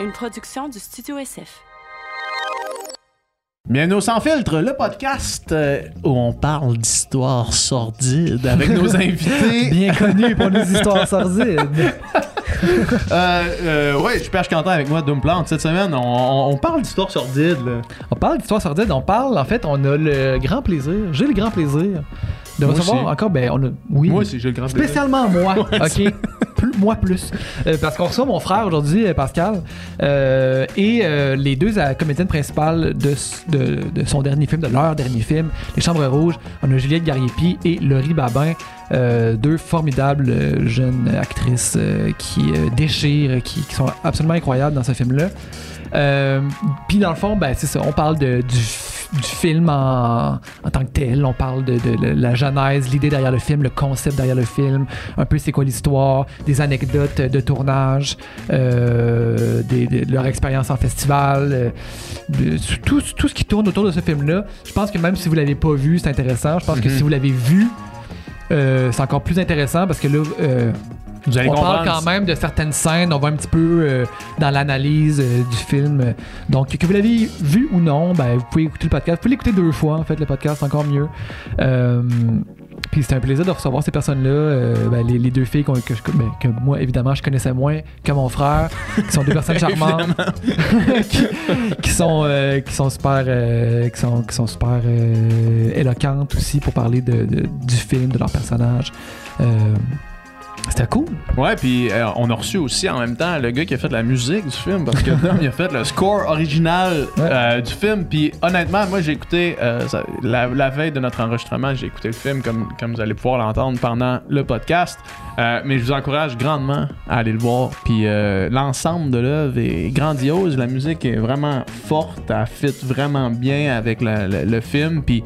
une production du Studio SF. Bienvenue au Sans Filtre, le podcast euh, où on parle d'histoires sordides avec nos invités. Bien connu pour les histoires sordides. Euh, euh, ouais, je suis Perche Quentin avec moi, Doomplante. Cette semaine, on, on- on parle d'histoires sordides. là. On parle d'histoires sordides, on parle, en fait, on a le grand plaisir, j'ai le grand plaisir de Moi recevoir aussi. encore, ben, on a, oui. Moi aussi, j'ai le grand plaisir. Spécialement moi, ok? Plus- moi plus. Euh, parce qu'on reçoit mon frère aujourd'hui, euh, Pascal, euh, et euh, les deux comédiennes principales de, de, de son dernier film, de leur dernier film, Les Chambres Rouges. On a Juliette Gariepi et Laurie Babin, deux formidables jeunes actrices qui déchirent, qui, qui sont absolument incroyables dans ce film-là. Euh, Puis dans le fond, ben, c'est ça, on parle de, du, film en, en tant que tel, on parle de, de- de la genèse, l'idée derrière le film, le concept derrière le film, un peu c'est quoi l'histoire, des anecdotes de tournage, euh, des- de leur expérience en festival, euh, tout, tout ce qui tourne autour de ce film-là. Je pense que même si vous l'avez pas vu, c'est intéressant. Je pense que Mhm. si vous l'avez vu, c'est encore plus intéressant parce que là, Vous allez on comprendre. parle quand même de certaines scènes, on va un petit peu euh, dans l'analyse euh, du film. Donc, que vous l'avez vu ou non, ben, vous pouvez écouter le podcast. Vous pouvez l'écouter deux fois, en fait, le podcast, encore mieux. Euh, puis c'est un plaisir de recevoir ces personnes-là, euh, ben, les, les deux filles qu'on- que, je- ben, que moi, évidemment, je connaissais moins que mon frère, qui sont deux personnes charmantes, qui, qui sont, euh, qui sont super, euh, qui sont, qui sont super éloquentes aussi pour parler de, de- du film, de leur personnage. C'était cool. Ouais, puis euh, on a reçu aussi en même temps le gars qui a fait la musique du film parce que il a fait le score original euh, du film. Puis honnêtement, moi j'ai écouté euh, ça- la, la veille de notre enregistrement, j'ai écouté le film comme, comme vous allez pouvoir l'entendre pendant le podcast. Mais je vous encourage grandement à aller le voir. Puis l'ensemble de l'œuvre est grandiose. La musique est vraiment forte, elle fit vraiment bien avec la- la- le film. Puis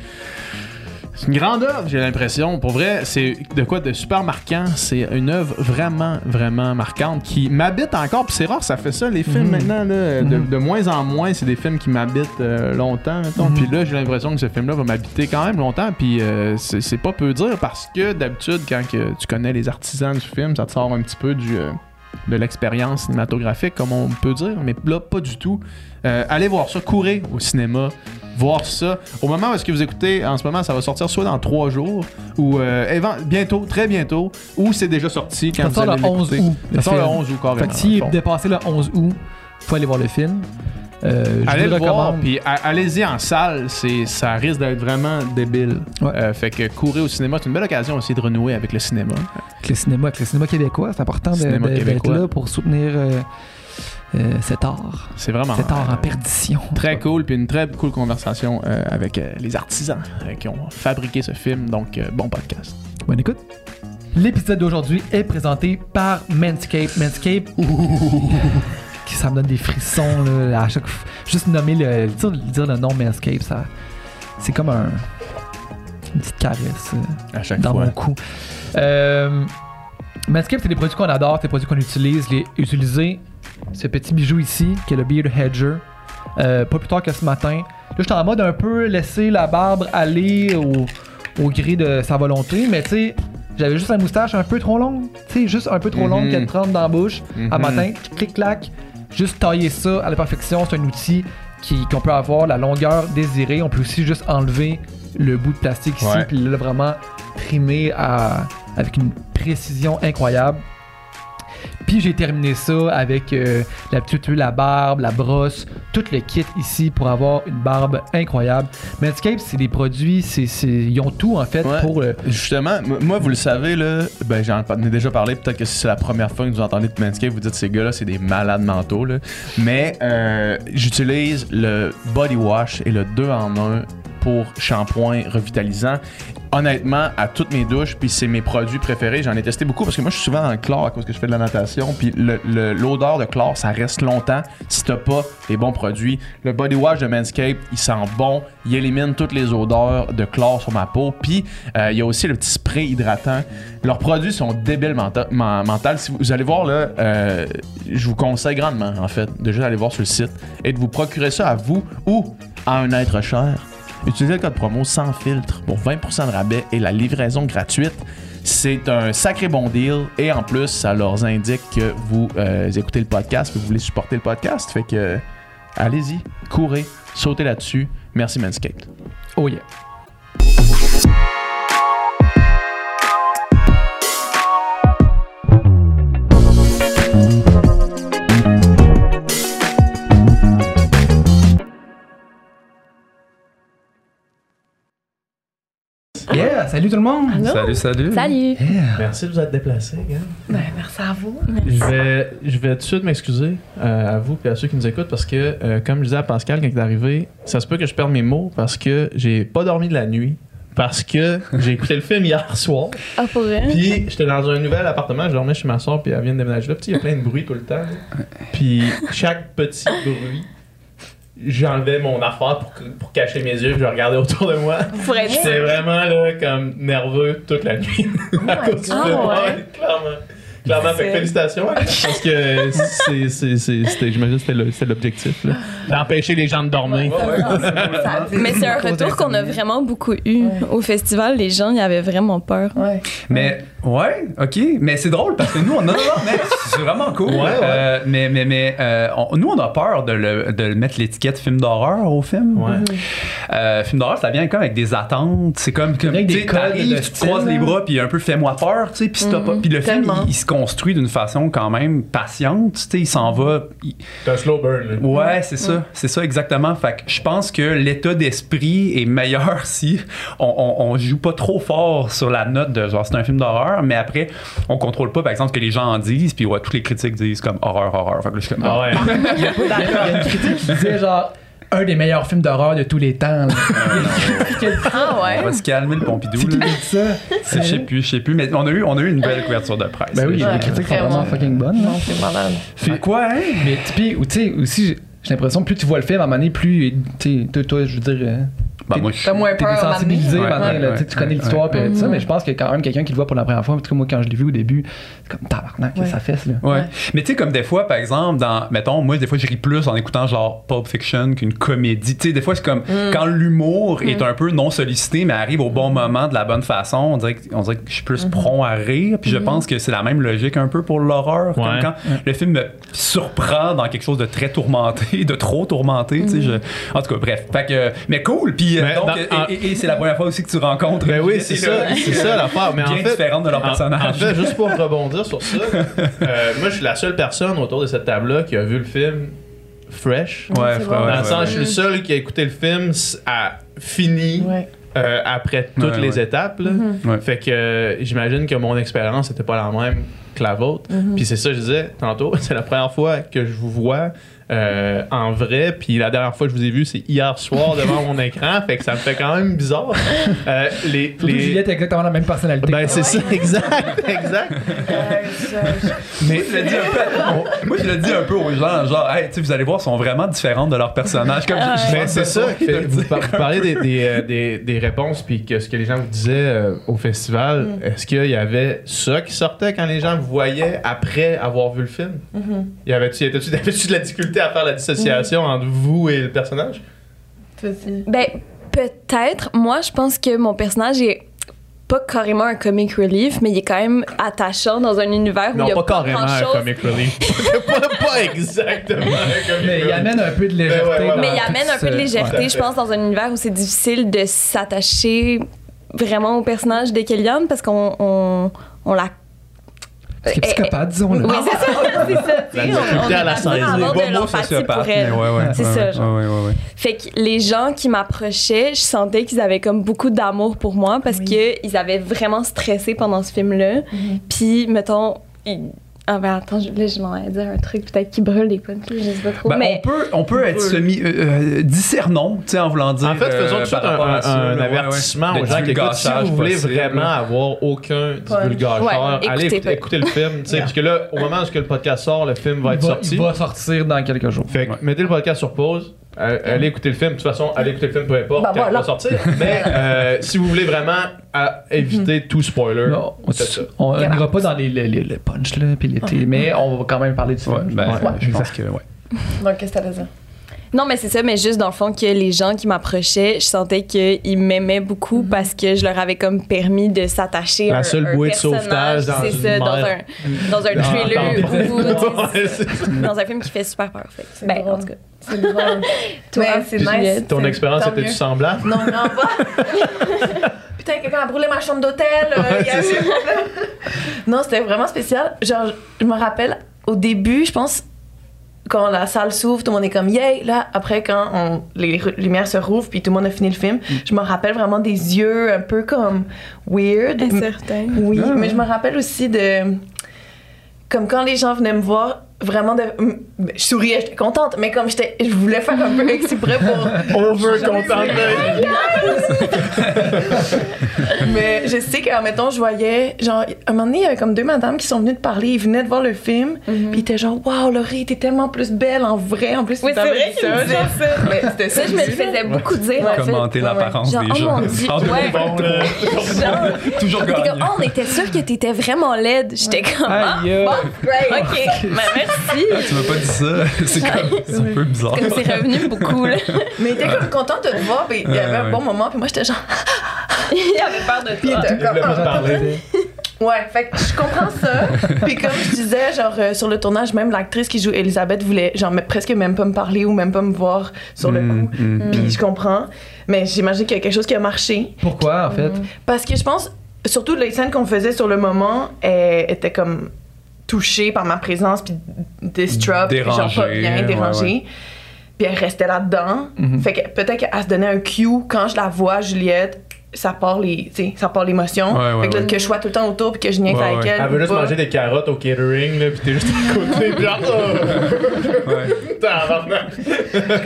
c'est une grande œuvre, j'ai l'impression. Pour vrai, c'est de quoi de super marquant. C'est une œuvre vraiment, vraiment marquante qui m'habite encore. Puis c'est rare, ça fait ça, les films Mhm. maintenant. Là, de, Mhm. de moins en moins, c'est des films qui m'habitent euh, longtemps. Mhm. Puis là, j'ai l'impression que ce film-là va m'habiter quand même longtemps. Puis euh, c'est c'est pas peu dire parce que d'habitude, quand que tu connais les artisans du film, ça te sort un petit peu du. euh, de l'expérience cinématographique, comme on peut dire, mais là, pas du tout. Euh, allez voir ça, courez au cinéma, voir ça. Au moment où est-ce que vous écoutez, en ce moment, ça va sortir soit dans trois jours, ou euh, bientôt, très bientôt, ou c'est déjà sorti quand Ça vous sort allez le 11 l'écouter. août. Ça sort le film. 11 août, carrément. Fait que dans le est dépassé le 11 août, faut aller voir le film. Euh, Allez le voir, puis allez-y en salle, c'est, ça risque d'être vraiment débile. Ouais. Euh, fait que courir au cinéma, c'est une belle occasion aussi de renouer avec le cinéma. Avec le cinéma, avec le cinéma québécois, c'est important de- de- d'être là pour soutenir euh, cet art. C'est vraiment Cet art en perdition. Très cool, puis une très cool conversation avec les artisans qui ont fabriqué ce film. Donc, bon podcast. Bonne écoute. L'épisode d'aujourd'hui est présenté par Manscape. Manscape, qui ça me donne des frissons là, à chaque fois. Juste nommer le dire, dire le nom Manscape, ça, c'est comme un une petite caresse. euh, À chaque dans fois. mon cou. Euh, Manscaped, c'est des produits qu'on adore, c'est des produits qu'on utilise. Les, utiliser ce petit bijou ici, qui est le Beard Hedger, euh, pas plus tard que ce matin. Là, je suis en mode un peu laisser la barbe aller au, au gré de sa volonté, mais tu sais, j'avais juste la moustache un peu trop longue. Tu sais, juste un peu trop longue Mhm. qu'elle trempe dans la bouche. À Mhm. matin, clic-clac, juste tailler ça à la perfection. C'est un outil qui- qu'on peut avoir la longueur désirée. On peut aussi juste enlever le bout de plastique ici, puis là, vraiment trimer à- avec une précision incroyable. Puis j'ai terminé ça avec euh, la petite huile à barbe, la brosse, tout le kit ici pour avoir une barbe incroyable. Manscaped, c'est des produits, c'est, c'est- ils ont tout en fait Ouais. pour. Justement, moi, vous le savez, là, ben, j'en ai déjà parlé. Peut-être que si c'est la première fois que vous entendez de Manscaped, vous dites ces gars-là, c'est des malades mentaux. Là. Mais euh, j'utilise le body wash et le 2 en 1 pour shampoing revitalisant. Honnêtement, à toutes mes douches, puis c'est mes produits préférés. J'en ai testé beaucoup parce que moi, je suis souvent le chlore à cause que je fais de la natation. Puis l'odeur de chlore, ça reste longtemps si t'as pas les bons produits. Le body wash de Manscaped, il sent bon. Il élimine toutes les odeurs de chlore sur ma peau. Puis euh, il y a aussi le petit spray hydratant. Leurs produits sont débiles menta- men- mental. Si vous, vous allez voir là, euh, je vous conseille grandement en fait de juste aller voir sur le site et de vous procurer ça à vous ou à un être cher. Utilisez le code promo sans filtre pour 20% de rabais et la livraison gratuite. C'est un sacré bon deal et en plus, ça leur indique que vous euh, écoutez le podcast que vous voulez supporter le podcast. Fait que allez-y, courez, sautez là-dessus. Merci Manscaped. Oh yeah. Salut tout le monde. Allô? Salut, salut. Salut! Merci de vous être déplacés, gars. Ben, merci à vous. Je vais, je vais tout de suite m'excuser euh, à vous et à ceux qui nous écoutent parce que, euh, comme je disais à Pascal quand il est arrivé, ça se peut que je perde mes mots parce que j'ai pas dormi de la nuit. Parce que j'ai écouté le film hier soir. Ah, pour vrai? Puis j'étais dans un nouvel appartement, je dormais chez ma soeur, puis elle vient de déménager là. Puis il y a plein de bruit tout le temps. Puis chaque petit bruit, j'enlevais mon affaire pour, pour cacher mes yeux, je regardais autour de moi. J'étais vraiment là, comme nerveux toute la nuit. à cause du God. film. Ah, clairement. Clairement, fait félicitations. Parce que c'est, c'est, c'est, c'était, j'imagine que c'était, l'objectif. D'empêcher les gens de dormir. Mais c'est un retour qu'on a vraiment beaucoup eu au festival. Les gens, ils avaient vraiment peur. Ouais. Mais, ouais, ok. Mais c'est drôle parce que nous, on, non, non, non, mais c'est vraiment cool. Ouais, ouais. Euh, mais, mais, mais, euh, on- nous, on a peur de, le, de mettre l'étiquette film d'horreur au film. Ouais. Euh, film d'horreur, ça vient comme avec des attentes. C'est comme, comme des tu sais, codes t'arrives, de tu te style, croises les là. bras, puis un peu fais-moi peur, tu sais. Puis si t'as pas- puis le film, il, il se construit d'une façon quand même patiente. Tu sais, il s'en va. il- C'est un slow burn. là. Ouais, c'est ça. C'est ça exactement. Fait que je pense que l'état d'esprit est meilleur si on, on, on joue pas trop fort sur la note de genre c'est un film d'horreur, mais après on contrôle pas par exemple ce que les gens en disent, puis ouais, toutes les critiques disent comme horreur, horreur. Fait que là, je suis comme Ah ouais. Il y a une critique qui disait genre un des meilleurs films d'horreur de tous les temps. là. Quel- Ah on va se calmer le Pompidou. C'est Je sais plus, je sais plus, mais on a eu, on a eu une belle couverture de presse. Ben oui, les critiques sont vraiment. fucking bonnes. Non, c'est malade. Fait quoi, hein? Mais tu sais, aussi, j'ai- l'impression plus tu vois le film à un moment donné, plus, tu sais, toi, toi, je veux dire, euh, T'es- moi, je moins peur Ouais, maintenant, ouais, là, ouais, tu connais ouais, l'histoire tout ça, mais je pense que quand même quelqu'un qui le voit pour la première fois, en tout cas moi quand je l'ai vu au début, c'est comme tabarnak, Ouais. ça fesse là. Ouais. Ouais. Mais tu sais, comme des fois, par exemple, dans. Mettons, moi, des fois, je ris plus en écoutant genre Pulp Fiction qu'une comédie. Tu sais, des fois, c'est comme quand l'humour est un peu non sollicité, mais arrive au bon moment de la bonne façon, on dirait que, on dirait que je suis plus prompt à rire. Puis je pense que c'est la même logique un peu pour l'horreur. Comme Ouais. quand le film me surprend dans quelque chose de très tourmenté, de trop tourmenté. Tu sais, je... En tout cas, bref. Fait que, mais cool. Puis euh, Mais donc, dans- et, et- et c'est la première fois aussi que tu rencontres. Ben oui, c'est ça, c'est ça l'affaire. Mais en fait, différente de leur personnage. En, fait, juste pour rebondir sur ça, euh, moi je suis la seule personne autour de cette table-là qui a vu le film fresh. Ouais, frère, ouais, Dans le ouais, sens, ouais. je suis le seul qui a écouté le film à fini Ouais. euh, après toutes Ouais, les ouais. étapes. là. Ouais. Fait que euh, j'imagine que mon expérience n'était pas la même que la vôtre. Puis c'est ça, je disais tantôt, c'est la première fois que je vous vois euh, en vrai. Puis la dernière fois que je vous ai vu, c'est hier soir devant mon écran. Fait que ça me fait quand même bizarre. Euh, les, Surtout que les- Juliette a exactement la même personnalité. Ben c'est ça, exact, exact. Mais je le dis un peu, on- moi je le dis un peu aux gens, genre, hey, tu sais, vous allez voir, sont vraiment différentes de leurs personnages. Comme je- je c'est ça. fait- vous, dire. par- vous parlez des, des, euh, des- des réponses puis que ce que les gens vous disaient euh, au festival. Est-ce qu'il y avait ça qui sortait quand les gens vous voyaient après avoir vu le film? Y avait-tu, y avait-tu, de la difficulté à faire la dissociation entre vous et le personnage? Ben, peut-être. Moi, je pense que mon personnage est pas carrément un comic relief, mais il est quand même attachant dans un univers où il Non, y a pas pas, carrément un comic relief. pas, pas exactement un comic Mais il amène un peu de légèreté. Ouais, ouais. dans Mais il amène un peu de ce- légèreté, Ouais. je pense, dans un univers où c'est difficile de s'attacher vraiment au personnage de Kellyanne parce qu'on on, on la. C'est Eh, psychopathe, disons-le. Oui, c'est ça, c'est ça. La difficulté à la. C'est ouais, ça, ouais, genre. ouais, ouais, ouais. Fait que les gens qui m'approchaient, je sentais qu'ils avaient comme beaucoup d'amour pour moi parce que ils avaient vraiment stressé pendant ce film-là. Puis, mettons, ils- ah ben attends, je- là je m'en vais dire un truc peut-être qui brûle des punks, je sais pas trop. Ben, mais on peut, on peut être semi euh, euh, discernant, tu sais, en voulant dire. En fait, faisons euh, tout de un, un- ça, un là, ouais, avertissement ouais. aux De gens qui écoutent. Si vous voulez possible, vraiment avoir aucun divulgacheur, Ouais, allez écoutez le film. tu sais, Parce que là, au moment où le podcast sort, le film va Il être va, sorti. il va sortir dans quelques jours. Fait que Ouais. mettez le podcast sur pause. Euh, allez écouter le film. De toute façon, allez écouter le film, peu importe Ben quand il voilà. va sortir. Mais euh, si vous voulez vraiment à éviter tout spoiler, Non, on n'ira pas dans les, les, les- les punch là, puis les thés, mais on va quand même parler du film. Ouais, ben, Ouais. je pense que, ouais. Donc, qu'est-ce que t'allais dire? Non, mais c'est ça, mais juste dans le fond que les gens qui m'approchaient, je sentais qu'ils m'aimaient beaucoup Mhm. parce que je leur avais comme permis de s'attacher à La un, seule un bouée de personnage, sauvetage dans c'est une ça, dans un, dans un Dans- thriller dans- ou dans un film qui fait super peur. Fait. C'est Ben, drôle. en tout cas. C'est drôle. Toi, Mais c'est nice. Ton C'est- expérience était-tu semblable? Non, non, pas. Putain, quelqu'un a brûlé ma chambre d'hôtel. euh, il y a eu un problème. non, c'était vraiment spécial. Genre, je me rappelle, au début, je pense, quand la salle s'ouvre, tout le monde est comme yay. Là, après, quand on- les lumières se rouvrent, puis tout le monde a fini le film, je me rappelle vraiment des yeux un peu comme weird. Incertain. Oui, Ah, mais ouais. je me rappelle aussi de. Comme quand les gens venaient me voir, vraiment de. Je souriais, j'étais contente, mais comme j'étais. Je voulais faire un peu exprès pour. Over content mais je sais qu'en mettons, je voyais. Genre, un moment donné, il y avait comme deux madames qui sont venues de parler, ils venaient de voir le film, puis ils étaient genre, waouh, Laurie, t'es tellement plus belle en vrai. En plus, Oui, c'est vrai qu'ils me disaient ça. Mais c'était Ça, je me le faisais beaucoup dire, en fait. Commenter ouais, l'apparence Genre, des oh gens. mon Dieu, En ouais. 2023. Genre, Toujours gagnant. oh, on était sûr que t'étais vraiment laide. J'étais comme, ah, bon, great. OK, merci. Tu m'as pas dit ça. C'est comme, c'est un peu bizarre. Comme c'est revenu beaucoup, là. Mais ils étaient comme contents de te voir, puis il y avait Ouais, un bon moment, puis moi, j'étais genre. Il avait peur de Puis il toi. était comme. parler. Ouais, fait que je comprends ça. Puis comme je disais, genre euh, sur le tournage, même l'actrice qui joue Elisabeth voulait genre mais presque même pas me parler ou même pas me voir sur le Mm, coup. mm, Puis je comprends, mais j'imagine qu'il y a quelque chose qui a marché Pourquoi, en fait? parce que je pense surtout les scènes qu'on faisait sur le moment euh, étaient comme touchées par ma présence puis distraught, puis genre pas bien ouais, dérangée. ouais. Puis elle restait là-dedans. Mhm. Fait que peut-être qu'elle se donnait un cue quand je la vois Juliette ça part les tu ça part l'émotion Ouais, ouais, fait que, là, ouais. que je sois tout le temps autour puis que je niaise Ouais, avec ouais. elle Elle veut juste pas. manger des carottes au catering, là, pis t'es juste à côté, pis genre.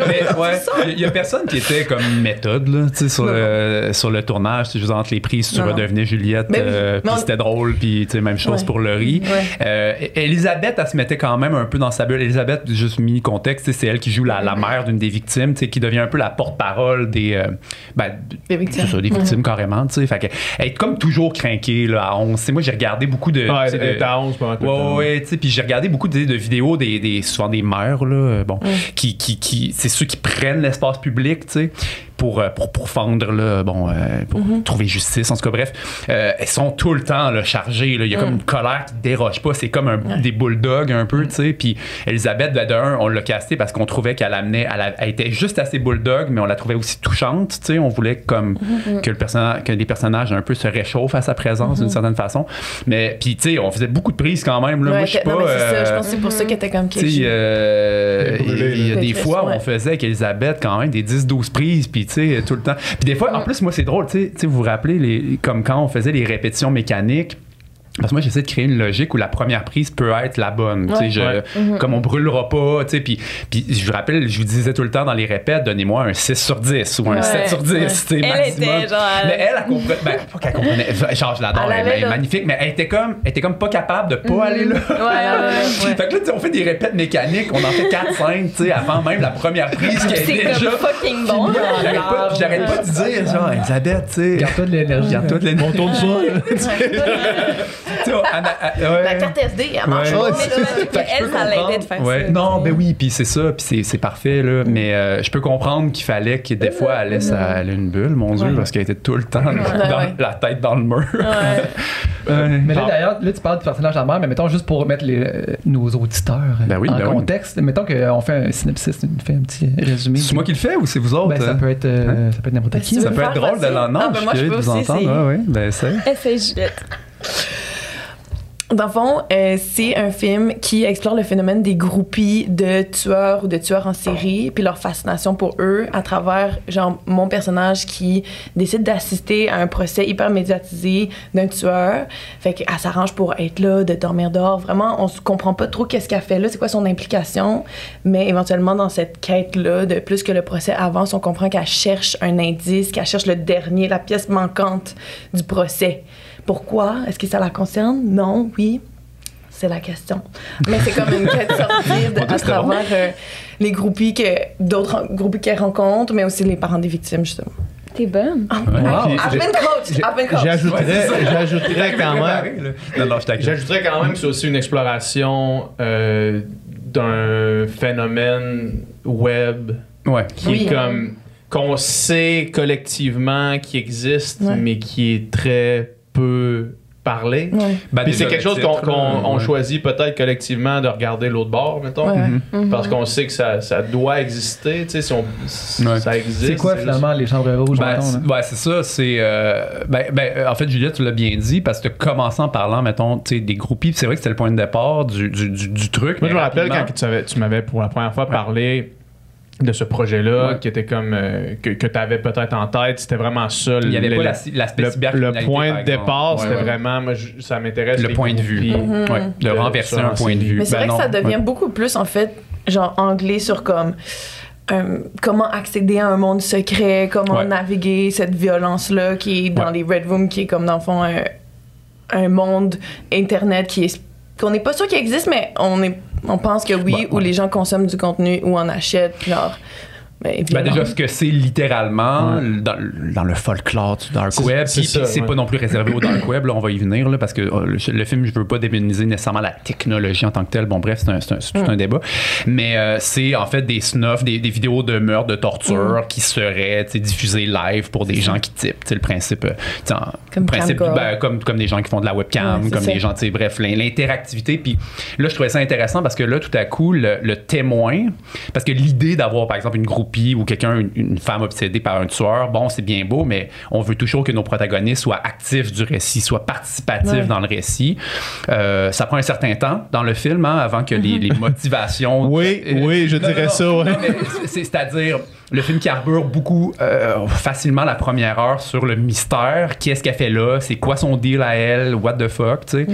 Mais ouais, il y a personne qui était comme méthode là, tu sais, sur le sur le tournage, tu juste entre les prises, tu Non, non. redevenais Juliette, Mais oui, euh, puis c'était drôle, puis tu sais même chose Ouais. pour Laurie. Ouais. Euh, Elisabeth, elle se mettait quand même un peu dans sa bulle. Elisabeth, juste mis contexte, tu c'est elle qui joue la, la mère d'une des victimes, tu sais, qui devient un peu la porte-parole des, euh, ben, victimes. des victimes carrément, tu sais. Fait que, est comme toujours craquée là, à 11. Tu sais, moi, j'ai regardé beaucoup de. Ouais, de- à 11 pendant tout le Ouais, temps. ouais, tu sais, puis j'ai regardé beaucoup de, de vidéos des, des souvent des mères là, bon, qui qui qui c'est ceux qui prennent l'espace public, tu sais, pour euh, pour pourfendre là, bon, euh, pour trouver justice. En tout cas bref, euh, elles sont tout le temps là, chargées là, il y a comme une colère qui déroge pas, c'est comme un, des bulldogs un peu, tu sais, puis Elisabeth ben, de un, on l'a castée parce qu'on trouvait qu'elle amenait elle, a- elle était juste assez bulldog, mais on la trouvait aussi touchante, tu sais, on voulait comme que le personnage que les personnages un peu se réchauffent à sa présence d'une certaine façon. Mais puis tu sais, on faisait beaucoup de prises quand même là. Ouais, Moi je que- pas ça, euh, je pense que c'est pour ça qu'elle était comme sais, quelque euh, est brûlée, il y a des Des fois où ouais. on faisait avec Elisabeth quand même des 10-12 prises, puis tu sais, tout le temps. Puis des fois, en plus, moi, c'est drôle, tu sais, tu sais, vous vous rappelez, les, comme quand on faisait les répétitions mécaniques, parce que moi, j'essaie de créer une logique où la première prise peut être la bonne. tu sais, Ouais. je- Ouais. Comme on brûlera pas, tu sais. Puis, puis je vous rappelle, je vous disais tout le temps dans les répètes, donnez-moi un 6 sur 10 ou un Ouais. 7 sur 10, Ouais. tu sais, Elle maximum. était genre. Mais elle, elle comprenait. Ben, pas qu'elle comprenait. Genre, je l'adore, Elle elle, est magnifique, mais elle était comme, elle était comme pas capable de pas aller là. Ouais, ouais, ouais, ouais. Fait que là, on fait des répètes mécaniques, on en fait 4-5, tu sais, avant même la première prise qui est C'est déjà. comme fucking bon. J'arrête pas, j'arrête pas de dire, genre, Elisabeth, tu sais. Garde-toi de l'énergie. Garde-toi de l'énergie. On tourne ça, euh, ouais. La carte SD, elle marche Ouais. pas. Mais Elle, ça l'aidait de faire Ouais. ça. Non, ben oui, puis c'est ça, puis c'est, c'est parfait, là. Mais euh, je peux comprendre qu'il fallait que des fois, elle laisse elle ait une bulle, mon Dieu, Ouais. parce qu'elle était tout le temps dans- ouais. la tête dans le mur. Ouais. Mais là, d'ailleurs, là, tu parles du personnage en mer, mais mettons juste pour mettre les, euh, nos auditeurs euh, Ben oui, en ben oui. contexte. Mettons qu'on fait un synopsis, on fait un petit résumé. C'est moi qui le fais ou c'est vous autres? Ben, ça hein? peut être, euh, ça peut être n'importe Ben, qui. Ça peut être drôle de l'en Ah, ben, moi, je peux vous aussi entendre. ben c'est. Essaye, Juliette. Dans le fond, euh, c'est un film qui explore le phénomène des groupies de tueurs ou de tueurs en série, puis leur fascination pour eux à travers, genre, mon personnage qui décide d'assister à un procès hyper médiatisé d'un tueur. Fait qu'elle s'arrange pour être là, de dormir dehors. Vraiment, on se comprend pas trop qu'est-ce qu'elle fait là, c'est quoi son implication, mais éventuellement, dans cette quête-là, de plus que le procès avance, on comprend qu'elle cherche un indice, qu'elle cherche le dernier, la pièce manquante du procès. Pourquoi? Est-ce que ça la concerne? Non, oui. C'est la question. Mais c'est comme une quête sortie à travers euh, les groupies que d'autres groupies qu'elle rencontre, mais aussi les parents des victimes, justement. T'es bonne. Ah, Wow. I've been coached! I've been coached! J'ajouterais, quand même. Préparé, là. Non, non, je t'inquiète. J'ajouterais quand même que c'est aussi une exploration euh, d'un phénomène web Ouais. qui Oui. est comme qu'on sait collectivement qui existe, Ouais. mais qui est très peu parlé. Ouais. Ben, Puis c'est quelque chose qu'on ouais. choisit peut-être collectivement de regarder l'autre bord, mettons. Ouais. Mhm. Parce qu'on sait que ça, ça doit exister, tu sais, si on, si ça existe. C'est quoi finalement les chambres rouges Ben, c'est- là? ouais, c'est ça. C'est euh, ben, ben, en fait, Juliette, tu l'as bien dit parce que tu as commencé en parlant, mettons, tu sais, des groupies. puis C'est vrai que c'était le point de départ du, du, du, du truc. Moi, je me rappelle quand tu, avais- tu m'avais pour la première fois parlé de ce projet-là, Ouais. qui était comme. euh, que que tu avais peut-être en tête, c'était vraiment ça. il n'y avait le- pas le- la- l'aspect le, cybercriminalité, le point de départ, Ouais, c'était ouais. vraiment. moi, je- ça m'intéresse. le point de vue. Mhm. Ouais, de De- renverser un point de vue. Mais c'est Ben vrai non, que ça devient ouais. beaucoup plus, en fait, genre anglais sur comme euh, comment accéder à un monde secret, comment Ouais. naviguer cette violence-là qui est dans Ouais. les Red Rooms, qui est comme dans le fond un, un monde Internet qui est qu'on n'est pas sûr qu'il existe, mais on, est, on pense que oui, Ouais, où ouais. les gens consomment du contenu ou en achètent, genre. Ben, Ben déjà, ce que c'est littéralement Ouais. dans, dans le folklore du dark C'est- web, c'est puis ça, puis c'est ouais. pas non plus réservé au dark web, là, on va y venir, là, parce que euh, le, le film, je veux pas démoniser nécessairement la technologie en tant que telle. Bon, bref, c'est un- c'est un- c'est tout un débat. Mais euh, c'est en fait des snuffs, des, des vidéos de meurtre, de torture qui seraient tu sais, diffusées live pour des gens qui typent. Tu sais, le principe, euh, tu sais, en- Comme principe ben, comme, comme des gens qui font de la webcam, Ouais, comme ça. des gens, tu sais, bref, l'in- l'interactivité. Puis là, je trouvais ça intéressant parce que là, tout à coup, le, le témoin, parce que l'idée d'avoir, par exemple, une groupie ou quelqu'un, une, une femme obsédée par un tueur, bon, c'est bien beau, mais on veut toujours que nos protagonistes soient actifs du récit, soient participatifs Ouais. dans le récit. Euh, ça prend un certain temps dans le film, hein, avant que les, les motivations. Oui, Euh, oui, je dirais non, ça, ouais. C'est-à-dire, le film carbure beaucoup euh, facilement la première heure sur le mystère. Qu'est-ce qu'elle fait là? C'est quoi son deal à elle? What the fuck? tu sais?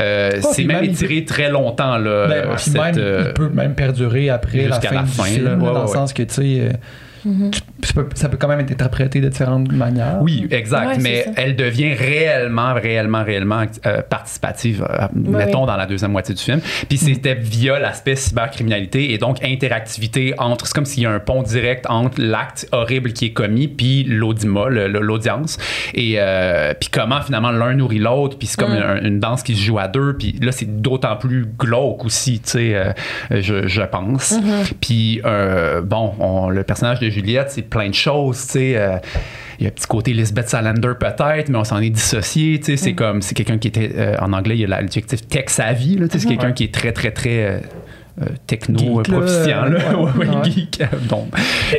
Euh, c'est même étiré très longtemps. Là, Ben, euh, cette, même, euh, il peut même perdurer après la fin, la du film, là. Ouais, dans le sens que, tu sais, euh, tu- ça, peut, ça peut quand même être interprété de différentes manières. Oui, exact. Ouais, mais elle devient réellement, réellement, réellement euh, participative, euh, mettons, oui. dans la deuxième moitié du film. Puis c'était via l'aspect cybercriminalité et donc interactivité entre. C'est comme s'il y a un pont direct entre l'acte horrible qui est commis puis l'audima, le- le- l'audience. Et euh, puis comment finalement l'un nourrit l'autre. Puis c'est comme Mm. un- une danse qui se joue à deux. Puis là, c'est d'autant plus glauque aussi, tu sais, euh, je, je pense. Mm-hmm. Puis euh, bon, on- le personnage de Juliette, c'est plein de choses, tu sais. euh, il y a un petit côté Lisbeth Salander peut-être, mais on s'en est dissocié. tu sais, Mm. C'est comme, c'est quelqu'un qui était, euh, en anglais, il y a l'adjectif tech savvy. tu sais, C'est quelqu'un qui est très, très, très euh, techno Geek, là, proficient. Là, Ouais, ouais, ouais. geek. donc.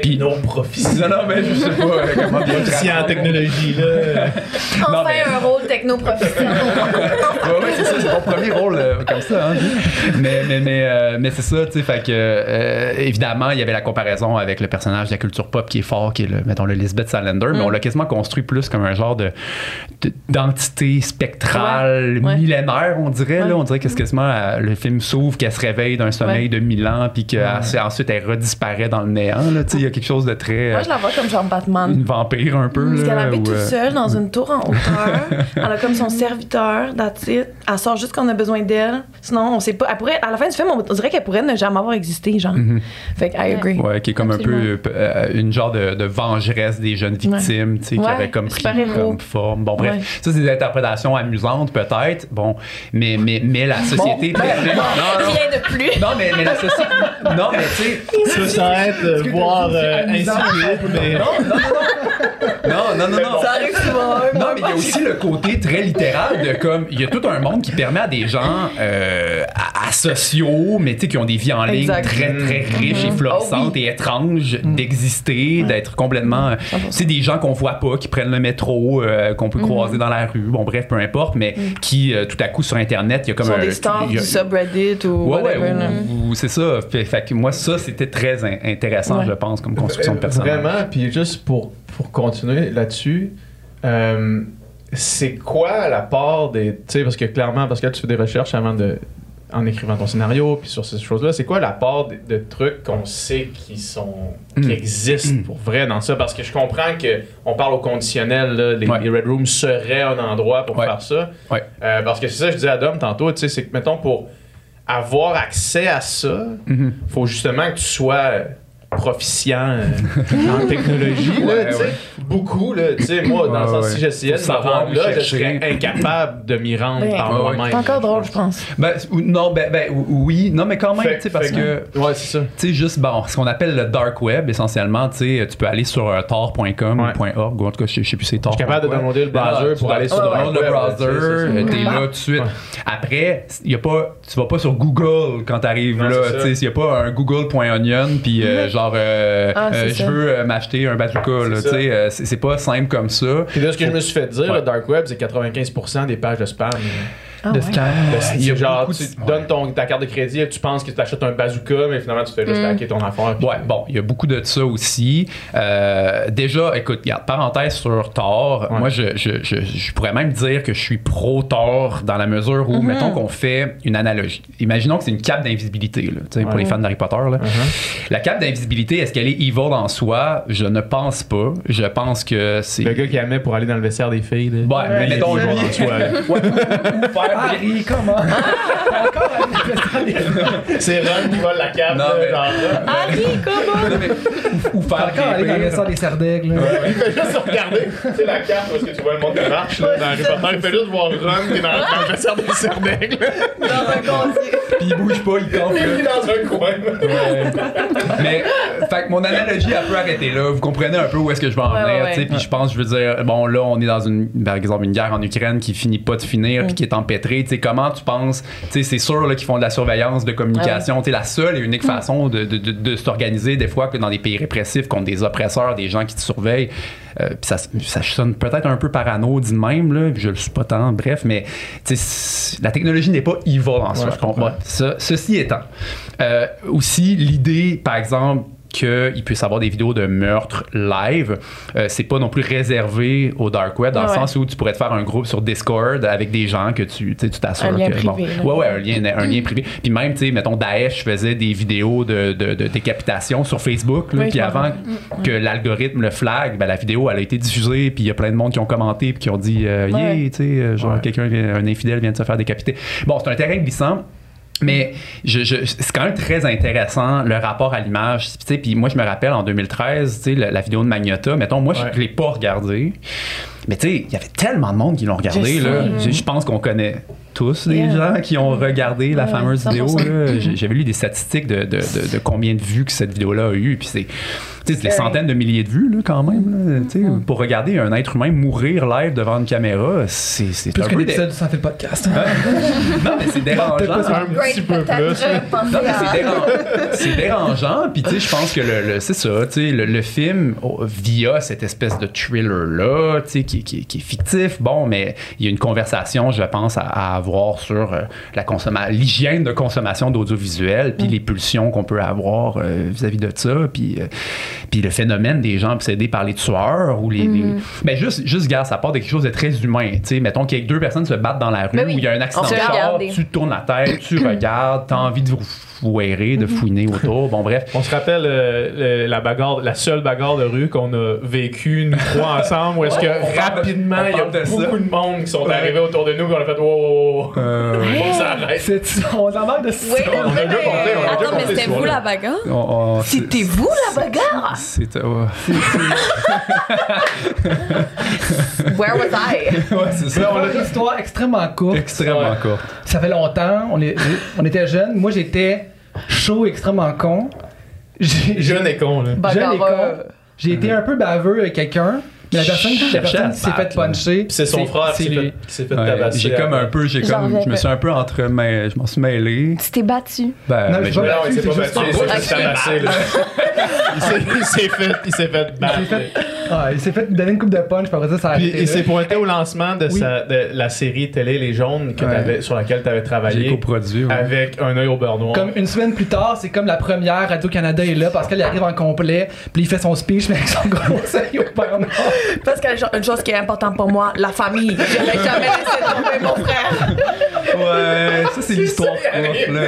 Puis- non proficient. Non, non, mais je sais pas comment Proficient en technologie, là. Non, Enfin, mais- un rôle techno-professionnel. ouais, ouais, c'est ça, c'est mon premier rôle euh, comme ça. hein. mais mais, mais, euh, mais c'est ça, tu sais, fait que euh, évidemment, il y avait la comparaison avec le personnage de la culture pop qui est fort, qui est le, mettons, le Lisbeth Salander, mais on l'a quasiment construit plus comme un genre de, de- d'entité spectrale, millénaire, on dirait. Ouais. Là, on dirait qu'est-ce quasiment euh, le film s'ouvre, qu'elle se réveille d'un sommeil Ouais. de mille ans, puis qu'ensuite elle redisparaît dans le néant. Là, tu sais, il y a quelque chose de très. Moi, je la vois comme genre Batman. une vampire un peu. Parce qu'elle habite ou, toute euh, seule dans une tour en hauteur. Elle a comme son serviteur, that's it. Elle sort juste quand on a besoin d'elle. Sinon, on sait pas. Elle pourrait, à la fin du film, on dirait qu'elle pourrait ne jamais avoir existé, genre. Fait que I agree. Ouais, qui est comme Absolument. un peu euh, une genre de, de vengeresse des jeunes victimes, tu sais, qui avait comme pris comme forme. Bon, bref, Ouais. ça, c'est des interprétations amusantes, peut-être. Bon, mais, mais, mais la société. ben, non, non, Rien de plus. non, mais, mais la société. Non, mais tu sais. Ça, ça arrête de voir euh, insipide, mais. Non, non, non, non. Ça arrive souvent. hein, Non, mais il y a aussi le côté très littéral de comme il y a tout un monde qui permet à des gens euh, a- asociaux, mais tu sais qui ont des vies en ligne Exact. très très riches et Mhm. florissantes Oh oui. et étranges d'exister, d'être complètement. euh, C'est des gens qu'on voit pas, qui prennent le métro, euh, qu'on peut Mhm. croiser dans la rue, bon bref, peu importe, mais qui euh, tout à coup sur internet, il y a comme Ils sont un des stars il y du a- subreddit ou Ouais, ouais, whatever. là. Ou- c'est ça. Fait, fait que moi, ça, c'était très in- intéressant, Ouais. je pense, comme construction de personnage. Vraiment, puis juste pour, pour continuer là-dessus, euh, c'est quoi la part des. Tu sais, parce que clairement, parce que là, tu fais des recherches avant de. En écrivant ton scénario, puis sur ces choses-là, c'est quoi la part de, de trucs qu'on sait qui sont qui Mm. existent pour vrai dans ça? Parce que je comprends que on parle au conditionnel, là, les, Ouais. les Red Rooms seraient un endroit pour Ouais. faire ça. Euh, parce que c'est ça que je disais à Dom tantôt, tu sais, c'est que mettons pour avoir accès à ça, Mhm. faut justement que tu sois proficient euh, en technologie. là, Ouais, tu sais. ouais. Beaucoup, là. Tu sais, moi, dans le Ouais, sens, si j'essayais de savoir là, je serais incapable de m'y rendre Ouais. par moi-même. C'est encore drôle, je pense. Ben, ou- non, ben, ben, ou- oui, non, mais quand même, Fait- tu sais, parce fait que. Ouais, c'est ça. Tu sais, juste, bon, ce qu'on appelle le dark web, essentiellement, tu sais, tu peux aller sur euh, tor.com Ouais. ou .org, ou en tout cas, je sais- plus c'est tor. Je suis capable de downloader le browser pour aller sur le browser, euh, t'es là tout de suite. Après, y a pas, tu vas pas sur Google quand t'arrives là, tu sais, y a pas un google.onion, puis euh, genre, euh, Ah, euh, je veux euh, m'acheter un bazooka, là, C'est tu ça. sais, euh, c'est c'est pas simple comme ça. Puis là, ce que je me suis fait dire, Ouais. le dark web, c'est 95% des pages de spam. Ah, de ouais. scam. C'est Il y a genre, beaucoup tu de- donnes ton, ta carte de crédit, tu penses que tu achètes un bazooka, mais finalement, tu fais juste Mm. hacker ton affaire. puis- Ouais, bon, il y a beaucoup de ça aussi. Euh, déjà, écoute, regarde, parenthèse sur Thor, Ouais. moi, je, je, je, je pourrais même dire que je suis pro-Thor dans la mesure où, mettons qu'on fait une analogie. Imaginons que c'est une cape d'invisibilité, là, tu sais, pour les fans d'Harry Potter. Là. Uh-huh. La cape d'invisibilité, est-ce qu'elle est evil en soi? Je ne pense pas. Je pense que c'est... Le gars qui aimait pour aller dans le vestiaire des filles. Là. Ouais, mais mettons lui. Ouais, faire- Harry, comment? Encore. C'est Ron qui vole la cape. Non, mais- genre, là. Harry, comment? Non, mais- ou, ou faire Encore aller dans grimper. le sort des là. Il fait juste regarder. C'est la cape parce que tu vois le monde qui marche là, dans Harry Potter. Il fait juste voir Ron qui est dans, dans le des Serdaigle. Dans un casier. Puis il bouge pas, il campe. là. Il est dans un coin. Mais, fait que mon analogie, elle peut arrêter là. Vous comprenez un peu où est-ce que je veux en venir. Puis je pense, je veux dire, bon, là, on est dans une, par exemple, une guerre en Ukraine qui finit pas de finir, puis qui est empêtrée. Sais, comment tu penses, c'est sûr qu'ils font de la surveillance de communication. Tu sais, la seule et unique façon de, de, de, de s'organiser, des fois, que dans des pays répressifs, contre des oppresseurs, des gens qui te surveillent, euh, ça, ça sonne peut-être un peu parano dit même, là, puis je le suis pas tant, bref, mais la technologie n'est pas evil en soi. Ouais, je comprends. Ceci étant, euh, aussi l'idée, par exemple, qu'il puisse avoir des vidéos de meurtre live, euh, c'est pas non plus réservé au dark web dans le sens où tu pourrais te faire un groupe sur Discord avec des gens que tu tu t'assures Un lien que bon, privé, là. ouais ouais un lien un lien privé. Puis même tu sais mettons Daesh faisait des vidéos de, de, de décapitation sur Facebook là, Oui, puis avant que l'algorithme le flag ben, la vidéo elle a été diffusée puis il y a plein de monde qui ont commenté puis qui ont dit euh, Ouais. yeah tu sais euh, genre Ouais. quelqu'un vient- un infidèle vient de se faire décapiter. Bon c'est un terrain glissant mais je, je- c'est quand même très intéressant le rapport à l'image. Tu sais, Puis moi, je me rappelle en 2013, tu sais, la, la vidéo de Magnota. Mettons, moi, Ouais. je ne l'ai pas regardée. Mais tu sais, il y avait tellement de monde qui l'ont regardé. Je là. Je, je pense qu'on connaît tous les Yeah. gens qui ont regardé la Ouais, fameuse 100%. vidéo. J'avais lu des statistiques de, de- de- de combien de vues que cette vidéo-là a eu. Puis c'est tu sais, c'est des centaines de milliers de vues là, quand même. là. Tu sais, Mm. Pour regarder un être humain mourir live devant une caméra, c'est c'est Plus un que peu... Sans fait le podcast. Non, mais c'est dérangeant. Un petit peu plus. Non, mais c'est dérangeant. Puis, tu sais, je pense que le, le- c'est ça, tu sais, le, le film, oh, via cette espèce de thriller-là, tu sais, qui, qui- qui est fictif, bon, mais il y a une conversation, je pense, à, à avoir sur euh, la l'hygiène de consommation d'audiovisuel, puis les pulsions qu'on peut avoir euh, vis-à-vis de ça, puis, euh, puis le phénomène des gens obsédés par les tueurs ou les. les- Ben, juste, juste, gars, ça part de quelque chose de très humain, tu sais, mettons qu'il y a deux personnes se battent dans la rue, oui. où il y a un accident de char, tu tournes la tête, tu regardes, t'as envie de vous fouetter, de fouiner autour. Bon, bref. On se rappelle euh, le- la bagarre, la seule bagarre de rue qu'on a vécue nous trois ensemble, où est-ce que On rapidement on il y a de ça. beaucoup de monde qui sont Ouais. arrivés autour de nous, qu'on a fait wow wow wow. Euh, que ça arrête. C'est- On en manque de ça. Oui, On a déjà compté, on a déjà mais c'était vous la bagarre? on- on- C'était vous la bagarre? C'était. Ouais, Where was I? Ouais, c'est ça. une histoire extrêmement courte. Extrêmement Ouais. court. Ça fait longtemps, on, est, on était jeunes. Moi, j'étais chaud, extrêmement con. Jeune et con, là. Jeune et con. J'ai été un peu baveux avec quelqu'un. Mais la personne, la personne qui s'est se fait puncher. C'est son frère qui c'est s'est lui. fait, tabasser. j'ai comme un peu, j'ai comme, je me suis un peu entre, mais je m'en suis mêlé. Tu t'es battu. Ben, Non, mais je Non, il s'est C'est pas juste battu, il s'est fait. Il s'est- Il s'est fait, il s'est fait Il battre. s'est fait, ah, il s'est fait donner une coupe de punch, puis après ça, ça a Puis il s'est pointé au lancement de, Oui. sa, de la série télé Les Jaunes que Ouais. t'avais- sur laquelle tu avais j'ai travaillé coproduit. ouais. avec un œil au beurre noir. Comme une semaine plus tard, c'est comme la première Radio-Canada est là parce qu'elle arrive en complet, puis il fait son speech, mais avec son gros œil au Père Noir. Parce qu'une chose qui est importante pour moi, la famille. Je n'ai jamais laissé tomber mon frère. Ouais, ça, c'est l'histoire là.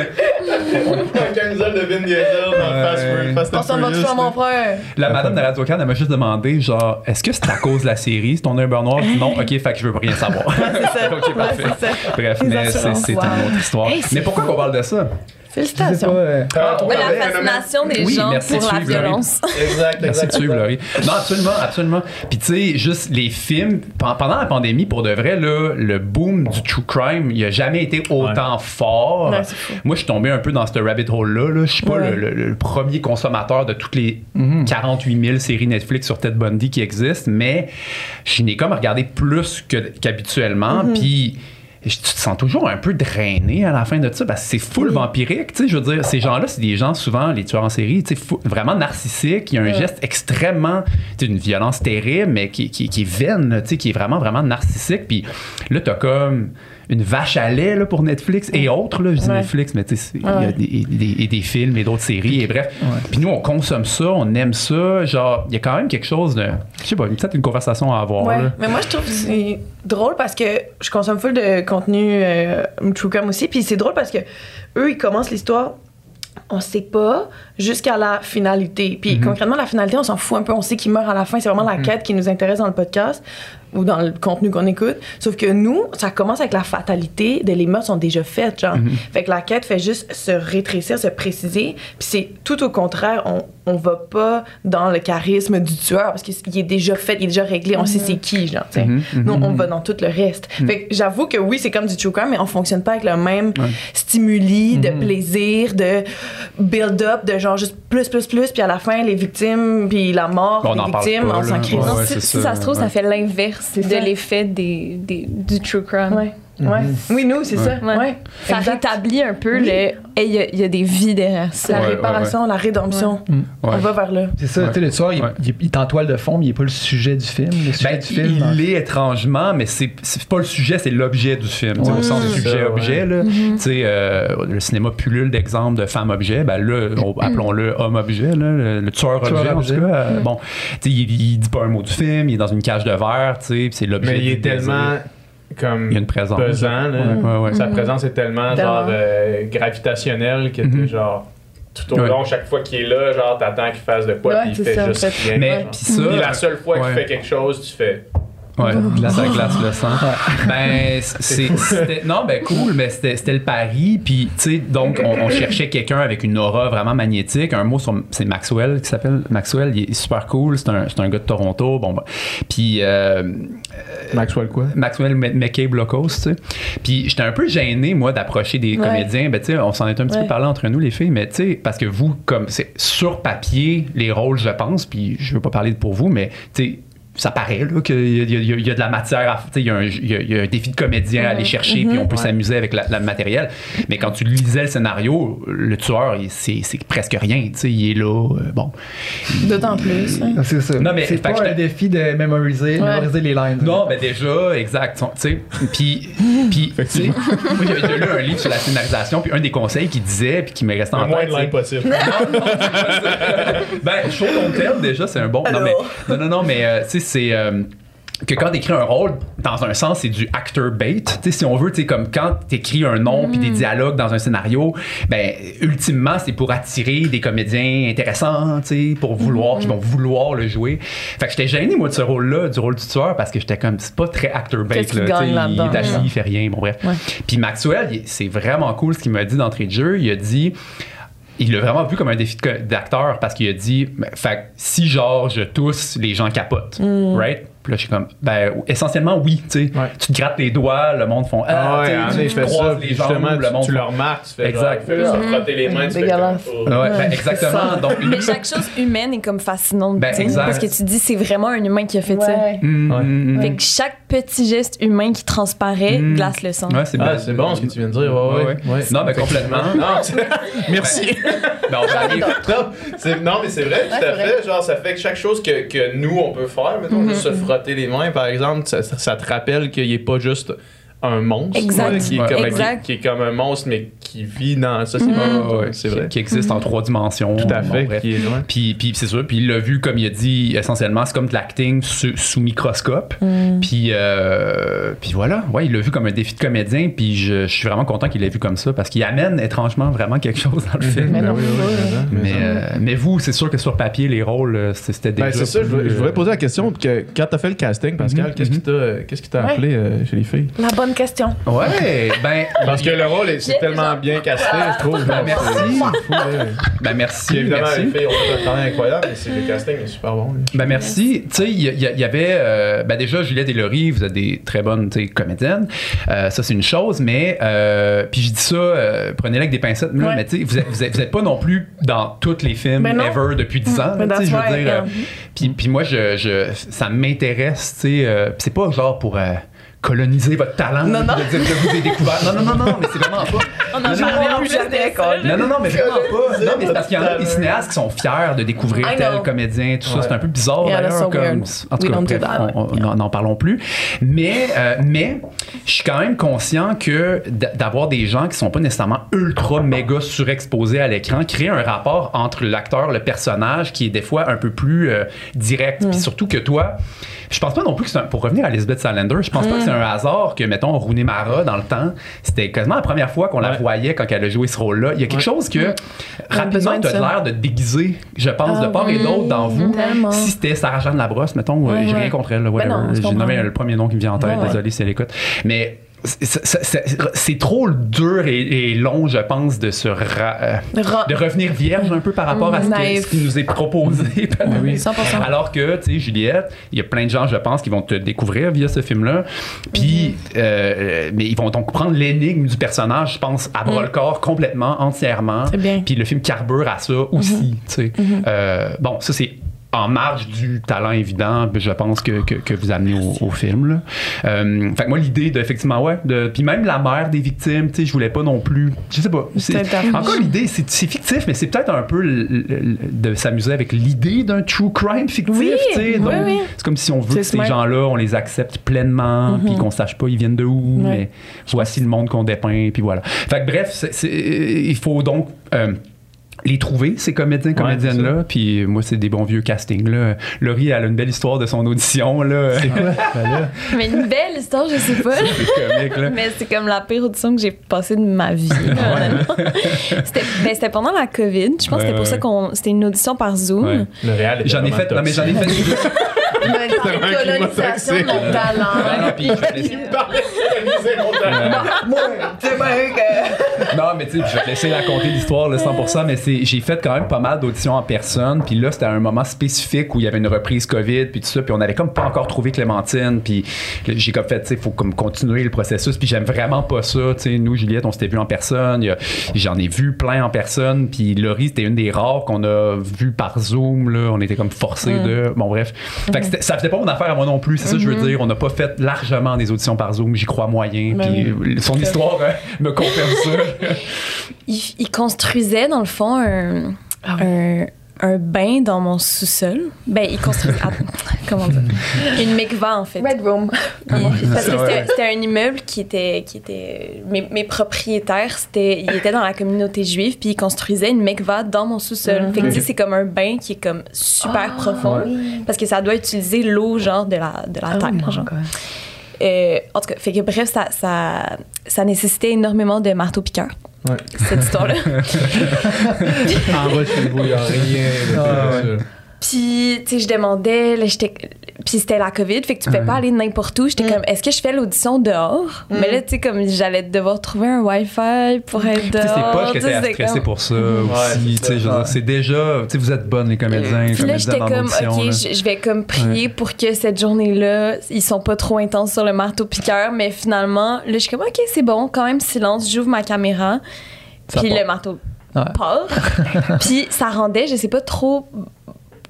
Vin Diesel dans. Fast Food- Fast On and mon frère. La madame de Radio Can, elle m'a juste demandé, genre, est-ce que c'est à cause de la série, c'est ton œil beurre noir? Non, ok, fait que je veux rien savoir. C'est ça. ok, parfait. Bref, Les mais c'est une autre histoire. Mais pourquoi qu'on parle de ça? Sais pas, Félicitations. euh, Ah, la fascination des Oui, gens merci pour de la suivre, violence. Exact, Merci de suivre, Laurie. Non, absolument, absolument. Puis tu sais, juste les films, pen- pendant la pandémie, pour de vrai, là, le boom du true crime, il a jamais été autant fort. Ouais. Moi, je suis tombé un peu dans ce rabbit hole-là. Là. Je suis pas Ouais. le, le- le premier consommateur de toutes les Mhm. 48 000 séries Netflix sur Ted Bundy qui existent, mais je n'ai comme regardé plus qu'habituellement. Puis tu te sens toujours un peu drainé à la fin de ça parce que c'est full vampirique. Tu sais, je veux dire, ces gens-là, c'est des gens, souvent, les tueurs en série, tu sais, vraiment narcissiques. Il y a un geste extrêmement, tu sais, d'une violence terrible, mais qui, qui, qui est vaine, tu sais, qui est vraiment, vraiment narcissique. Puis là, t'as comme une vache à lait là, pour Netflix et autres, là, je dis Ouais. Netflix, mais tu sais, il y a des, des- et des films et d'autres séries, et bref. Puis nous, on consomme ça, on aime ça. Genre, il y a quand même quelque chose de. Je sais pas, peut-être une conversation à avoir. Ouais, là. mais moi je trouve que c'est drôle parce que je consomme full de contenu euh, True Crime aussi, puis c'est drôle parce que eux ils commencent l'histoire, on sait pas jusqu'à la finalité. Puis concrètement la finalité, on s'en fout un peu, on sait qu'il meurt à la fin, c'est vraiment la quête qui nous intéresse dans le podcast ou dans le contenu qu'on écoute. Sauf que nous, ça commence avec la fatalité de les meurtres sont déjà faites, genre. Fait que la quête fait juste se rétrécir, se préciser, puis c'est tout au contraire, on on va pas dans le charisme du tueur parce qu'il est déjà fait, il est déjà réglé, on sait c'est qui, genre, tu sais. Mhm, mhm. Nous, on va dans tout le reste. Fait que j'avoue que oui, c'est comme du true crime, mais on fonctionne pas avec le même stimuli de plaisir, de build-up, de genre juste plus, plus, plus, puis à la fin, les victimes, puis la mort Bon, des victimes, pas, on s'en crie. Ouais, Non, ouais, si, ça, ça se trouve, ouais. ça fait l'inverse de l'effet des, des- du true crime. Ouais. Ouais. Oui, nous, c'est ça. Ouais. Ça Exact. rétablit un peu le. Hey, il y, a- il y a des vies derrière ça. La Ouais, ouais, réparation, la rédemption. Ouais. On va vers là. C'est ça, Ouais. tu sais, le tueur, il, Ouais. il, il est en toile de fond, mais il est pas le sujet du film. Le sujet Ben, du film. il l'est étrangement, mais c'est c'est pas le sujet, c'est l'objet du film. au sens c'est ça, sujet-objet. là. Tu sais, euh, le cinéma pullule d'exemples de femmes-objet. Ben là, on- appelons-le homme-objet, là, le, le tueur-objet, en tout cas. Bon, tu sais, il, il dit pas un mot du film, il est dans une cage de verre, tu sais, puis c'est l'objet Mais il du est tellement. Comme Il y a une présence. pesant. Là. Ouais, ouais, ouais. Sa présence est tellement genre euh, gravitationnelle que t'es Mhm. genre tout au Ouais. long, chaque fois qu'il est là, genre t'attends qu'il fasse de quoi, Ouais, puis il fait ça, juste rien. Mais ça, Puis la seule fois ouais. qu'il fait quelque chose, tu fais. Ouais, ça glace le sang. Ben, c'est, c'était, non, ben cool, mais c'était, c'était le pari. Puis, tu sais, donc, on, on cherchait quelqu'un avec une aura vraiment magnétique. Un mot sur, c'est Maxwell qui s'appelle. Maxwell, il est super cool. C'est un, c'est un gars de Toronto. Bon, ben, puis, euh, Maxwell quoi? Maxwell M- McCabe Locos, tu sais. Puis j'étais un peu gêné, moi, d'approcher des Ouais. comédiens. Ben, tu sais, on s'en est un petit Ouais. peu parlé entre nous, les filles, mais tu sais, parce que vous, comme c'est sur papier, les rôles, je pense, puis je veux pas parler pour vous, mais tu sais, ça paraît là qu'il y, a- y y de la matière à tu sais, il y, a un- il y a- il y a un défi de comédien à aller chercher puis on peut s'amuser avec la- la- le matériel mais quand tu lisais le scénario le tueur c'est presque rien tu sais il est là euh, bon D'autant plus. hein. Ah, C'est ça. Non, mais c'est pas que un défi de mémoriser, Ouais. mémoriser les lines. Non, ben déjà, exact. Tu sais, puis, puis, tu sais, moi j'ai lu un livre sur la scénarisation, puis un des conseils qu'il disait, puis qui m'est resté en Le moins tête, de ligne possible. ben, chaud long terme, déjà, c'est un bon. Non, mais, non, non, non, mais, euh, tu sais, c'est. euh, que quand t'écris un rôle, dans un sens, c'est du actor bait. Tu sais, si on veut, tu sais, comme quand t'écris un nom puis des dialogues dans un scénario, ben, ultimement, c'est pour attirer des comédiens intéressants, tu sais, pour vouloir, qui vont vouloir le jouer. Fait que j'étais gêné, moi, de ce rôle-là, du rôle du tueur, parce que j'étais comme, c'est pas très actor bait, là. gagne Il là-dedans, est assis, il fait rien, bon, bref. Puis Maxwell, il- c'est vraiment cool ce qu'il m'a dit d'entrée de jeu. Il a dit, il l'a vraiment vu comme un défi d'acteur parce qu'il a dit, fait si genre je tousse, les gens capotent, right? Puis là, je suis comme, ben, essentiellement, oui, tu sais. Ouais. Tu te grattes les doigts, le monde font, Ah ah, ouais, tu sais, tu- ça, les jambes, le tu, monde tu font- le remarques, tu fais Exact. genre, se frotter les mains, tu fais Dégueulasse. comme, oh. Ouais, ben, exactement. Donc, une- Mais chaque chose humaine est comme fascinante. Ben, exact. Parce que tu dis, c'est vraiment un humain qui a fait ça. Ouais. Mm, mm, mm. Fait que chaque petit geste humain qui transparaît glace le sang. Ouais, c'est Ah, c'est bon ce que tu viens de dire, ouais, ouais. ouais. Non, mais complètement. Merci. Ben, non, mais c'est vrai, tout à fait. Genre, ça fait que chaque chose que, que nous, on peut faire, mettons, juste se frotter les mains, par exemple, ça, ça- ça te rappelle qu'il n'est pas juste un monstre. Exact. ouais, Qui, est comme, Exact. Qui, qui est comme un monstre, mais qui vit dans ça. C'est Ouais, ouais, c'est qui- vrai. Qui existe en trois dimensions. Tout à fait. qui est loin. Puis, puis c'est sûr, puis il l'a vu, comme il a dit, essentiellement, c'est comme de l'acting sous, sous microscope. Puis, euh, puis voilà, ouais, il l'a vu comme un défi de comédien, puis je, je suis vraiment content qu'il l'ait vu comme ça, parce qu'il amène étrangement vraiment quelque chose dans le film. Mais non, Ben oui, oui, pas, mais euh, mais vous, c'est sûr que sur papier, les rôles, euh, c'était déjà. Ben, c'est ça, je voulais, plus, je voulais euh, poser la question, que quand t'as fait le casting, Pascal, Mhm, qu'est-ce qui t'a qu'est-ce qui t'a Ouais. appelé euh, chez les filles? La bonne question. Ouais, ben, Parce que le rôle, est- c'est tellement bien casté, je trouve. Ben, merci. là. ben Puis merci, évidemment, merci. les filles ont fait un travail incroyable, mais c'est- le casting est super bon. Ben merci. Tu sais, il y, y- y avait, euh, ben déjà Juliette et Laurie, vous êtes des très bonnes comédiennes. Euh, ça c'est une chose, mais euh, puis je dis ça, euh, prenez-le avec des pincettes. là, Ouais. Mais tu sais, vous êtes, vous, êtes, vous êtes pas non plus dans tous les films Ben ever depuis 10 ans. Ben, tu sais, that's je veux dire. euh, puis, puis moi, je, je, ça m'intéresse. Tu sais, euh, puis c'est pas genre pour euh, coloniser votre talent, Non, non. de dire que je vous ai découvert. Non, non, non, non, mais c'est vraiment pas. On Non, en non, parlait non, en plus jamais, de quoi. Non, non, non, mais vraiment pas. Non, mais c'est parce qu'il y en a des cinéastes qui sont fiers de découvrir tel comédien, tout ça. Ouais. C'est un peu bizarre Yeah, d'ailleurs. so comme, en tout We cas, bref, on- n'en parlons plus. Mais, euh, mais je suis quand même conscient que d'avoir des gens qui sont pas nécessairement ultra méga surexposés à l'écran crée un rapport entre l'acteur, le personnage, qui est des fois un peu plus euh, direct. Mm. Puis surtout que toi, je pense pas non plus que c'est un- pour revenir à Elizabeth Salander, je pense pas que c'est un Mm. hasard que, mettons, Rooney Mara, dans le temps, c'était quasiment la première fois qu'on la Ouais. voyait quand elle a joué ce rôle-là. Il y a quelque chose que, rapidement, besoin de tu as l'air de déguiser, je pense, de Ah part et d'autre dans vous. tellement. Si c'était Sarah-Jeanne Labrosse, mettons, euh, j'ai rien contre elle, whatever. non, j'ai nommé le premier nom qui me vient en tête, désolé si elle écoute. Mais c'est- trop dur et, et long, je pense, de se ra- euh, de revenir vierge un peu par rapport à ce, que- Naïf. ce qui nous est proposé. Oui, 100%. Alors que, tu sais, Juliette, il y a plein de gens, je pense, qui vont te découvrir via ce film-là. Puis, euh, mais ils vont donc prendre l'énigme du personnage, je pense, à bras le corps, complètement, entièrement. C'est bien. Puis le film carbure à ça aussi, tu sais. Euh, bon, ça, c'est en marge du talent évident, je pense, que, que, que vous amenez au, au film. Là. Euh, fait que moi, l'idée de, effectivement, ouais, de, puis même la mère des victimes, tu sais, je voulais pas non plus, je sais pas. encore l'idée, c'est fictif, mais c'est peut-être un peu de s'amuser avec l'idée d'un true crime fictif, Oui, tu sais. oui, Donc, oui. c'est comme si on veut que ces gens-là, on les accepte pleinement, puis qu'on sache pas ils viennent de où, mais voici le monde qu'on dépeint, puis voilà. Fait que bref, il faut donc euh, les trouver, ces comédiens, comédiennes-là. Puis moi, c'est des bons vieux castings. Là. Laurie, elle a une belle histoire de son audition. Là. C'est Mais une belle histoire, je sais pas. comique. Là. Mais c'est comme la pire audition que j'ai passée de ma vie. C'était ben, c'était pendant la COVID. Je pense Ouais, que c'était pour ouais. ça qu'on. C'était une audition par Zoom. J'en ai fait, non, mais j'en ai fait. Une colonisation de talent. Ah, non, mon talent. Moi, c'est bien que. Mais tu sais, je vais te laisser raconter l'histoire, le 100%, mais c'est, j'ai fait quand même pas mal d'auditions en personne, puis là, c'était un moment spécifique où il y avait une reprise COVID, puis tout ça, puis on avait comme pas encore trouvé Clémentine, puis là, j'ai comme fait, tu sais, faut comme continuer le processus, puis j'aime vraiment pas ça, tu sais, nous, Juliette, on s'était vu en personne, j'en ai vu plein en personne, puis Laurie, c'était une des rares qu'on a vu par Zoom, là, on était comme forcés de, bon bref, fait que c'était- ça faisait pas mon affaire à moi non plus, c'est ça que je veux dire, on n'a pas fait largement des auditions par Zoom, j'y crois moyen, Ben puis son histoire euh, me confirme ça. Il, il construisait, dans le fond, un, un, un bain dans mon sous-sol. Ben, il construisait. ah, comment dire Une mikva, en fait. Red Room. Parce que c'était c'était un immeuble qui était. Qui était mes, mes propriétaires, c'était, ils étaient dans la communauté juive, puis ils construisaient une mikva dans mon sous-sol. Fait que tu sais, c'est comme un bain qui est comme super profond. Parce que ça doit utiliser l'eau, genre, de la, de la terre. genre. Euh, en tout cas, fait que bref, ça, ça, ça nécessitait énormément de marteau-piqueur, Ouais. cette histoire-là. En bas chez vous, il n'y a rien Ah. Puis, tu sais, je demandais, là, j'étais. Puis c'était la COVID, fait que tu pouvais pas aller n'importe où. J'étais comme, est-ce que je fais l'audition dehors? Mais là, tu sais, comme j'allais devoir trouver un Wi-Fi pour être Tu sais, c'est dehors. pas que t'es comme- pour ça Ouais, aussi. veux dire, C'est déjà, tu sais, vous êtes bonnes les comédiens, Puis là, j'étais comme, OK, là. je je vais comme prier pour que cette journée-là, ils sont pas trop intenses sur le marteau-piqueur. Mais finalement, là, je suis comme, OK, c'est bon, quand même, silence. J'ouvre ma caméra. Ça puis part. le marteau Ouais. part. puis ça rendait, je sais pas trop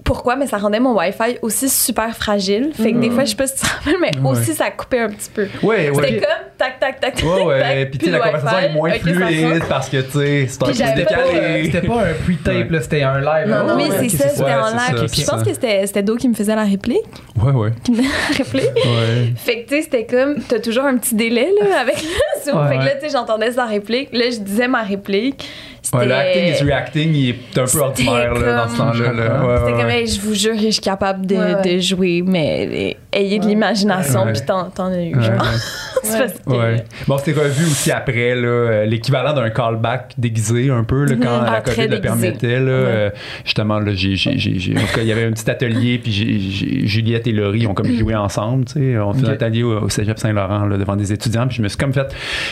pourquoi, mais ça rendait mon Wi-Fi aussi super fragile. Fait que des fois, je sais pas si tu te rappelles, mais Ouais. aussi ça coupait un petit peu. Ouais, C'était ouais. comme tac, tac, tac, tac. Ouais, ouais. tac, Puis tu puis sais, la conversation est moins fluide parce que, tu sais, c'est un peu décalé. C'était pas un pre-tape, là, c'était un live. Non, non, Oui, ouais, c'est ça, c'était Ouais, en live. je pense que c'était c'était Do qui me faisait la réplique. Ouais, ouais. Qui me faisait la réplique. Ouais. Fait que, tu sais, c'était comme, t'as toujours un petit délai, là, avec le Zoom. Ouais, fait que là, tu sais, j'entendais sa réplique. Là, je disais ma réplique. Ouais, le acting is reacting, il est un peu ordinaire là, dans ce comme- temps-là. là. Ouais, C'était ouais, comme. Hey, je vous jure, je suis capable de, Ouais, ouais. de jouer, mais euh, ayez de l'imagination, Ouais. puis t'en, t'en as eu. Genre. que-. Bon, c'était revu aussi après, là, euh, l'équivalent d'un callback déguisé un peu, là, quand Ah, la COVID le permettait. Là, euh, justement, là, j'ai, j'ai, j'ai, j'ai- en tout cas, il y avait un petit atelier, puis j'ai- j'ai- Juliette et Laurie ont comme joué ensemble. tu sais. On fait un Ok. atelier au, au cégep Saint-Laurent là, devant des étudiants, puis je me suis comme fait.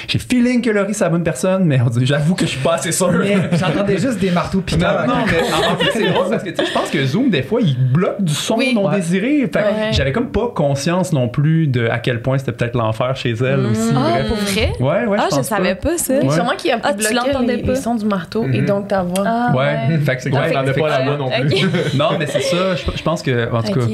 J'ai feeling que Laurie, c'est la bonne personne, mais on dit, j'avoue que je suis pas assez sûr. Mais j'entendais juste des marteaux piquants. Non, non, mais en plus, c'est drôle parce que tu sais, je pense que Zoom, des fois, il bloque du son Oui. non Ouais. désiré. Fait que Ouais. j'avais comme pas conscience non plus de à quel point c'était peut-être l'enfer chez elle aussi. Ah, pour vrai? Ouais, ouais, ah, je pense savais pas, ça. Ouais. Sûrement qu'il y a un peu Ah, tu bloqué l'entendais les, pas? les sons du marteau et Mhm. donc ta voix. Ah, Ouais, fait que C'est pas la voix non plus. Non, mais c'est ça. Je, je pense que, en tout cas,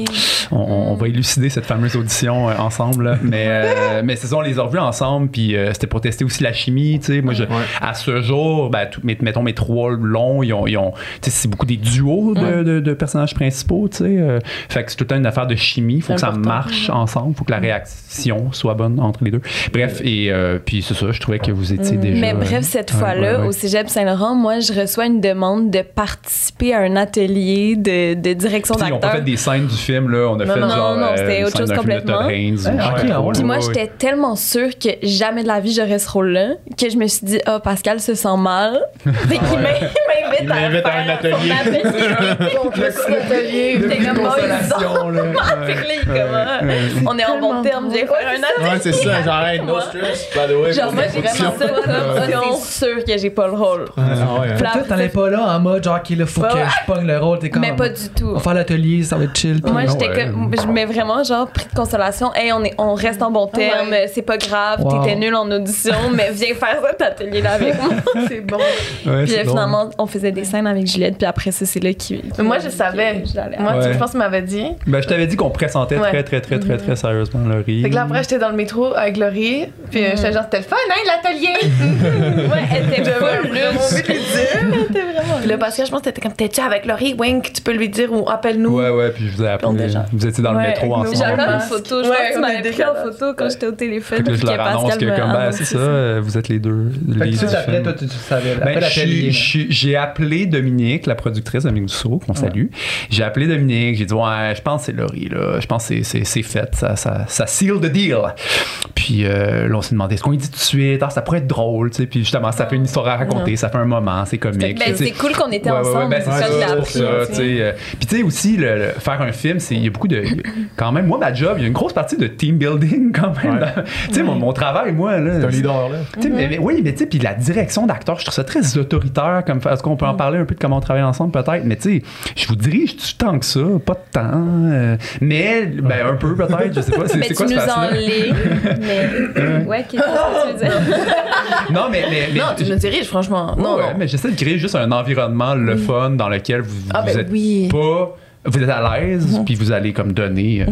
on, va élucider cette fameuse audition euh, ensemble. Mais, euh, mais c'est ça, on les a revus ensemble. Puis euh, c'était pour tester aussi la chimie. Tu sais, moi, je, à ce jour, ben, tout- mes- mettons mes trois longs, ils ont, ils ont- c'est beaucoup des duos de, de- de personnages principaux. Tu sais, euh, fait que c'est tout le temps une affaire de chimie. Il faut que ça marche ensemble. Il faut que la réaction soit bonne entre les deux. Bref, et euh, puis c'est ça. Je trouvais que vous étiez déjà. Mais bref, cette ouais, fois-là, ouais, ouais. au Cégep Saint-Laurent, moi, je reçois une demande de participer à un atelier de, de direction Tu sais, Ils ont pas d'acteur. fait des scènes du film, là. On a Non, fait non, genre. non, euh, c'était autre scène chose complètement. Ah, ah. Puis moi, ouais, j'étais tellement sûre que jamais de la vie j'aurais ce rôle-là que je me suis dit, ah, Pascal se sent mal. Fait qu'il m'in- il Il m'invite à, m'invite à faire un atelier. atelier. J'étais comme, oh, ils sont- ah, on est en bon terme, viens faire un atelier. Ouais, c'est ça. Genre, hey, no stress. By the way. Genre, moi, j'ai vraiment ça comme c'est sûr que j'ai pas le rôle. Ah, Toi, t'en es pas là en mode genre, là, faut Ouais, que je pogne le rôle. T'es comme. Mais pas du tout. On va faire l'atelier, ça va être chill. Moi, j'étais comme, je mets vraiment genre pris de consolation. Hey, on est, on reste en bon terme. C'est pas grave. T'étais nul en audition, mais viens faire cet atelier là avec moi. C'est bon. Ouais, Puis drôle. finalement, on faisait des scènes avec Juliette. Puis après ça, c'est là qui. qui Moi, je savais. que j'allais Moi, Ouais. tu- je pense que tu m'avais dit. Ben, je t'avais dit qu'on pressentait Ouais. très, très, très, très, très sérieusement Laurie. Fait que là, après, j'étais dans le métro avec Laurie. Puis euh, j'étais genre, c'était le fun, hein, l'atelier? Ouais, elle était full vraiment envie de lui dire. C'était vraiment. Puis là, Pascal, je pense que t'étais comme, t'es-tu avec Laurie? Wink, tu peux lui dire ou appelle-nous. Ouais, ouais, puis je vous ai appelé. Vous étiez dans le Ouais, métro ensemble. J'avais une photo. Je pense que tu m'avais pris en photo quand j'étais au téléphone. Fait que là, je leur annonce que, me comme, ben, c'est ça, euh, vous êtes les deux. Fait que après, toi, tu, tu savais. J'ai appelé Dominique, la productrice Dominique Dussault, qu'on salue. J'ai appelé Dominique, j'ai dit ouais, je pense que c'est Laurie là, je pense que c'est- c'est c'est fait, ça, ça, ça seal the deal. Puis euh, là on s'est demandé est-ce qu'on dit tout de suite, ah, ça pourrait être drôle, tu sais. Puis justement ça fait une histoire à raconter, ça fait un moment, c'est comique. Ben, c'est cool qu'on était Ouais, ouais, ouais, ensemble. ben, c'est ça ça, c'est ça, tu sais. euh, Puis tu sais aussi, le, le- faire un film, c'est il y a beaucoup de. Quand même, moi, ma job, il y a une grosse partie de team building quand même. Tu sais, mon, mon travail, moi, là. C'est un leader, là. Mais, mais oui, mais tu sais, puis la direction d'acteur, je trouve ça très autoritaire. Comme, est-ce qu'on peut en parler un peu de comment on travaille ensemble, peut-être? Mais tu sais, je vous dirige du temps que ça, pas de temps. euh, mais, ben, un peu, peut-être, je sais pas. C'est, tu quoi ce nous enlignes. mais. Ouais, qu'est-ce que tu veux dire? Non, mais. mais, mais Non, tu nous diriges, franchement. Non, ouais, non. mais j'essaie de créer juste un environnement le fun dans lequel vous, Ah, vous ben êtes oui. pas. Vous êtes à l'aise, puis vous allez comme donner euh,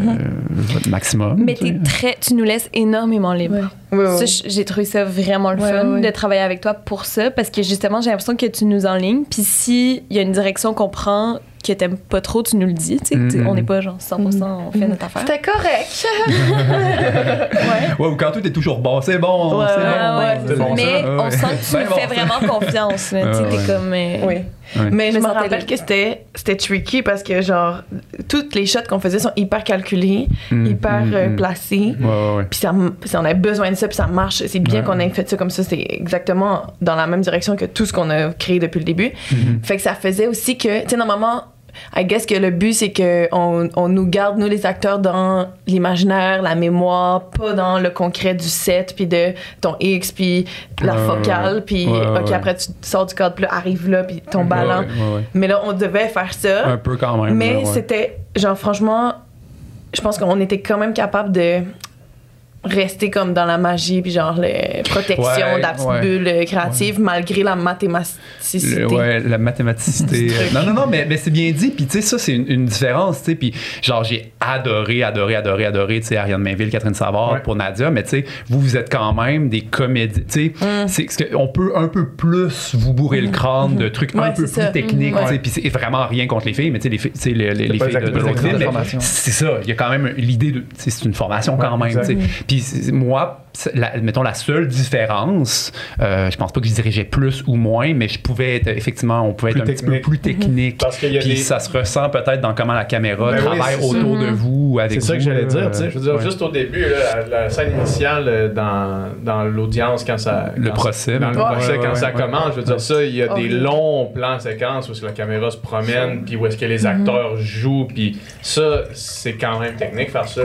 votre maximum. Mais tu t'es très, tu nous laisses énormément libre. Ouais, ouais. Ça, j- j'ai trouvé ça vraiment le Ouais, fun ouais. de travailler avec toi pour ça parce que justement j'ai l'impression que tu nous enlignes puis si il y a une direction qu'on prend que t'aimes pas trop tu nous le dis Mhm. Sais, on n'est pas genre 100% on fait notre affaire C'était correct. Ouais, ou quand tout est toujours bon, c'est bon, Ouais, c'est ouais, bon. ouais, c'est bon, mais ça. on Ouais. sent que tu Ben nous bon, fais vraiment confiance. Tu Ouais, t'es ouais. comme euh, Oui. Ouais. Mais je me rappelle que c'était c'était tricky parce que genre toutes les shots qu'on faisait sont hyper calculés, Mm, hyper mm, euh, mm. placés. Ouais, ouais, ouais. Puis ça, puis on avait besoin de ça, puis ça marche. C'est bien Ouais. qu'on ait fait ça comme ça. C'est exactement dans la même direction que tout ce qu'on a créé depuis le début. Mhm. Fait que ça faisait aussi que, tu sais, normalement, I guess que le but, c'est qu'on on nous garde, nous les acteurs, dans l'imaginaire, la mémoire, pas dans le concret du set, puis de ton X, puis la Ouais, focale, puis Ouais, ouais, OK, après, tu sors du cadre, puis là, arrive là, puis ton ballon. Mais là, on devait faire ça. Un peu quand même. Mais c'était, genre, franchement, je pense qu'on était quand même capable de rester comme dans la magie, puis genre, la protection Ouais, de la petite ouais. bulle euh, créative, malgré la mathématicité. Le- ouais, la mathématicité. Truc. non, non, non, mais, mais c'est bien dit. Puis, tu sais, ça, c'est une, une différence. Tu sais, puis, genre, j'ai adoré, adoré, adoré, adoré, tu sais, Ariane Mainville, Catherine Savard Ouais. pour Nadia. Mais, tu sais, vous, vous êtes quand même des comédiens. Tu sais, Mm. on peut un peu plus vous bourrer le crâne de trucs un peu plus ça. techniques. Mm. tu sais. Puis, c'est vraiment rien contre les filles, mais, tu sais, les, filles- tu sais, les, les, les filles de, de formation. C'est ça. Il y a quand même l'idée de. tu sais, C'est une formation quand même. tu sais. Puis, moi, la- mettons, la seule différence, euh, je pense pas que je dirigeais plus ou moins, mais je pouvais être, effectivement, on pouvait Plus être un petit peu technique. plus technique. Parce qu'il y a Puis des- ça se ressent peut-être dans comment la caméra Ben oui, travaille ça. autour de vous ou avec C'est ça que vous, j'allais dire, tu sais. Je veux dire, Ouais. juste au début, là, la, la scène initiale euh, dans, dans l'audience, quand ça. Le quand procès, ça- Dans le ouais, procès, ouais, quand ouais, ça ouais. commence, je veux dire, ça, il y a des longs plans séquences où la caméra se promène, puis où est-ce que les acteurs jouent, puis ça, c'est quand même technique faire ça.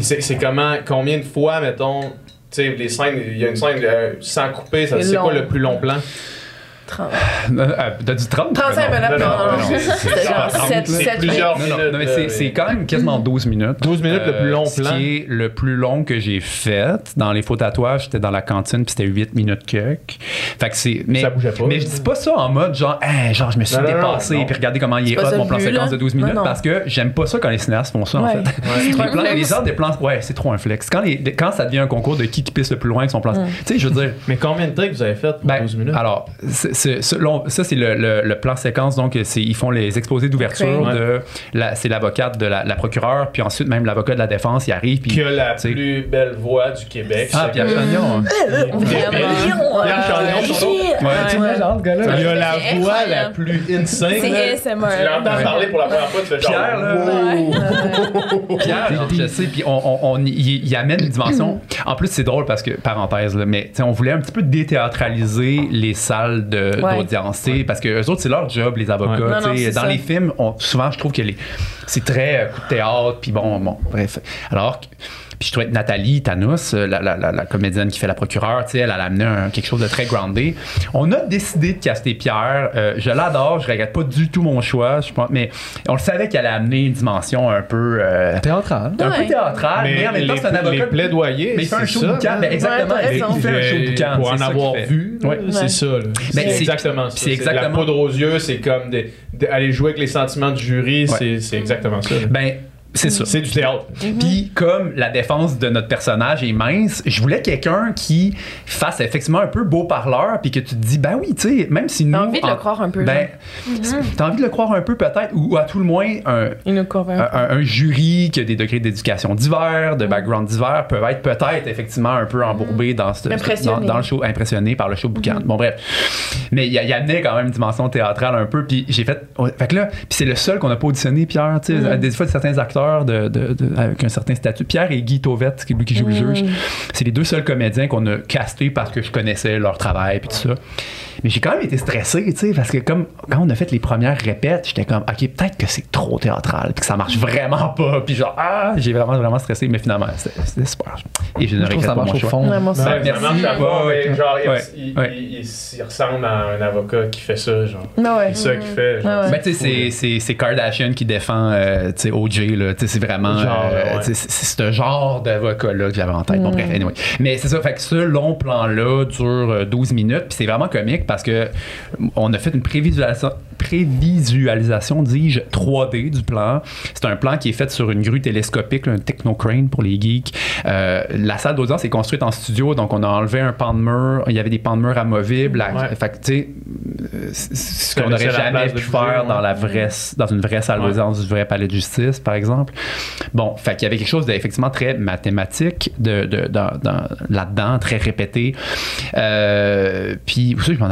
C'est c'est comment, combien de fois, mettons, tu sais, les scènes, il y a une scène euh, sans couper, ça, C'est quoi le plus long plan? 30. Euh, T'as dit 30? 35 Non, minutes, non, non, non, non, non, non. c'est- genre c'est- 7, c'est 7, plusieurs Non, non, minutes, non, mais là, c'est, quand même quasiment 12 minutes. 12 minutes, le plus long ce plan. qui est le plus long que j'ai fait dans les faux tatouages, c'était dans la cantine, puis c'était 8 minutes quelques. Fait que c'est. Mais, Ça bougeait pas. Mais je dis pas ça en mode genre, Hey, genre, je me suis dépassé, puis regardez comment il est hot, mon plan séquence là. de 12 minutes, Non, non. parce que j'aime pas ça quand les cinéastes font ça, en fait. Les, plans- flex. les heures des plans, ouais, c'est trop un flex. Quand, les, quand ça devient un concours de qui qui pisse le plus loin avec son plan. Tu sais, je veux dire. Mais combien de takes vous avez fait pour Ben, 12 minutes? alors, ce- là, on- ça, c'est le, le- le plan séquence. Donc, c'est, ils font les exposés d'ouverture de. La, c'est l'avocate de la, la procureure, puis ensuite, même l'avocat de la défense, il arrive. Puis, qui a la plus belle voix du Québec. Ah, Pierre Chagnon. Pierre Chagnon, ce gars-là? Il a la voix la plus insane. C'est là. ASMR. Tu l'entends parler pour la première fois, tu fais genre. Pierre, là. Pierre, je sais, puis on, amène une dimension. En plus, c'est drôle parce que, parenthèse, là, mais on voulait un petit peu déthéâtraliser les salles de- Ouais. d'audience, tu sais, parce que eux autres, c'est leur job, les avocats. Ouais. tu Non, non, Dans ça. les films, on- souvent, je trouve que les, c'est très euh, coup de théâtre, puis bon, bon, bref. Alors, que- puis je trouvais que Nathalie Tanous, euh, la, la- la- la comédienne qui fait la procureure, tu sais, elle, elle a amené un- quelque chose de très groundé. On a décidé de caster Pierre. Euh, je l'adore, je regrette pas du tout mon choix, je pense, mais on le savait qu'elle allait amener une dimension un peu, euh, Théâtral. un peu Ouais. théâtrale, mais, en même temps, c'est un avocat. les plaidoyers, mais il fait un c'est show ça, boucan, hein? ben, exactement. Ouais, il, fait un show Mais boucan. Pour en avoir vu, Ouais. c'est ça. Ben, c'est exactement ça. c'est exactement- La poudre aux yeux, c'est comme des- de- aller jouer avec les sentiments du jury, c'est- c'est exactement ça. Ben, c'est ça. C'est du théâtre. Puis comme la défense de notre personnage est mince, je voulais quelqu'un qui fasse effectivement un peu beau parleur, puis que tu te dis ben oui, tu sais, même si nous, T'as envie de le croire un peu, Ben, là. t'as envie de le croire un peu peut-être, ou à tout le moins un, un, un- un jury qui a des degrés d'éducation divers, de background divers, peuvent être peut-être effectivement un peu embourbés dans, ce- Impressionnés. dans, dans le show, impressionnés par le show boucan. Bon, bref. Mais il y, y amenait quand même une dimension théâtrale un peu. Puis j'ai fait. fait que là, puis c'est le seul qu'on n'a pas auditionné, Pierre. Tu sais, Des fois, certains acteurs de, de- de- avec un certain statut. Pierre et Guy Tauvette, qui est lui qui joue le juge, c'est les deux seuls comédiens qu'on a castés parce que je connaissais leur travail, puis tout ça. Mais j'ai quand même été stressé, tu sais, parce que comme quand on a fait les premières répètes, j'étais comme, ok, peut-être que c'est trop théâtral, puis que ça marche vraiment pas, puis genre, ah, j'ai vraiment, vraiment stressé, mais finalement, c'était super. Et je ne Je trouve que regrette ça pas marche mon au choix. fond. Vraiment ça. Ben, Ça marche Ouais, mais genre, il- ressemble à un avocat qui fait ça, genre. Ah ouais. C'est ça qu'il fait. genre. Ah ouais. Ben, tu sais, c'est- c'est- c'est Kardashian qui défend euh, tu sais, OJ, là. Tu sais, c'est vraiment. Genre, euh, c'est ce genre d'avocat-là que j'avais en tête. Bon, bref, anyway. Mais c'est ça, fait que ce long plan-là dure euh, 12 minutes, puis c'est vraiment comique parce que on a fait une prévisualisation, prévisualisation dis-je, 3D du plan. C'est un plan qui est fait sur une grue télescopique, un technocrane pour les geeks. Euh, la salle d'audience est construite en studio, donc on a enlevé un pan de mur. Il y avait des pans de mur amovibles. La- Ouais. Fait que, tu sais, euh, ce qu'on n'aurait jamais pu faire dans la vraie, dans une vraie salle Ouais. d'audience du vrai palais de justice, par exemple. Bon, fait qu'il y avait quelque chose d'effectivement très mathématique de, de- dans- dans- là-dedans, très répété. Euh, puis, je m'en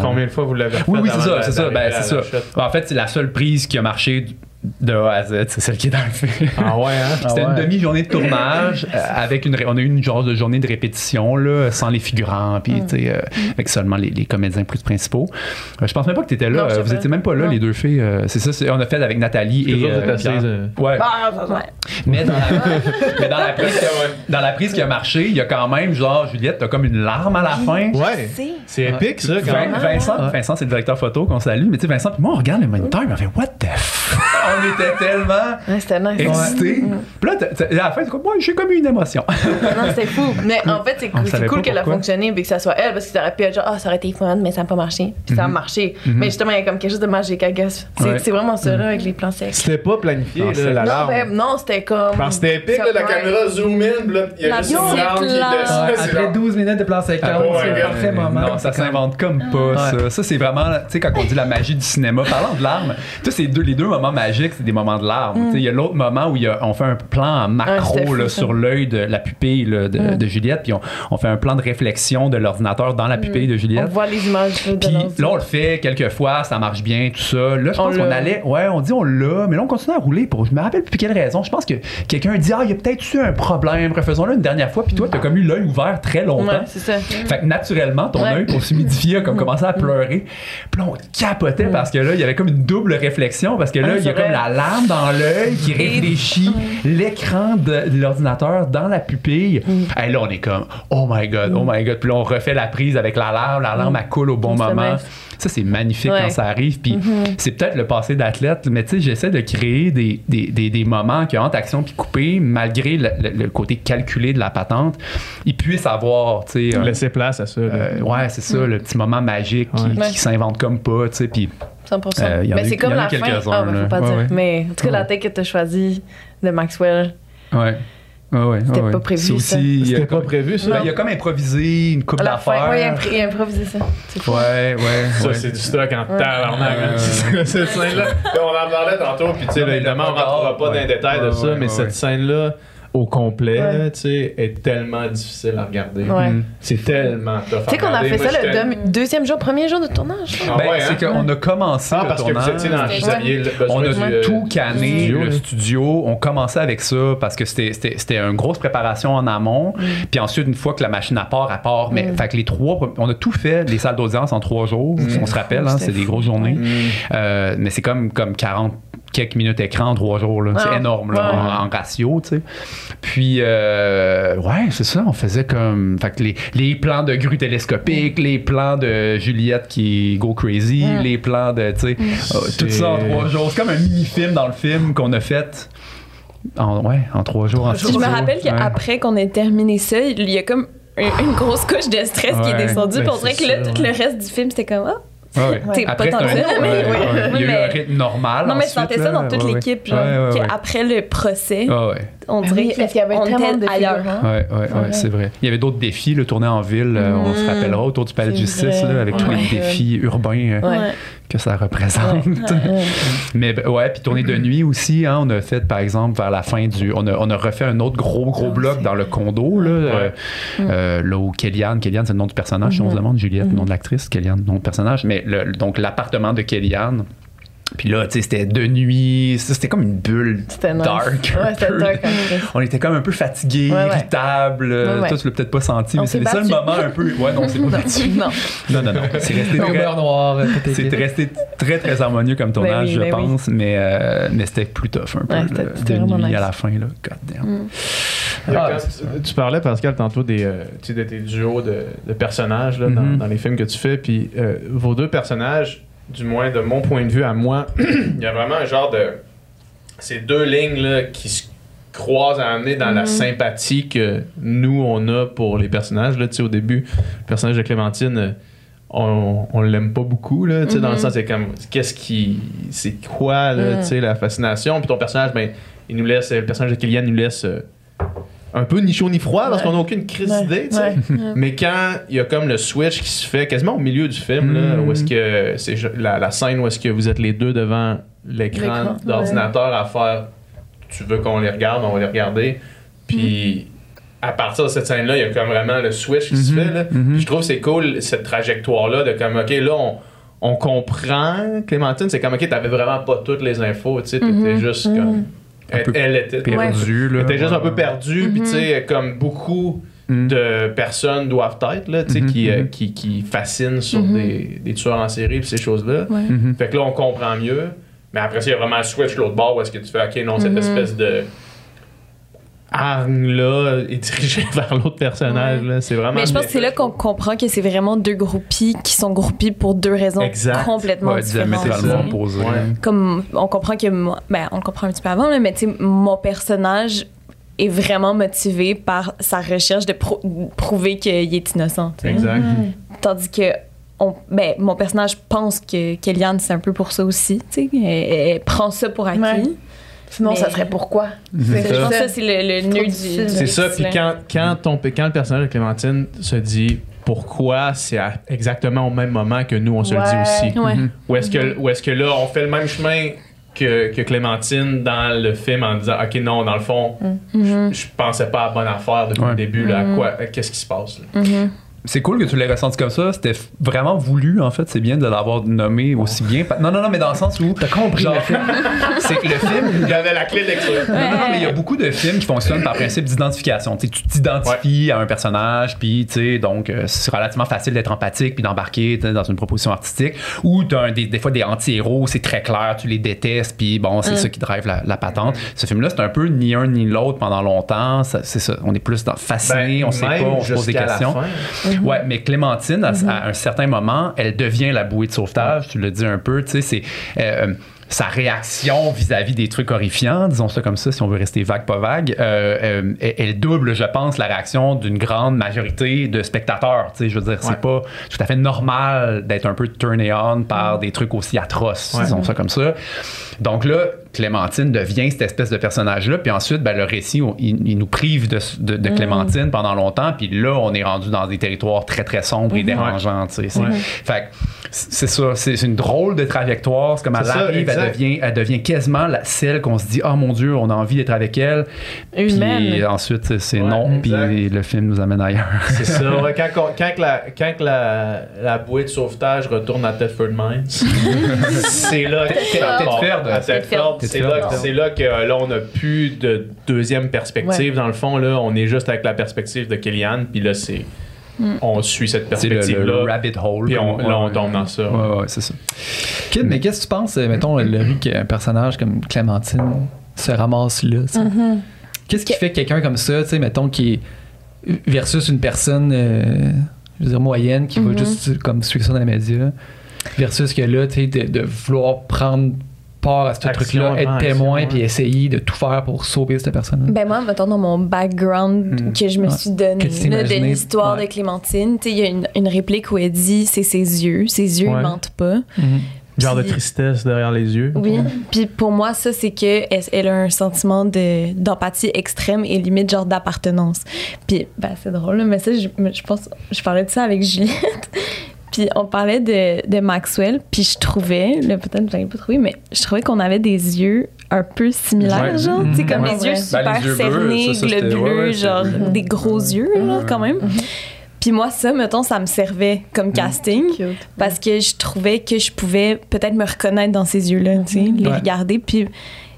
Combien de fois vous l'avez fait Oui, oui, c'est ça, c'est ça. Ben, ça. chute? En fait, c'est la seule prise qui a marché de A à Z, c'est celle qui est dans le film. Ah ouais, hein? C'était Ah ouais. une demi-journée de tournage euh, avec une on a eu une genre de journée de répétition là, sans les figurants puis tu sais, euh, avec seulement les, les comédiens plus principaux. Euh, je pense même pas que tu étais là, Non, euh, vous étiez même pas là Non. les deux filles. euh, c'est ça, on a fait avec Nathalie et. Ouais. Ah. Mais dans, la, mais dans la prise dans la prise qui a marché, il y a quand même genre Juliette, t'as comme une larme à la fin. Ouais. C'est épique, ça, quand même. Vincent, Vincent c'est le directeur photo qu'on salue, mais tu sais Vincent puis moi on regarde le moniteur, il m'a fait what the f? On était tellement Ouais, c'était nice. excités. Puis là, t'as- t'as- à la fin, c'est comme moi j'ai comme eu une émotion. Non, c'était fou. Mais en fait, c'est cool, c'est pas qu'elle a fonctionné et que ça soit elle parce que ça aurait pu être genre, ah, ça aurait été fun, mais ça n'a pas marché. Puis ça a marché. Mais justement, il y a comme quelque chose de magique, I guess. C'est Ouais. c'est vraiment ça, là, avec les plans secs. C'était pas planifié, Non, là, c'est- la Non, larme. ben, non, c'était comme. Parce que c'était épique, là, la Ouais. caméra zoom in, il y a juste une larme qui descend. C'est après genre- 12 minutes de plan séquence, Ah, c'est le ouais. parfait moment. Non, ça C'est s'invente comme pas, Ouais. ça. Ça, c'est vraiment, tu sais, quand on dit la magie du cinéma, parlant de larmes, tu sais, c'est les deux moments magiques magique, c'est des moments de larmes. Sais, Il y a l'autre moment où il y a- on fait un plan en Mm. Ouais, c'était macro là, sur l'œil de la pupille là, de, Mm. de Juliette, puis on, on fait un plan de réflexion de l'ordinateur dans la pupille de On Juliette. voit les images Puis là, on le fait quelques fois, ça marche bien, tout ça. Là, je On pense qu'on l'a. allait. Ouais, on dit on l'a, mais là, on continue à rouler pour. Je me rappelle plus quelle raison. Je pense que quelqu'un dit Ah, il y a peut-être eu un problème, refaisons-le une dernière fois. Puis toi, t'as comme eu l'œil ouvert très longtemps. Ouais, c'est ça. Fait que naturellement, ton Ouais. œil, pour s'humidifier, a comme commencé à pleurer. Puis là, on capotait parce que là, il y avait comme une double réflexion. Parce que là, Ah, il y a c'est comme la lame dans l'œil qui réfléchit l'écran de, de l'ordinateur dans la pupille. Et là, on est comme Oh my God, oh my God. Puis là, on refait la prise avec la lame. La lame, elle coule au bon moment. Ça, c'est magnifique Ouais. quand ça arrive. Puis c'est peut-être le passé d'athlète, mais tu sais, j'essaie de créer des, des, des, des moments qui, entre action puis coupé, malgré le, le- le côté calculé de la patente, ils puissent avoir, tu sais, Laisser place à ça. euh, ouais, c'est ça, le petit moment magique qui, Ouais. qui Ouais. s'invente comme pas, tu sais. Puis 100%. Euh, y en a mais c'est comme y en a la fin. Ah, ben, faut pas Ouais, dire. ouais. Mais en tout cas, la tête que tu as choisie de Maxwell. Ouais. Ouais, ouais, C'était ouais, pas prévu, C'est ça. aussi. il y a C'était pas comme- prévu, ça. Ben, il a comme improvisé une coupe À la fin, d'affaires. ouais, il a impr- il a improvisé ça. Ouais, ouais. Ça, ouais. c'est du stock en tabarnak. Hein. C'est- Cette scène-là. Là, On en parlait tantôt, puis tu sais, évidemment, on le rentrera pas dans les ouais. détails de ça, ouais, mais ouais, cette ouais. scène-là, au complet, Ouais. tu sais, est tellement difficile à regarder. Ouais. Mm. C'est tellement tough. Tu sais qu'on a fait ça le deux- deuxième jour, premier jour de tournage. Ah Ben, ouais, c'est hein? qu'on a commencé Ah, le parce que vous tournage. étiez dans. Vous aviez On a du, euh, tout canné, studio, le studio. On commençait avec ça parce que c'était- c'était c'était une grosse préparation en amont. Mm. Puis ensuite, une fois que la machine à part, à part. Mais fait que les trois, on a tout fait, les salles d'audience en trois jours. On se rappelle, hein, c'est des grosses journées. Mm. Euh, mais c'est comme, comme 40 quelques minutes écran en trois jours. là. C'est Ah, énorme là, ouais. en, en ratio. tu sais. Puis, euh, ouais, c'est ça. On faisait comme. Fait que les, les plans de grue télescopique, les plans de Juliette qui go crazy, Mm. les plans de. tu sais, euh, tout ça en trois jours. C'est comme un mini-film dans le film qu'on a fait. En, ouais, en trois jours. En je me rappelle Ouais. qu'après qu'on ait terminé ça, il y a comme un- une grosse couche de stress qui est descendue. Ben, on dirait que là, tout le reste du film, c'était comme, ah, Ah ouais. t'es Après, c'est un- mais ouais, oui. ouais. Il y a Oui, eu un rythme normal. Non, mais je sentais ça dans toute Ouais, l'équipe, ouais. genre, Ouais, ouais, ouais. qu'après le procès, Ah ouais. on Ben dirait oui, qu'il y avait tellement était de ailleurs. Ouais, ouais, ouais, Ouais. c'est vrai. Il y avait d'autres défis, le tourner en ville, euh, on se Mm. rappellera, autour du palais de justice, avec tous les Ouais. défis urbains euh, Ouais. Que ça représente. Mais ben, ouais, puis tourner de nuit aussi, hein, on a fait par exemple vers la fin du. On a, on a refait un autre gros, gros Ah, bloc dans le condo, là, euh, euh, là où Kellyanne, Kellyanne c'est le nom du personnage, si on se demande, Juliette, le nom de l'actrice, Kellyanne, nom de personnage, mais le- donc l'appartement de Kellyanne. Puis là, tu sais, c'était de nuit, c'était comme une bulle C'était nice. dark. un Ouais, peu. dark. On était comme un peu fatigués, Ouais, ouais. irritables. euh, Ouais, ouais. Toi, tu l'as peut-être pas senti, On mais c'est seuls battus. moments un peu. Ouais, non, c'est pas battu. Non. Non, non, non. C'est resté très, euh, resté très, très harmonieux comme tournage, oui, je ben oui. pense, mais, euh, mais c'était plus tough un peu, Ouais, là, c'était- de nuit vraiment à nice. la fin. Là. God damn. Y a Ah, tu parlais, Pascal, tantôt des, euh, tu sais, de tes duos de, de personnages là, dans, Mhm. dans les films que tu fais. Puis euh, vos deux personnages, du moins de mon point de vue à moi, il y a vraiment un genre de. Ces deux lignes là, qui se croisent à amener dans la sympathie que nous, on a pour les personnages. Là, Tu sais, au début, le personnage de Clémentine. euh, on, on l'aime pas beaucoup là, tu sais, dans le sens c'est comme qu'est-ce qui c'est quoi là, Mhm. tu sais, la fascination? Puis ton personnage ben il nous laisse le personnage de Kylian nous laisse euh, un peu ni chaud ni froid parce qu'on n'a aucune crise Ouais. d'idée, tu sais. Ouais. Mais quand il y a comme le switch qui se fait quasiment au milieu du film, là, où est-ce que c'est la, la scène où est-ce que vous êtes les deux devant l'écran L'écran, d'ordinateur à faire tu veux qu'on les regarde, on va les regarder. Puis à partir de cette scène-là, il y a comme vraiment le switch qui se Mhm. fait. Là. Mhm. Puis je trouve que c'est cool cette trajectoire-là de comme OK, là on, on comprend Clémentine, c'est comme OK, t'avais vraiment pas toutes les infos, tu sais, t'étais Mhm. juste comme elle, elle était Perdu, là. elle était juste un peu Ouais. perdue, puis tu sais, comme beaucoup Mhm. de personnes doivent être, là, tu sais, Mhm, qui, euh, qui, qui fascinent sur des, des tueurs en série, puis ces choses-là. Ouais. Fait que là, on comprend mieux. Mais après ça, il y a vraiment un switch l'autre bord où est-ce que tu fais, OK, non, cette espèce de hargne-là est dirigée vers l'autre personnage, là. C'est vraiment. Mais je pense que c'est là qu'on comprend que c'est vraiment deux groupies qui sont groupis pour deux raisons Exact. complètement Ouais, différentes. Ouais. Comme on comprend que moi, ben on le comprend un petit peu avant là, mais tu sais mon personnage est vraiment motivé par sa recherche de prou- prouver qu'il est innocent. Exact. Tandis que on, ben, mon personnage pense que Kellyanne, c'est un peu pour ça aussi. tu sais. Elle, elle prend ça pour acquis. Sinon, Mais- ça serait pourquoi? C'est Je ça. pense que ça, c'est le, le nœud du, C'est ça, puis quand, quand, ton, quand le personnage de Clémentine se dit pourquoi, c'est exactement au même moment que nous, on se le dit aussi. Ouais. Ou est-ce que, ou est-ce que là, on fait le même chemin que, que Clémentine dans le film en disant Ok, non, dans le fond, je, je pensais pas à la bonne affaire depuis Ouais. le début. Là, à quoi, qu'est-ce qui se passe là? C'est cool que tu l'aies ressenti comme ça. C'était vraiment voulu, en fait. C'est bien de l'avoir nommé aussi bien. Non, non, non, mais dans le sens où. T'as compris Genre, le film. c'est que le film. Il y avait la clé de lecture. Non, non, non, mais il y a beaucoup de films qui fonctionnent par principe d'identification. Tu t'identifies à un personnage, puis tu sais, donc euh, c'est relativement facile d'être empathique puis d'embarquer dans une proposition artistique. Ou tu as des, des fois des anti-héros, c'est très clair, tu les détestes, puis bon, c'est ça qui drive la, la patente. Ce film-là, c'est un peu ni un ni l'autre pendant longtemps. Ça- C'est ça. On est plus dans, fasciné, on sait pas, Ben, on se pose des la Ouais, mais Clémentine, à, à un certain moment, elle devient la bouée de sauvetage, tu l'as dit un peu, tu sais, c'est euh, sa réaction vis-à-vis des trucs horrifiants, disons ça comme ça, si on veut rester vague, pas vague, euh, euh, elle, elle double, je pense, la réaction d'une grande majorité de spectateurs, tu sais, je veux dire, c'est Ouais. pas tout à fait normal d'être un peu turné on par des trucs aussi atroces, Ouais. disons ça comme ça. Donc là, Clémentine devient cette espèce de personnage-là, puis ensuite, ben, le récit, on- il, il nous prive de, de- de Clémentine pendant longtemps, puis là, on est rendu dans des territoires très, très sombres et dérangeants, tu sais. c'est- Ouais. Fait que c'est ça, c'est une drôle de trajectoire. C'est comme elle C'est ça, arrive, elle devient, elle devient quasiment la, celle qu'on se dit, oh mon Dieu, on a envie d'être avec elle. Humaine. Puis ensuite, c'est Ouais, non, puis le film nous amène ailleurs. C'est ça. Quand, on- quand que la, quand que la, la bouée de sauvetage retourne à Thetford Mines, c'est là que ça c'est là, là que euh, là, on n'a plus de deuxième perspective. Dans le fond, là, on est juste avec la perspective de Kellyanne, puis là, c'est. On suit cette C'est le, le perspective-là. rabbit hole. Puis on- là, on tombe dans ça. Ouais, ouais, c'est ça. Kid, mais qu'est-ce que tu penses, euh, mettons, le qu'un personnage comme Clémentine se ramasse là? sais? Qu'est-ce qui fait que quelqu'un comme ça, tu sais, mettons, qui est versus une personne, euh, je veux dire, moyenne, qui va juste comme suivre ça dans les médias, versus que là, tu sais, de, de vouloir prendre part à ce truc-là, être action, témoin, puis essayer de tout faire pour sauver cette personne-là. Ben moi, mettons dans mon background que je me Ouais. suis donné là, de l'histoire ouais. de Clémentine, tu sais, il y a une, une réplique où elle dit c'est ses yeux, ses yeux Ouais. ils mentent pas. Mhm. Genre de tristesse derrière les yeux. Oui. Puis pour moi, ça, c'est que elle, elle a un sentiment de- d'empathie extrême et limite genre d'appartenance. Puis, ben, c'est drôle, là, mais ça, je, je pense, je parlais de ça avec Juliette. Puis on parlait de, de Maxwell, puis je trouvais, là, peut-être que j'avais pas trouvé, mais je trouvais qu'on avait des yeux un peu similaires, Ouais. genre, tu sais, comme Ouais. les yeux Ben, super les yeux bleus, cernés, globuleux, ouais, genre des gros yeux, là, quand même. Puis moi, ça, mettons, ça me servait comme casting parce que je trouvais que je pouvais peut-être me reconnaître dans ces yeux-là, tu sais, les Ouais. regarder. Puis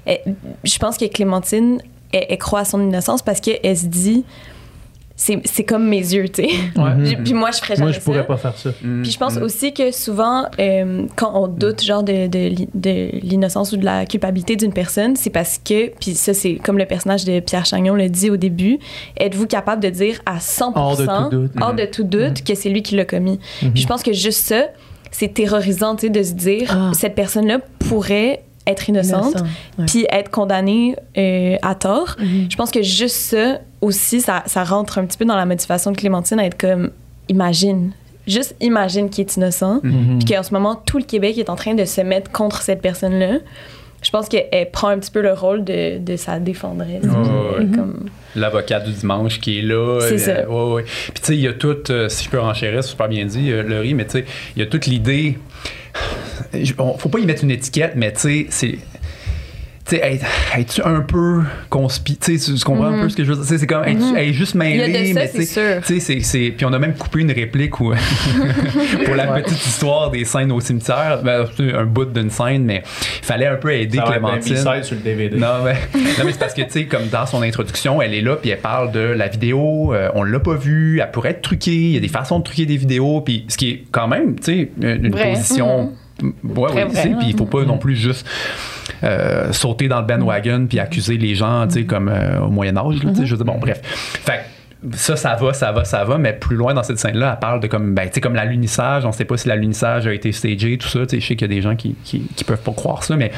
eh, je pense que Clémentine, elle, elle croit à son innocence parce qu'elle se dit, c'est c'est comme mes yeux, tu sais. Ouais. J'ai- Puis moi, je ferais jamais Moi, je pourrais ça. pas faire ça. Puis je pense aussi que souvent, euh, quand on doute genre de, de l'innocence ou de la culpabilité d'une personne, c'est parce que, puis ça c'est comme le personnage de Pierre Chagnon le dit au début, êtes-vous capable de dire à 100%, Hors de tout doute. hors de tout doute que c'est lui qui l'a commis? Puis je pense que juste ça, c'est terrorisant, tu sais, de se dire, Ah. cette personne-là pourrait être innocente, Innocent, ouais. puis être condamnée euh, à tort. Je pense que juste ça aussi, ça, ça rentre un petit peu dans la motivation de Clémentine à être comme, imagine, juste imagine qu'il est innocent, Mhm. puis qu'en ce moment, tout le Québec est en train de se mettre contre cette personne-là. Je pense qu'elle prend un petit peu le rôle de, de sa défendresse. Ouais. comme... L'avocat du dimanche qui est là. C'est euh, ça. ouais, ouais. Puis tu sais, il y a tout, euh, si je peux renchérir, c'est super bien dit, euh, Laurie, mais tu sais, il y a toute l'idée. Faut pas y mettre une étiquette, mais tu sais, c'est. Tu sais, es- es-tu un peu conspi... Tu sais, tu comprends un peu ce que je veux dire? Tu sais, C'est comme, es-tu es juste mêlée, Mhm. Mais c'est tu sais, Puis on a même coupé une réplique où, pour la petite histoire des scènes au cimetière, ben, c'est un bout d'une scène, mais il fallait un peu aider Ça Clémentine. Sur le DVD. Non, mais, non, mais c'est parce que, tu sais, comme dans son introduction, elle est là, puis elle parle de la vidéo, euh, on l'a pas vue, elle pourrait être truquée, il y a des façons de truquer des vidéos, puis ce qui est quand même, tu sais, une, position. Très vrai. sais, puis il faut pas non plus juste euh, sauter dans le bandwagon puis accuser les gens, tu sais, comme euh, au Moyen-Âge, là, tu sais, je veux dire, bon, bref. Fait ça, ça va, ça va, ça va, mais plus loin dans cette scène-là, elle parle de comme, ben, tu sais, comme l'alunissage, on sait pas si l'alunissage a été stagé, tout ça, tu sais, je sais qu'il y a des gens qui, qui, qui peuvent pas croire ça, mais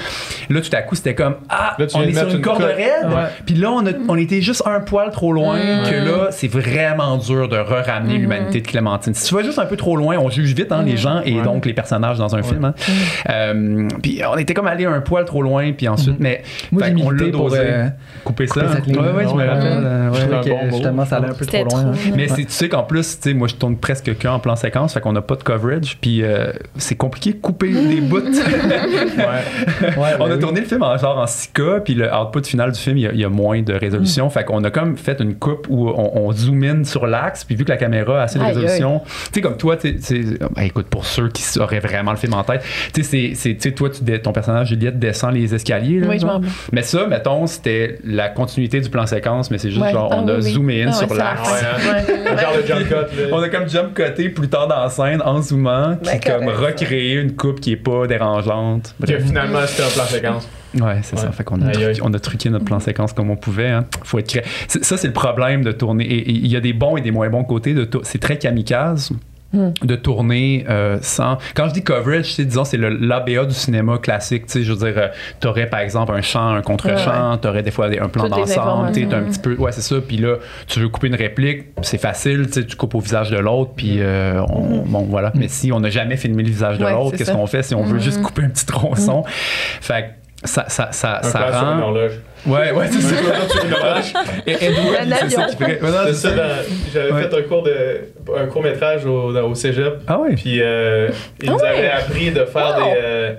là, tout à coup, c'était comme, ah, Là, tu on est sur une une corde raide, puis là, on, a, on était juste un poil trop loin, que là, c'est vraiment dur de re-ramener l'humanité de Clémentine. Si tu vas juste un peu trop loin, on juge vite, hein, les gens et Ouais. donc les personnages dans un film, hein. Euh, puis on était comme allé un poil trop loin, puis ensuite, mais Moi, fait j'ai qu'on milité l'a dosé. euh, couper ça. couper ligne. Ouais, ouais, je me rappelle. justement, ça un un peu C'était trop loin. trop. hein. Mais c'est- tu sais qu'en plus, tu sais, moi je tourne presque qu'en plan séquence, fait qu'on n'a pas de coverage, puis euh, c'est compliqué de couper des bouts. Ouais, on a oui. tourné le film en genre en 6K, puis le output final du film, il y a, y a moins de Mm. résolution. Fait qu'on a comme fait une coupe où on, on zoom in sur l'axe, puis vu que la caméra a assez de Aïe, résolution, tu sais, comme toi, tu ben, écoute, pour ceux qui auraient vraiment le film en tête, tu sais, c'est- c'est, tu sais, toi, tu ton personnage Juliette descend les escaliers. là, Oui, je. Mais ça, mettons, c'était la continuité du plan séquence, mais c'est juste Ouais. genre, Ah on a oui, oui. zoomé in Ah ouais, sur c'est la l'axe. fin. Ouais, Ouais. Genre le jump cut. là. On a comme jump cuté plus tard dans la scène en zoomant, Ben, comme correct, recréer une coupe qui est pas dérangeante. Que finalement, c'était un plan séquence. Ouais, c'est ça. Fait qu'on a, truqué, on a truqué notre plan séquence comme on pouvait. Hein. Faut être cré- c'est- Ça, c'est le problème de tourner. Et et il y a des bons et des moins bons côtés. De tour- c'est très kamikaze. De tourner euh, sans quand je dis coverage tu sais, disons c'est le l'ABA du cinéma classique tu sais je veux dire euh, t'aurais par exemple un chant un contre-chant t'aurais des fois des- un plan d'ensemble tu sais, t'as un petit peu ouais c'est ça puis là tu veux couper une réplique c'est facile tu sais, tu coupes au visage de l'autre puis euh, on- bon voilà. Mais si on n'a jamais filmé le visage de Ouais, l'autre qu'est-ce qu'on fait si on veut juste couper un petit tronçon? Fait que ça ça ça, Un ça plan sur une rend horloge. Ouais ouais c'est ça et c'est ça J'avais Ouais. fait un cours de un court métrage au, au cégep. ah ouais Puis euh, ils nous Ah avaient appris de faire Wow. des, euh,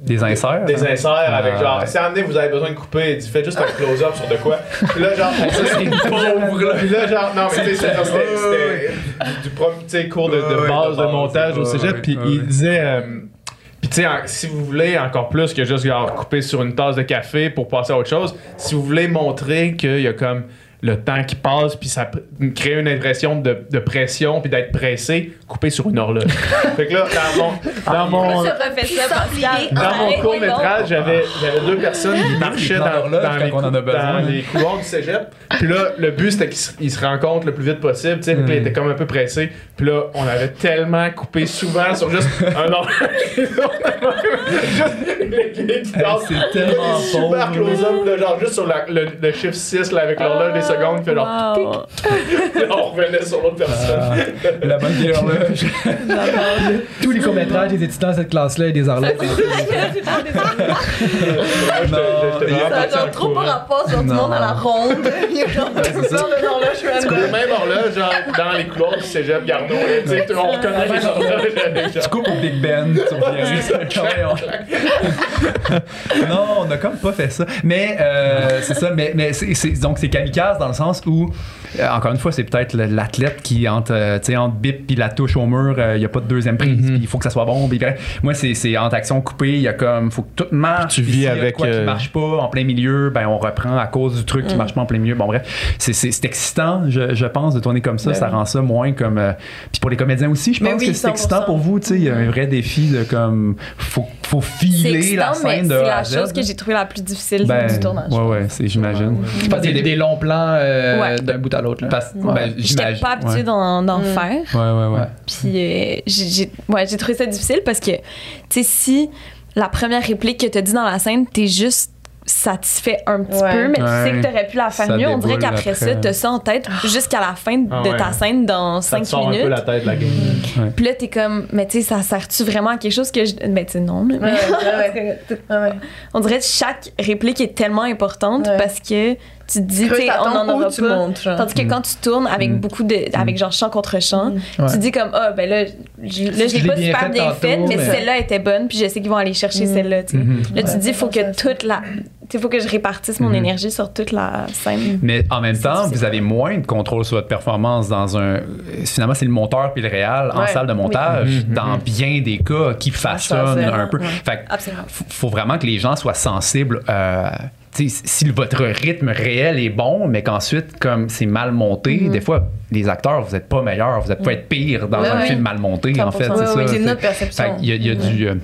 des inserts des hein? inserts avec Ah. genre, si à un moment donné, vous avez besoin de couper, tu fais juste un close-up sur de quoi. Puis là, genre, ça c'est pauvre là. Puis là, genre, non, mais tu sais, c'était- du, premier cours de, de base de montage au cégep. Puis il disait. Puis tu sais, si vous voulez encore plus que juste couper sur une tasse de café pour passer à autre chose, si vous voulez montrer qu'il y a comme le temps qui passe, puis ça crée une impression de, de pression, puis d'être pressé, couper sur une horloge. fait que là, dans mon, dans mon, dans mon court métrage, j'avais, j'avais deux personnes qui marchaient dans, les, dans les couloirs du cégep. Puis là, le but c'était qu'ils se, rencontrent le plus vite possible. Tu sais, ils étaient comme un peu pressés. Puis là, on avait tellement coupé souvent sur juste un horloge. juste les, les qui dansent. c'est tellement Super close-up, genre juste sur la- le, le chiffre 6 là, avec l'horloge des secondes. Puis genre, Wow. on revenait sur l'autre personne. la bonne vieille horloge Tous les courts-métrages des étudiants de cette classe-là et des horloges. Il Ça a trop par rapport sur du Non. monde à la ronde. Il y a genre tout le le même horloge, genre dans les couloirs du cégep Garneau. Tu sais, on reconnaît les horloges tu coupes au Big Ben tu reviens. Non on a comme pas fait ça mais euh, c'est ça mais, donc c'est kamikaze dans le sens où encore une fois c'est peut-être l'athlète qui entre euh, tu sais entre bip puis la touche au mur il y a pas de deuxième prise puis il faut que ça soit bon puis bref. moi c'est, entre action coupée il y a comme faut que tout marche Tu vis a avec, quoi qui euh, marche pas en plein milieu ben on reprend à cause du truc qui marche pas en plein milieu bon bref c'est, excitant je, je pense de tourner comme ça Ben ça oui. rend ça moins comme euh, puis pour les comédiens aussi je pense oui, que c'est 100%. excitant pour vous tu sais il y a un vrai défi de comme faut faut filer la excitant, scène de c'est la chose que j'ai trouvée la plus difficile ben, du tournage. ouais ouais c'est j'imagine des, des longs plans euh, Ouais. d'un bout à l'autre. Parce- Ouais. ben, J'étais pas habituée ouais. d'en, d'en Mm. faire. Ouais, ouais, ouais. Puis euh, j'ai, ouais, j'ai trouvé ça difficile parce que, tu sais, si la première réplique que t'as dit dans la scène, t'es juste satisfait un petit Ouais. peu, mais tu sais que t'aurais pu la faire Ça mieux. On dirait qu'après ça, après. t'as ça en tête jusqu'à la fin de Ah ouais. ta scène dans Ça te 5 sort un peu minutes. la tête de la game. Puis là, t'es comme, mais tu sais, ça sert-tu vraiment à quelque chose que je. Ben, tu sais, non. mais- Ouais, ouais, Ah ouais. On dirait que chaque réplique est tellement importante Ouais. parce que tu te dis, on en aura pas. Tandis que quand tu tournes avec Mm. beaucoup de. avec genre chant contre chant, Ouais. tu dis comme, ah, ben là, je, là, je l'ai pas super fait bien faite, mais, mais- celle-là était bonne, puis je sais qu'ils vont aller chercher Mm. celle-là, tu sais. Mhm. Là, tu te dis, il faut que toute la. Il faut que je répartisse mon Mhm. énergie sur toute la scène. Mais en même temps, vous avez moins de contrôle sur votre performance dans un. Finalement, c'est le monteur puis le réal en salle de montage, Oui. dans bien des cas, qui façonnent un peu. ouais. Fait faut, faut vraiment que les gens soient sensibles. Euh, si votre rythme réel est bon, mais qu'ensuite, comme c'est mal monté, des fois, les acteurs, vous n'êtes pas meilleurs, vous êtes pas être pire dans un film mal monté, en fait. 100%. C'est ça. c'est- notre perception. Y a, il y a du. euh,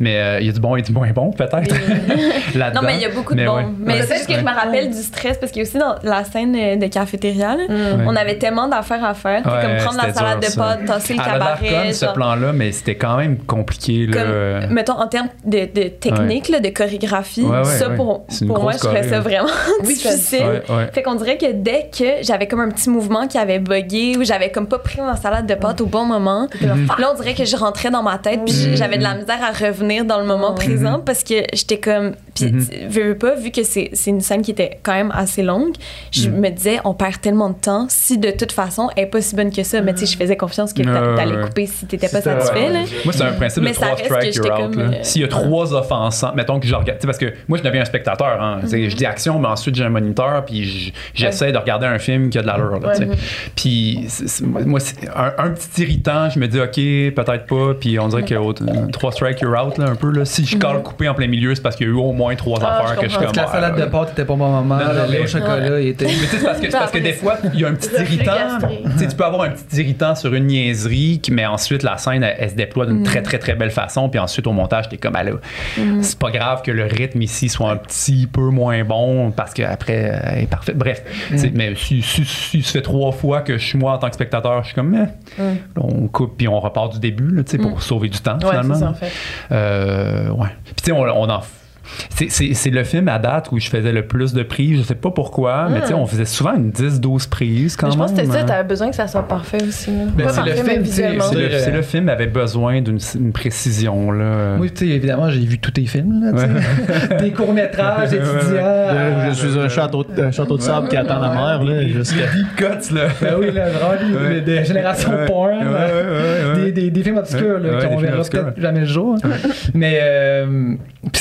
mais euh, il y a du bon et du moins bon, peut-être. Non, mais il y a beaucoup de Mais bons. ouais. Mais Ouais. c'est juste que je me rappelle du stress parce qu'il y a aussi dans la scène euh, de cafétéria, là, Mm. on avait tellement d'affaires à faire. Ouais, comme prendre la salade dur, de pâtes, tasser le cabaret. conne, ce plan-là, mais c'était quand même compliqué. Là. comme, mettons, en termes de, de technique, là, de chorégraphie, Ouais, ouais, ça, ouais. pour, pour moi, je trouvais ça vraiment difficile. Fait qu'on dirait que dès que j'avais comme un petit mouvement qui avait bugué ou j'avais comme pas pris ma salade de pâtes au bon moment, là, on dirait que je rentrais dans ma tête puis j'avais de la misère à revenir dans le moment présent parce que j'étais comme... Puis Mhm. veux, veux pas, vu que c'est c'est une scène qui était quand même assez longue, je Mhm. me disais, on perd tellement de temps si de toute façon, elle est pas si bonne que ça. Mais tu sais, je faisais confiance que t'a- Ouais, t'allais ouais. couper si t'étais pas satisfait. ouais. là. Moi, c'est un principe Mais de trois strikes, you're out. euh, S'il y a trois offensants, mettons que je regarde, tu sais, parce que moi, je deviens un spectateur. Hein, sais, Je dis action, mais ensuite j'ai un moniteur, puis j'essaie de regarder un film qui a de l'allure. tu sais. Puis moi, un, un petit irritant, je me dis, OK, peut-être pas, puis on dirait que oh, euh, trois strikes, you're out, là, un peu. Là. Si je cale coupé en plein milieu, c'est parce qu'il y a eu au moins trois Ah, affaires je que je suis comprends. comme. Parce que la salade ouais, de pâtes était pas bon moment, Non, non, le mais- au chocolat il était. mais tu sais, c'est parce que, parce que des fois, il y a un petit irritant. Tu sais, tu peux avoir un petit irritant sur une niaiserie, mais ensuite, la scène, elle, elle se déploie d'une très, très, très belle façon. Puis ensuite, au montage, t'es comme, ah là, c'est pas grave que le rythme ici soit un petit peu moins bon parce qu'après, euh, elle est parfaite. Bref, sais, mais si, si, si ça fait trois fois que je suis moi en tant que spectateur, je suis comme, eh, là, on coupe puis on repart du début, là, tu sais, pour sauver du temps, Ouais, finalement. c'est ça, en fait. Euh, ouais. Puis tu sais, on, on en. C'est, c'est- c'est le film à date où je faisais le plus de prises. Je sais pas pourquoi, mais tu sais, on faisait souvent une 10-12 prises quand Mais je pense que même. c'était ça, hein. t'avais besoin que ça soit parfait aussi. Ben, c'est le le, Euh, le film avait besoin d'une une précision. Là. Moi, tu sais, évidemment, j'ai vu tous tes films, là, tu sais. des courts-métrages étudiants. Je suis un château, un château de sable qui attend la mer, là, jusqu'à. Cuts, là. Ben oui, là, vraiment, Ouais. des, des générations Ouais. porn. Ouais, ouais, ouais, ouais. Des, des, des films obscurs là, Ouais, qu'on des films verra peut-être jamais le jour. Mais euh,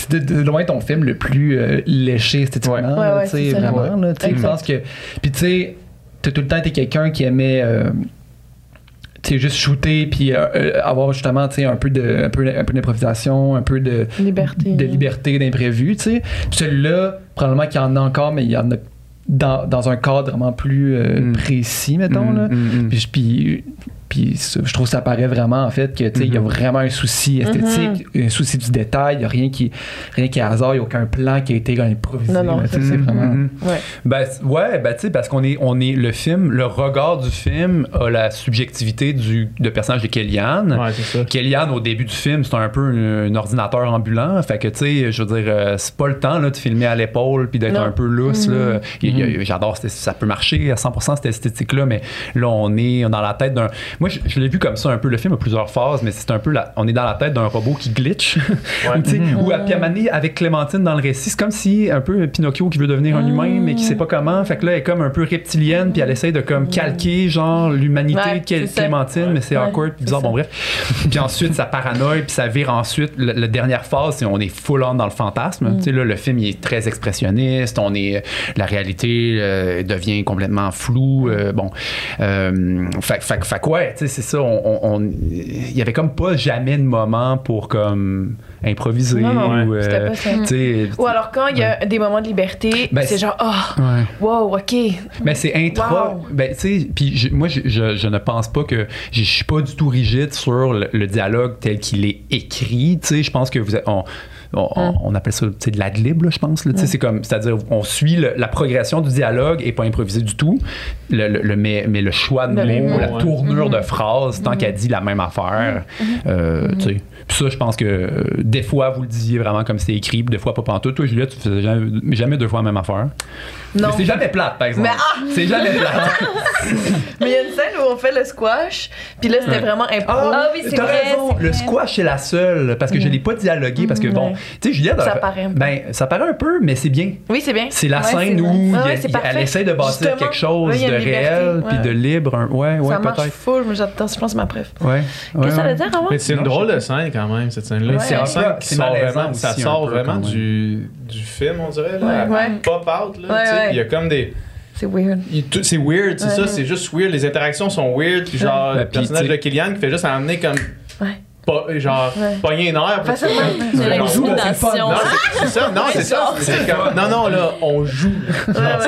de, de ton film le plus euh, léché esthétiquement. Ouais. là, Ouais, ouais, tu sais, c'est ça. vraiment. Là, je pense que. Puis tu sais, t'as tout le temps été quelqu'un qui aimait. euh, tu sais, juste shooter puis euh, euh, avoir justement tu sais un peu de un peu, un peu d'improvisation un peu de Liberté. de liberté d'imprévu tu sais Puis celui-là probablement qu'il y en a encore mais il y en a dans, dans un cadre vraiment plus euh, Mm. précis mettons Mm, là mm, mm. puis, puis, puis ça, je trouve que ça paraît vraiment en fait que tu sais il y a Mhm. vraiment un souci esthétique, un souci du détail, il y a rien qui rien qui est hasard, il n'y a aucun plan qui a été improvisé. Non, non, c'est Mhm, vraiment. mhm. Ouais. Ben, ouais, ben, tu sais, parce qu'on est, on est, le film, le regard du film a la subjectivité du de personnage de Kellyanne. Ouais, c'est ça. Kellyanne, au début du film, c'est un peu un, un ordinateur ambulant. Fait que, tu sais, je veux dire, euh, c'est pas le temps là, de filmer à l'épaule puis d'être un peu lousse. Mhm. J'adore, ça peut marcher à 100% cette esthétique-là, mais là, on est dans la tête d'un. Moi, je, je l'ai vu comme ça un peu. Le film a plusieurs phases, mais c'est un peu. La... On est dans la tête d'un robot qui glitch. Ouais. Ou, à, donné, avec Clémentine dans le récit, c'est comme si un peu Pinocchio qui veut devenir un humain, mais qui sait pas comment. Fait que là, elle est comme un peu reptilienne, puis elle essaye de comme calquer, genre, l'humanité Ouais, de ça. Clémentine, mais c'est Ouais, awkward, puis bizarre. Bon, bref. puis ensuite, ça paranoïe, puis ça vire ensuite. La dernière phase, c'est on est full on dans le fantasme. Mm. Tu sais, là, le film, il est très expressionniste. On est, la réalité euh, devient complètement floue. euh, bon. Euh, fait, fait, fait que ouais, tu sais, c'est ça. On, il y avait comme pas jamais de moment pour comme improviser Non, ou, euh, pas ça. Ou alors quand il y a des moments de liberté, Ben, c'est genre, oh, ouais. wow, ok. Mais c'est intra. Wow. Ben, tu sais, puis moi, je, je- je ne pense pas que. Je suis pas du tout rigide sur le, le dialogue tel qu'il est écrit. Tu sais, je pense que vous êtes- on, on, on- on appelle ça de l'adlib, je pense. c'est comme. C'est-à-dire, on suit le- la progression du dialogue et pas improvisé du tout. Le, mais, mais le choix de mots, la tournure de phrase, tant qu'elle dit la même affaire. euh, tu sais. Puis ça, je pense que euh, des fois, vous le disiez vraiment comme c'était écrit, puis des fois pas pantoute. Toi, Juliette, tu faisais jamais, jamais deux fois la même affaire. Non. Mais c'est jamais plate, par exemple. Mais ah! C'est jamais plate. Mais il y a une scène où on fait le squash, puis là, c'était Ouais. vraiment impro. Ah oui, c'est vrai, raison. c'est Le vrai. squash, c'est la seule. Parce que je l'ai pas dialogué. Parce que, bon, tu sais, Juliette. Ça paraît un peu. Ben, ça paraît un peu, mais c'est bien. Oui, c'est bien. C'est la Ouais, scène c'est où il Ah c'est il- elle essaie de bâtir Justement. quelque chose de réel puis de libre. un- Ouais, ouais, ça marche peut-être. full, mais j'adore, je pense que c'est ma préf. Ouais. Qu'est-ce que ça veut dire? Mais c'est une drôle de scène quand même, cette scène-là. Ouais. C'est une un peu- qui c'est sort vraiment, ça sort peu, vraiment du, du film, on dirait. Là, Ouais, ouais. Pop out. Là, Ouais, tu sais. ouais. Il y a comme des. C'est weird. C'est weird, c'est Ouais. ça, c'est juste weird. Les interactions sont weird. Puis genre, Ouais, le personnage de Kylian qui fait juste emmener comme. Ouais. Pas, genre, Ouais. pogner un air. puis Facilement. tu fais comme- C'est genre, l'intimidation. Non, c'est- c'est ça, non, c'est ça. C'est comme, non, non, là, on joue. Pas-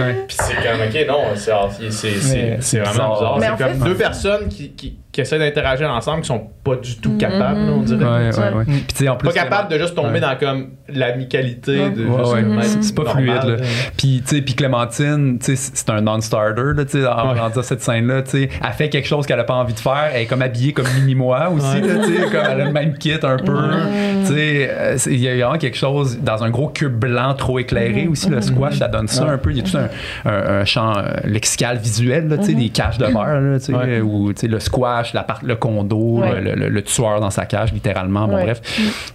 Ouais. Puis c'est comme, ok, non, c'est c'est- c'est- Mais c'est vraiment bizarre. C'est en comme fait- deux personnes qui, qui, qui essaient d'interagir ensemble qui sont pas du tout capables, là, on dirait. Ouais, ouais, ouais. Puis, tu sais, en plus. Pas capables de juste tomber Ouais. dans comme l'amicalité Ouais. de Ouais, juste ouais. être C'est- c'est pas normal, fluide, là. Puis, tu sais, puis Clémentine, tu sais, c'est un non-starter, là, tu sais, en disant cette scène-là, tu sais. Elle fait quelque chose qu'elle a pas envie de faire. Elle est comme habillée comme mini-moi aussi, là, tu sais, comme elle a le même kit un peu. Tu sais, euh, il y a vraiment quelque chose dans un gros cube blanc trop éclairé aussi, le squash, ça donne ça un peu. Il y a tout un, un- un champ euh, lexical visuel, tu sais, des caches de verre, là, tu sais, ou, tu sais, le squash, le condo, Ouais. le, le- le tueur dans sa cage, littéralement. Bon, Ouais. bref.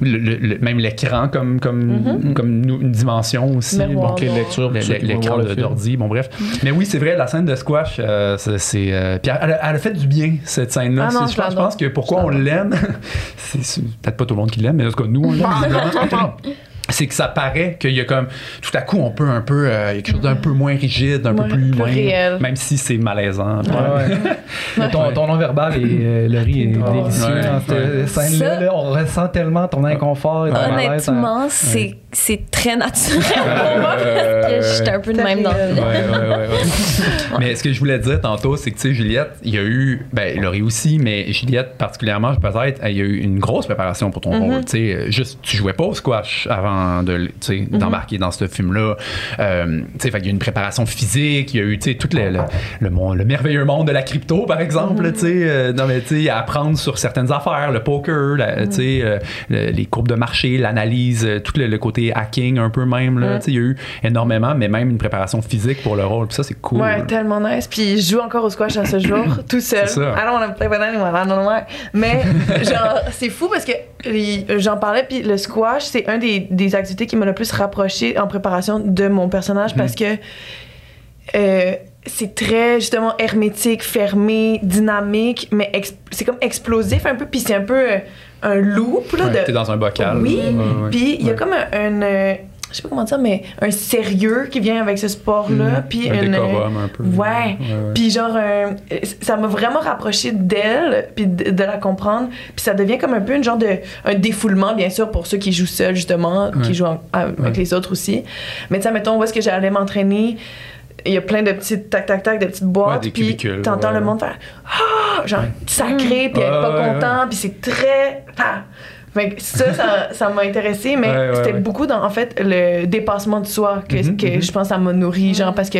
Le- le- le- même l'écran comme, comme, comme nous- une dimension aussi. Miroir. Bon, lecture, l'écran d'ordi, bon bref. Mais oui, c'est vrai, la scène de squash, euh, c'est... euh, puis elle, a- elle a fait du bien, cette scène-là. Ah je je, pense, que pourquoi on l'aime, c'est c'est peut-être pas tout le monde qui l'aime, mais en tout cas, nous, on l'aime. c'est que ça paraît qu'il y a comme tout à coup on peut un peu euh, il y a quelque chose d'un peu moins rigide un Ouais, peu plus, plus moins- réel. même si c'est malaisant puis- Mais ton, ton non-verbal et euh, le riz est Ouais. délicieux Ouais. dans cette scène-là. Ça- là. on ressent tellement ton inconfort et ton malaise. hein. Honnêtement, c'est c'est très naturel pour moi parce que je suis un peu de même dans le Ouais, ouais, ouais, ouais. mais ce que je voulais dire tantôt, c'est que, tu sais, Juliette, il y a eu, ben, Laurie aussi, mais Juliette particulièrement, peut-être, il y a eu une grosse préparation pour ton Mm-hmm. rôle. Tu sais, juste, tu jouais pas au squash avant de, Mm-hmm. d'embarquer dans ce film-là. Euh, tu sais, qu'il y a eu une préparation physique, il y a eu, tu sais, tout le, le, le monde- le merveilleux monde de la crypto, par exemple, Mm-hmm. tu sais, euh, non, mais, tu sais, à apprendre sur certaines affaires, le poker, la- tu sais, euh, le- les courbes de marché, l'analyse, tout le, le côté hacking un peu même, là. Mm. Il y a eu énormément, mais même une préparation physique pour le rôle. Puis ça, c'est cool. Ouais, tellement nice. Puis je joue encore au squash à ce jour, tout seul. I don't wanna play with anyone, I don't know why. Mais genre, c'est fou parce que les- j'en parlais, puis le squash, c'est un des, des activités qui m'a le plus rapproché en préparation de mon personnage parce que euh, c'est très justement hermétique, fermé, dynamique, mais c'est comme explosif un peu, puis c'est un peu euh, un loop là, Ouais, de, T'es dans un bocal. Oui. Puis il y a comme un, un, euh, je sais pas comment dire, mais un sérieux qui vient avec ce sport-là. Puis un une. décorum un peu. Ouais. Puis genre, un- ça m'a vraiment rapproché d'elle, puis de, de la comprendre. Puis ça devient comme un peu une genre de un défoulement, bien sûr, pour ceux qui jouent seuls, justement, Ouais. qui jouent en- avec Ouais. les autres aussi. Mais tu sais, mettons, où est-ce que j'allais m'entraîner? Il y a plein de petites tac-tac-tac, de petites boîtes. puis t'entends ouais, le monde faire Ah! Genre, sacré, puis être pas content, puis c'est très. Ah! Fait que ça, ça, ça m'a intéressé, mais Ouais, ouais, c'était ouais. beaucoup dans, en fait, le dépassement de soi que, Mhm, que mhm. je pense ça m'a nourri, genre, parce que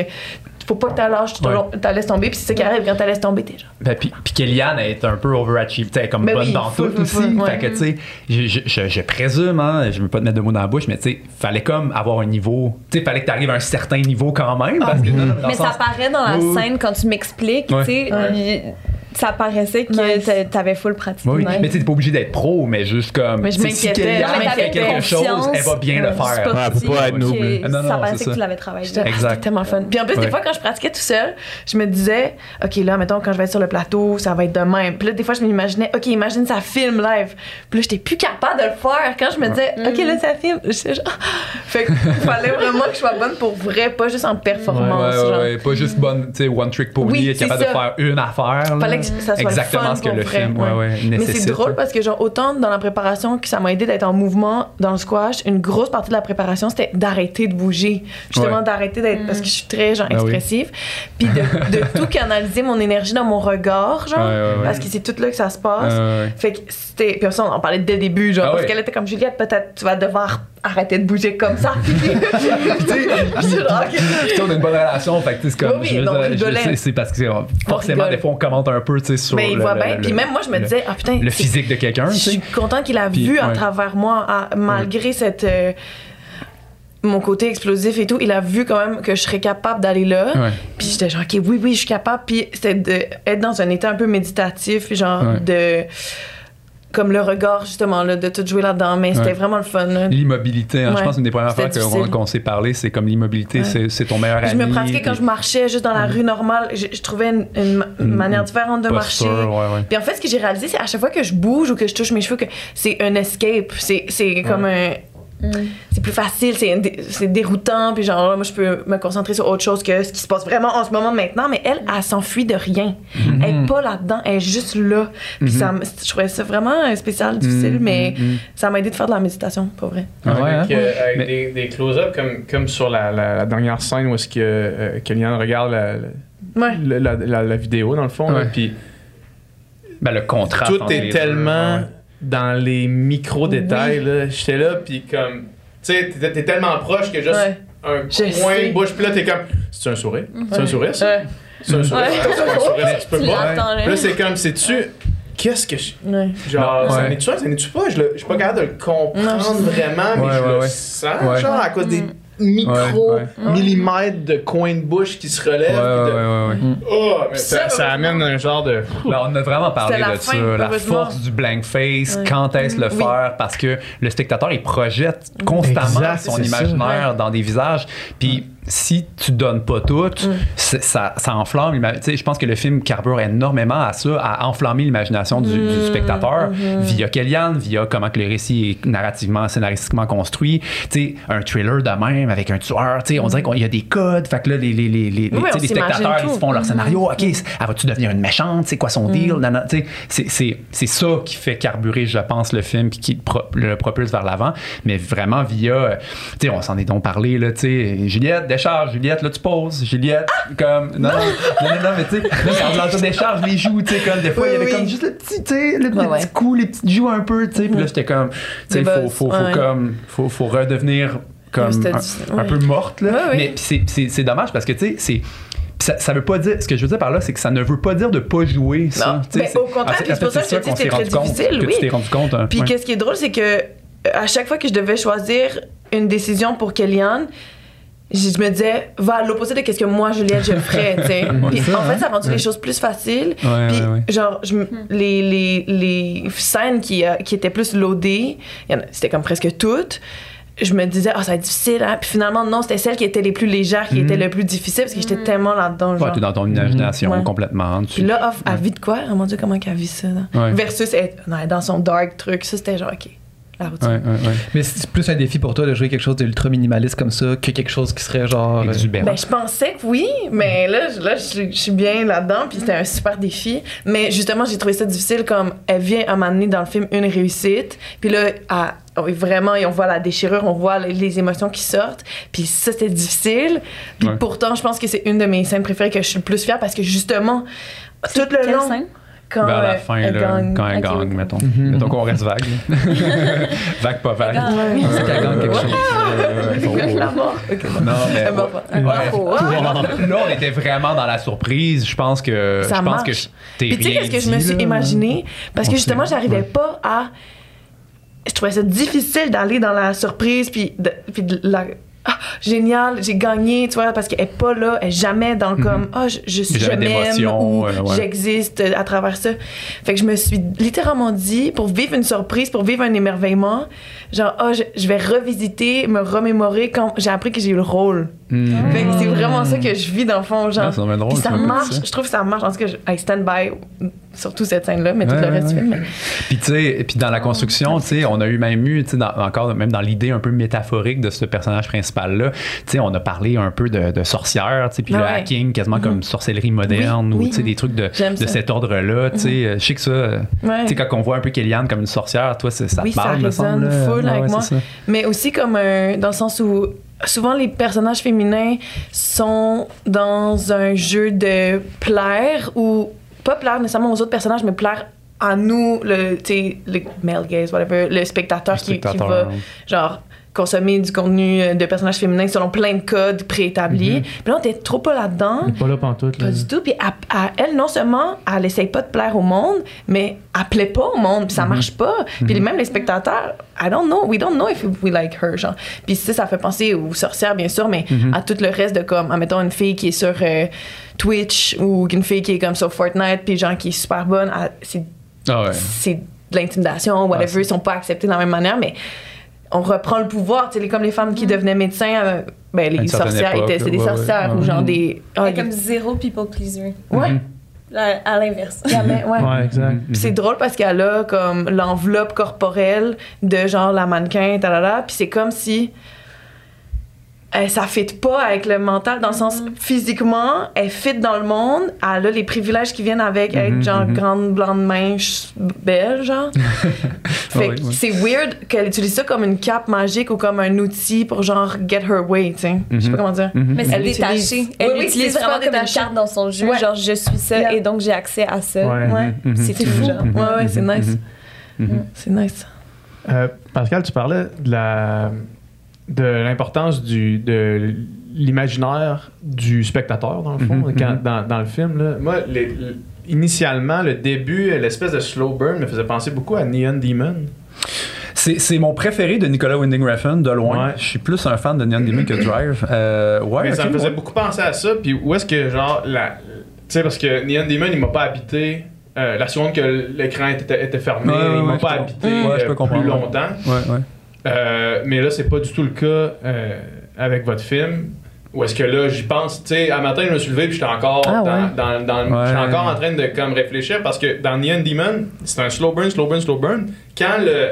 faut pas que t'as lâches, tu Ouais. t'as laisses tomber, puis c'est ça qui arrive quand t'as laisses tomber, t'es genre. Ben, puis, puis Kellyanne elle est un peu overachieved, tu sais, comme Ben bonne oui, dans tout aussi. full, ouais. Fait que, tu sais, je, je, je, je présume, hein, je veux pas te mettre de mots dans la bouche, mais tu sais, fallait comme avoir un niveau, tu sais, fallait que t'arrives à un certain niveau quand même. Parce que, dans Mais ça sens- paraît dans la Oui, scène quand tu m'expliques, Ouais. tu sais, ça paraissait que Nice. t'a- t'avais full pratiqué. Oui, Nice. mais tu t'es pas obligé d'être pro, mais juste comme. Mais je tu si m'inquiétais, je fait quelque chose, elle va bien le Ouais, faire. Ouais, elle peut pas être que là. Non, non, ça paraissait ça. que tu l'avais travaillé. Ah. C'était tellement le fun. Puis en plus, Ouais. des fois, quand je pratiquais tout seul, je me disais, OK, là, mettons, quand je vais être sur le plateau, ça va être de même. Puis là, des fois, je m'imaginais, OK, imagine ça filme live. Puis là, j'étais plus capable de le faire. Quand je me disais, OK, là, ça filme, genre. fait qu'il fallait vraiment que je sois bonne pour vrai, pas juste en performance. Ouais, ouais, genre. ouais, pas juste bonne, tu sais, one trick pony, être capable de faire une affaire. Ça soit Exactement le fun ce que le vrai, film ouais, ouais, Mais nécessite. c'est drôle parce que genre autant dans la préparation que ça m'a aidé d'être en mouvement dans le squash, une grosse partie de la préparation c'était d'arrêter de bouger, justement Ouais. d'arrêter d'être parce que je suis très genre Ben oui. expressive, puis de, de tout canaliser mon énergie dans mon regard genre Ouais, ouais, ouais. parce que c'est tout là que ça se passe. Fait que c'était puis ça on en parlait dès le début genre Ah parce qu'elle était comme Juliette peut-être tu vas devoir arrêter de bouger comme ça. Tu sais, on a une bonne relation, fait que c'est comme. Oui, oui, je veux non, on dire, je- rigolait. c'est- parce que forcément, des fois, on commente un peu, tu sais, sur. Mais il le- voit le- bien. le- Puis même moi, je me disais, ah putain, Le physique de quelqu'un, Je suis contente qu'il a vu à ouais. travers moi, à- malgré cette. euh, mon côté explosif et tout, il a vu quand même que je serais capable d'aller là. Ouais. Puis j'étais genre, OK, oui, oui, je suis capable. Puis c'était d'être dans un état un peu méditatif, genre de. Comme le regard, justement, là, de tout jouer là-dedans. Mais c'était Ouais. vraiment le fun. L'immobilité, hein, je pense que une des premières fois qu'on qu'on s'est parlé, c'est comme l'immobilité, Ouais. c'est- ton meilleur ami. je me pratiquais quand puis je marchais juste dans la rue normale. Je, je trouvais une, une ma- une manière différente de posture, marcher. Puis en fait, ce que j'ai réalisé, c'est à chaque fois que je bouge ou que je touche mes cheveux, que c'est un escape. C'est, c'est comme un. C'est plus facile, c'est, un dé- c'est déroutant. Puis genre, moi, je peux me concentrer sur autre chose que ce qui se passe vraiment en ce moment maintenant. Mais elle, elle s'enfuit de rien. Mm-hmm. Elle est pas là-dedans, elle est juste là. Puis ça, me- je trouvais ça vraiment euh, spécial, difficile, Mhm, mais ça m'a aidé de faire de la méditation, pas vrai. Ah ouais, hein? avec euh, avec Mais- des, des close-up comme, comme sur la, la- la dernière scène où est-ce que euh, Kellyanne regarde la, la, Ouais. la- la- la- la vidéo dans le fond puis Ben, le contraste. tout est tellement ouais. Dans les micro détails là j'étais là puis comme tu sais t'es, t'es tellement proche que juste Ouais. un Je coin sais. de bouche puis là t'es comme c'est un sourire c'est un sourire ça? Ouais. c'est un sourire Ouais. c'est un sourire ça pas là. C'est comme c'est tu qu'est-ce que je Ouais. Genre, ça n'est-tu ça, n'est-tu pas? Je le- je suis pas capable de le comprendre Non, je sais. vraiment, mais Ouais, je ouais, le ouais. sens, Ouais. genre, à cause des micro Ouais, millimètres de coin de bouche qui se relève. Ouais, puis de- ouais, ouais, ouais. Oh, mais ça, heureusement. amène un genre de. On a vraiment parlé de fin, ça, la force du blank face, Ouais. quand est-ce le Oui. faire, parce que le spectateur, il projette constamment Exact, son ça. imaginaire dans des visages. Puis si tu donnes pas tout, c'est- ça, ça enflamme. Je pense que le film carbure énormément à ça, à enflammer l'imagination du, du spectateur via Kellyanne, via comment que le récit est narrativement, scénaristiquement construit. Tu sais, un thriller de même avec un tueur, tu sais, on dirait qu'il y a des codes. Fait que là, les, les, les, les, Oui, les spectateurs, ils tout. font leur scénario. OK, elle va-tu devenir une méchante? C'est quoi son deal? C'est ça qui fait carburer, je pense, le film puis qui pro- le propulse vers l'avant. Mais vraiment via. Tu sais, on s'en est donc parlé, là. Tu sais, Juliette, décharge. Juliette, là, tu poses. Juliette, comme. Non, non, non, non, non, mais tu sais, là, quand l'entour décharge, les joues, tu sais, comme des fois, il y avait oui. comme juste le petit, tu sais, le, petit ouais. coup, les petites joues un peu, tu sais. Puis là, j'étais comme. Tu sais, faut, faut, faut, ouais. comme. Faut, faut redevenir comme un, peu morte, là. Mais c'est- c'est c'est dommage parce que, tu sais, c'est. Ça, ça veut pas dire. Ce que je veux dire par là, c'est que ça ne veut pas dire de pas jouer ça. Non. Tu sais, Ben, au contraire, en c'est pour en ça que je te dis qu'on que c'est s'est rendu très compte, difficile, Que oui. tu t'es rendu compte. hein. Puis Ouais. qu'est-ce qui est drôle, c'est que euh, à chaque fois que je devais choisir une décision pour Kellyanne, je je me disais, va à l'opposé de ce que moi, Juliette, je ferais, tu sais. Puis en fait, ça a rendu les choses plus faciles. Ouais, Puis, ouais, ouais. genre, je me- les, les, les scènes qui, euh, qui étaient plus loadées, c'était comme presque toutes. Je me disais, ah, ça va être difficile, hein. Puis finalement, non, c'était celles qui étaient les plus légères qui Mhm. étaient le plus difficiles parce que j'étais tellement là-dedans. Ouais, t'es dans ton imagination Ouais. complètement. Tu- Puis là, off, elle vit de quoi? Oh mon dieu, comment qu'elle vit ça? là? Ouais. Versus être non, dans son dark truc. Ça, c'était genre, OK, la routine. Ouais, ouais, ouais. Mais c'est plus un défi pour toi de jouer quelque chose d'ultra minimaliste comme ça que quelque chose qui serait genre. euh, Exubérant. Ben, je pensais que oui, mais là, je- là je, suis- je suis bien là-dedans, puis c'était un super défi. Mais justement, j'ai trouvé ça difficile comme elle vient à m'amener dans le film une réussite, puis là, à- vraiment, et on voit la déchirure, on voit les, les émotions qui sortent, puis ça, c'était difficile. Puis Ouais. pourtant, je pense que c'est une de mes scènes préférées que je suis le plus fière parce que justement, tout le long, scène? Quand Vers la euh, fin, elle là, gagne. quand elle gagne, mettons. Mhm. Mettons qu'on reste vague. vague, pas vague. C'est qu'elle gagne quelque chose. Non, mais. Ouais. Là, on était vraiment dans la surprise. Je pense que. Ça je pense que marche. je t'ai Puis tu sais, rien qu'est-ce que je me suis imaginé? Parce que justement, j'arrivais pas à. Je trouvais ça difficile d'aller dans la surprise, puis de, puis de la. Ah, génial, j'ai gagné, tu vois, parce qu'elle est pas là, elle est jamais dans le comme, ah, je, je, suis- Mhm. Jamais je ou euh, ouais. j'existe euh, à travers ça. Fait que je me suis littéralement dit, pour vivre une surprise, pour vivre un émerveillement, genre, ah, je, je vais revisiter, me remémorer quand j'ai appris que j'ai eu le rôle. Hmm. Fait que c'est vraiment ça que je vis dans le fond, genre. Ah, vraiment drôle, ça marche, ça. je trouve que ça marche. En tout cas, je, I stand by surtout cette scène-là, mais tout Ouais, le reste ouais, du film. mais- Puis tu sais, puis dans la construction, tu sais, on a eu même eu, tu sais, encore même dans l'idée un peu métaphorique de ce personnage principal là, tu sais, on a parlé un peu de, de sorcière, tu sais, puis Ah le ouais. hacking quasiment comme sorcellerie moderne Oui, ou tu sais des trucs de, de cet ordre-là, tu sais, euh, je sais que ça, tu sais, quand on voit un peu Kellyanne comme une sorcière, toi, ça Oui, te parle, ça me semble. full avec moi. Mais aussi comme un, dans le sens où souvent les personnages féminins sont dans un jeu de plaire ou pas plaire nécessairement aux autres personnages, mais plaire à nous, le, tu sais, le male gaze, whatever, le spectateur, Le qui, qui va, genre, consommer du contenu euh, de personnages féminins selon plein de codes préétablis. Puis là, on était trop pas là-dedans. Pas là pantoute, là. Pas du tout. Puis à- à- elle, non seulement, elle essaye pas de plaire au monde, mais elle plaît pas au monde, puis ça marche pas. Puis même les spectateurs, I don't know, we don't know if we like her, genre. Puis ça, ça fait penser aux sorcières, bien sûr, mais à tout le reste de comme, admettons, une fille qui est sur euh, Twitch ou une fille qui est comme sur Fortnite, puis genre qui est super bonne, c'est Ah ouais. c'est de l'intimidation, whatever, Ouais, ils sont pas acceptés de la même manière, mais on reprend le pouvoir, tu sais, les- comme les femmes qui devenaient médecins, euh, ben les sorcières époque, étaient, c'est des ouais, ouais. sorcières ou Ouais. genre des... ah, Elle est les- comme zéro people pleaser. Ouais, Mhm. Là, à l'inverse. jamais, ouais. Ouais, exact. Mhm. Puis c'est drôle parce qu'elle a comme l'enveloppe corporelle de genre la mannequin, talala, puis c'est comme si euh, ça fit pas avec le mental dans le sens physiquement, elle fit dans le monde, elle a les privilèges qui viennent avec être Mhm, genre mhm. grande blonde mince belle genre. fait Ouais, que ouais. c'est weird qu'elle utilise ça comme une cape magique ou comme un outil pour genre get her way, tu sais. Je sais pas comment dire. Mais c'est Elle détaché. utilise- Elle Oui, oui, l'utilise c'est vraiment comme une carte dans son jeu. Ouais. Genre, je suis ça Yeah. et donc j'ai accès à ça. Ouais. Ouais, c'est fou. genre. Ouais, ouais, c'est nice. C'est nice. Euh, Pascal, tu parlais de la de l'importance du de l'imaginaire du spectateur dans le fond Mhm, quand- mhm. dans, dans le film là. moi les- les- initialement le début l'espèce de slow burn me faisait penser beaucoup à Neon Demon C'est mon préféré de Nicolas Winding Refn, de loin. Ouais. Je suis plus un fan de Neon Demon que Drive. Euh, ouais, Mais ça me faisait ouais. beaucoup penser à ça. Puis où est-ce que, genre, la. Tu sais, parce que Neon Demon, il m'a pas habité. euh, la seconde que l'écran était, était fermé, Ouais, il m'a pas habité euh, plus longtemps. Ouais, ouais. Euh, mais là, c'est pas du tout le cas euh, avec votre film. Ou est-ce que là, j'y pense, tu sais, un matin, je me suis levé puis j'étais encore, Ah, dans, ouais. dans, dans- Ouais. encore en train de comme réfléchir parce que dans Neon Demon, c'est un slow burn, slow burn, slow burn. Quand le,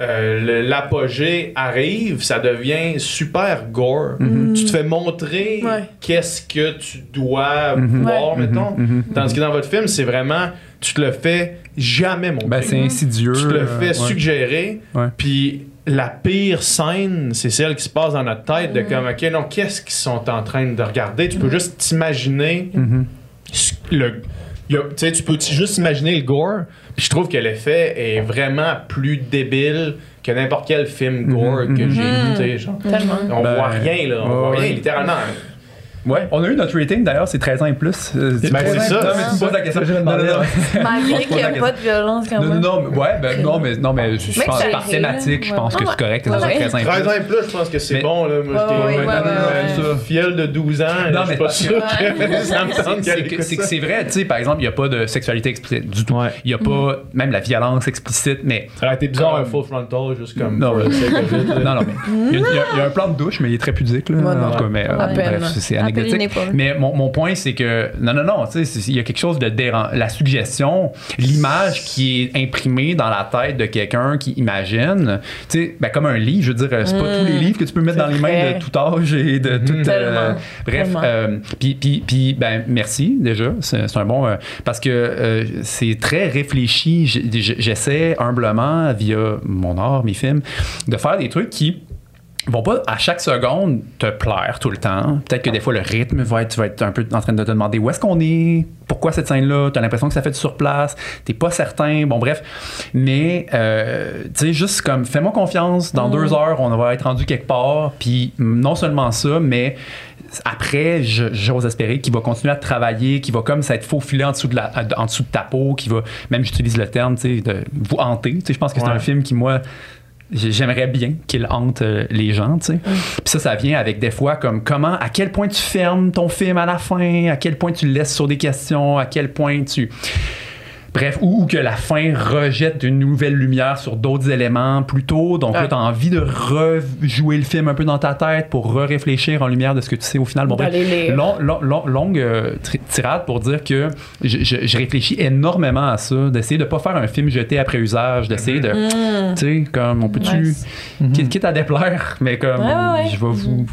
euh, le- l'apogée arrive, ça devient super gore. Tu te fais montrer Ouais. qu'est-ce que tu dois Mhm. voir, Ouais. mettons. Tandis que dans votre film, c'est vraiment, tu te le fais jamais montrer. Ben, c'est insidieux. tu te le fais suggérer. Puis la pire scène, c'est celle qui se passe dans notre tête de comme, OK, non, qu'est-ce qu'ils sont en train de regarder? Tu peux juste t'imaginer le. il y a- Tu peux juste imaginer le gore? Puis je trouve que l'effet est vraiment plus débile que n'importe quel film gore Mhm, que j'ai Mhm. écouté. Genre. Tellement. On Ben, voit rien, là. On voit rien, littéralement. Ouais, on a eu notre rating d'ailleurs, c'est 13 ans et plus. Euh, Ben, c'est ça. Non, mais tu me poses la question. Non, non, non. Malgré qu'il n'y a pas de violence quand même. non, non, mais- ouais, ben, non, mais, non, mais je Mais pense c'est par thématique, je pense que c'est correct. Ouais, ça soit ouais. 13 ans et 13 ans plus. et plus, je pense que c'est Mais- bon. Là. Moi, j'étais Ouais, ouais, maintenant, ouais, ouais, ouais. fiel de 12 ans. Non, je mais suis pas parce que- sûr que ça me tente C'est que c'est vrai, tu sais, par exemple, il n'y a pas de sexualité explicite du tout. Il n'y a pas même la violence explicite, mais. Ça aurait été bizarre un full frontal, juste comme. Non. Non, non, mais. Il y, a, un plan de douche, mais il est très pudique, là. En tout cas, mais. euh, c'est- anecdotique. Mais mon, mon point, c'est que. Non, non, non, tu sais, c'est- il y a quelque chose de dérangeant. La suggestion, l'image qui est imprimée dans la tête de quelqu'un qui imagine, tu sais, ben, comme un livre, je veux dire, c'est pas tous les livres que tu peux mettre dans les mains de tout âge et de tout. euh, bref, euh, puis, ben, merci déjà. C'est un bon. euh, parce que euh, c'est très réfléchi. J'essaie humblement, via mon art, mes films, de faire des trucs qui vont pas à chaque seconde te plaire tout le temps. Peut-être que des fois le rythme va être, tu vas être un peu en train de te demander où est-ce qu'on est, pourquoi cette scène-là, tu as l'impression que ça fait du sur place, t'es pas certain, bon bref. Mais euh, tu sais, juste comme fais-moi confiance, dans deux heures, on va être rendu quelque part, puis non seulement ça, mais après, j'ose espérer qu'il va continuer à travailler, qu'il va comme s'être faufilé en dessous de, la, en dessous de ta peau, qu'il va, même j'utilise le terme, tu sais, de vous hanter. Tu sais, je pense que c'est Ouais. un film qui, moi, j'aimerais bien qu'il hante euh, les gens, tu sais. Puis ça, ça vient avec des fois comme comment, à quel point tu fermes ton film à la fin, à quel point tu le laisses sur des questions, à quel point tu... Bref, ou, ou que la fin rejette une nouvelle lumière sur d'autres éléments plus tôt. Donc là, Ouais. tu as envie de rejouer le film un peu dans ta tête pour re-réfléchir en lumière de ce que tu sais au final. Bon, bref, long- long- long- longue euh, tirade pour dire que je, je- je réfléchis énormément à ça, d'essayer de pas faire un film jeté après usage, d'essayer de, Mm. tu sais, comme on peut-tu, Ouais. quitte, quitte à déplaire, mais comme Ouais, ouais, ouais. je vais vous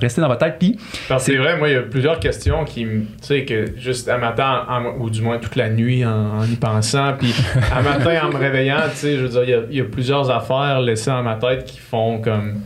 rester dans votre tête. Puis, C'est- vrai, moi, il y a plusieurs questions qui me. Tu sais, que juste à matin, en- ou du moins toute la nuit en, en y pensant, puis à matin en me réveillant, tu sais, je veux dire, il y y, a plusieurs affaires laissées dans ma tête qui font comme.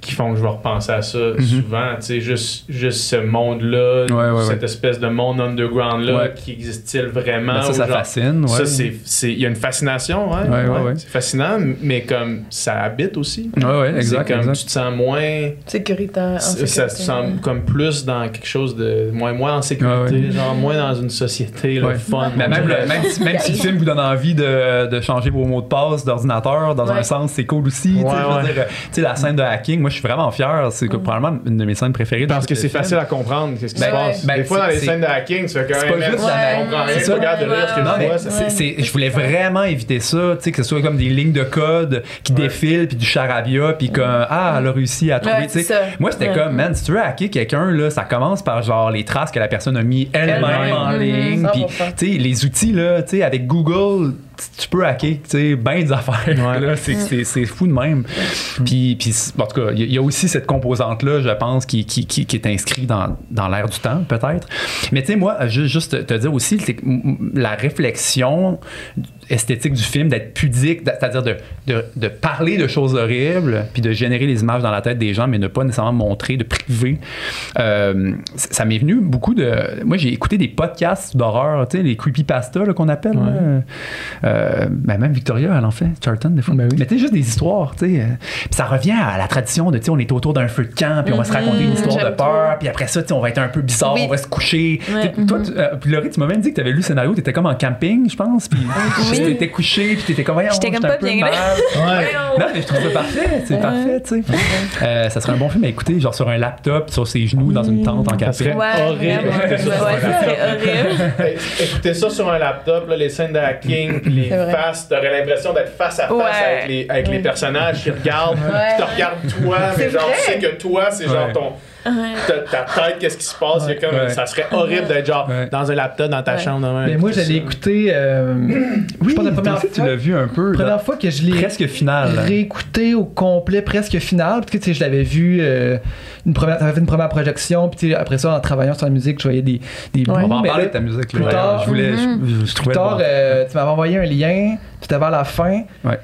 Qui font que je vais repenser à ça souvent, tu sais, juste, juste ce monde-là, Mhm. Ouais, ouais, cette ouais. espèce de monde underground-là, Ouais. qui existe-il vraiment? ben, ça, ça genre- fascine. Ouais. Ça, c'est. c'est- Il y a une fascination, ouais. Ouais, ouais, ouais. C'est fascinant, mais comme ça habite aussi. Ouais, ouais, exact, C'est comme exact. tu te sens moins. Sécuritaire. en Ça ça sécurité. se sent comme plus dans quelque chose de moins, moins en sécurité, Ouais, ouais. genre moins dans une société le Ouais. fun. Mais même, le- même, si, même si le film vous donne envie de, de changer vos mots de passe d'ordinateur, dans Ouais. un sens, c'est cool aussi. tu sais, Ouais, je veux ouais. dire, tu sais, la scène de hacking, moi, je suis vraiment fier. C'est que probablement une de mes scènes préférées. Parce que c'est facile à comprendre qu'est-ce qui se Ben, passe. ben, Des fois, dans les scènes de hacking, tu fais quand c'est même. pas juste la- c'est je ça. regarde de lire ce que Non, je voulais vraiment éviter ça, tu sais, que ce soit comme des lignes de code qui Ouais. défilent, puis du charabia, puis comme, ah, elle a réussi à trouver, Ouais. Moi, c'était Ouais. comme, man, si tu veux hacker quelqu'un, là, ça commence par genre les traces que la personne a mis elle-même en Mhm, ligne, puis, 100%. tu sais, les outils, là, tu sais, avec Google, tu- peux hacker, tu sais, bien des affaires, c'est- fou de même. Puis, puis en tout cas, il y, a- il y a aussi cette composante-là, je pense, qui, qui, qui, qui est inscrite dans, dans l'air du temps, peut-être. Mais tu sais, moi, ju- juste te dire aussi, la réflexion esthétique du film, d'être pudique, c'est-à-dire de, de, de parler de choses horribles, puis de générer les images dans la tête des gens, mais ne pas nécessairement montrer, de priver. Euh, ça m'est venu beaucoup de... Moi, j'ai écouté des podcasts d'horreur, tu sais, les creepypasta là, qu'on appelle. là. Euh, ben même Victoria, elle en fait, Charlton, des fois. Ben oui. Mais tu juste des histoires, tu sais. euh, Puis ça revient à la tradition de, tu sais, on est autour d'un feu de camp, puis on va se raconter une histoire de peur, puis après ça, tu sais, on va être un peu bizarre, Oui. on va se coucher. Ouais. Toi, tu- euh, puis Laurie, tu m'as même dit que tu avais lu le scénario, tu étais comme en camping, je pense, puis tu étais couché, puis tu étais comme, voyons, J'étais comme pas peu bien, mal. Ouais. Non, mais je trouve ça parfait, c'est parfait, tu sais. Euh, ça serait un bon film à écouter, genre sur un laptop, sur ses genoux, dans une tente en camping. Horrible ça sur un Ouais, ça laptop. serait horrible. Hey, Écoutez ça sur un laptop, là, les scènes d'acting, puis les faces, t'aurais l'impression d'être face à face Ouais. avec, les, avec les personnages qui regardent, Ouais. qui te regardent toi, mais genre tu sais que toi, c'est genre ton. Ta, ta tête, qu'est-ce qui se passe? c'est comme, Ouais. Ça serait horrible d'être genre Ouais. dans un laptop dans ta Ouais. chambre. Mais moi, j'allais écouter. euh, je pense la première aussi, tu fois, l'as vu un peu, là. première fois que je l'ai presque final. réécouté au complet, presque final. Parce que tu sais, je l'avais vu euh, une première, ça avait fait une première projection. Puis tu après ça, en travaillant sur la musique, je voyais des, des On va en mais parler de ta musique. plus tard- je voulais, je, je Plus tard, euh, tu m'avais envoyé un lien, tout avant la fin. Ouais.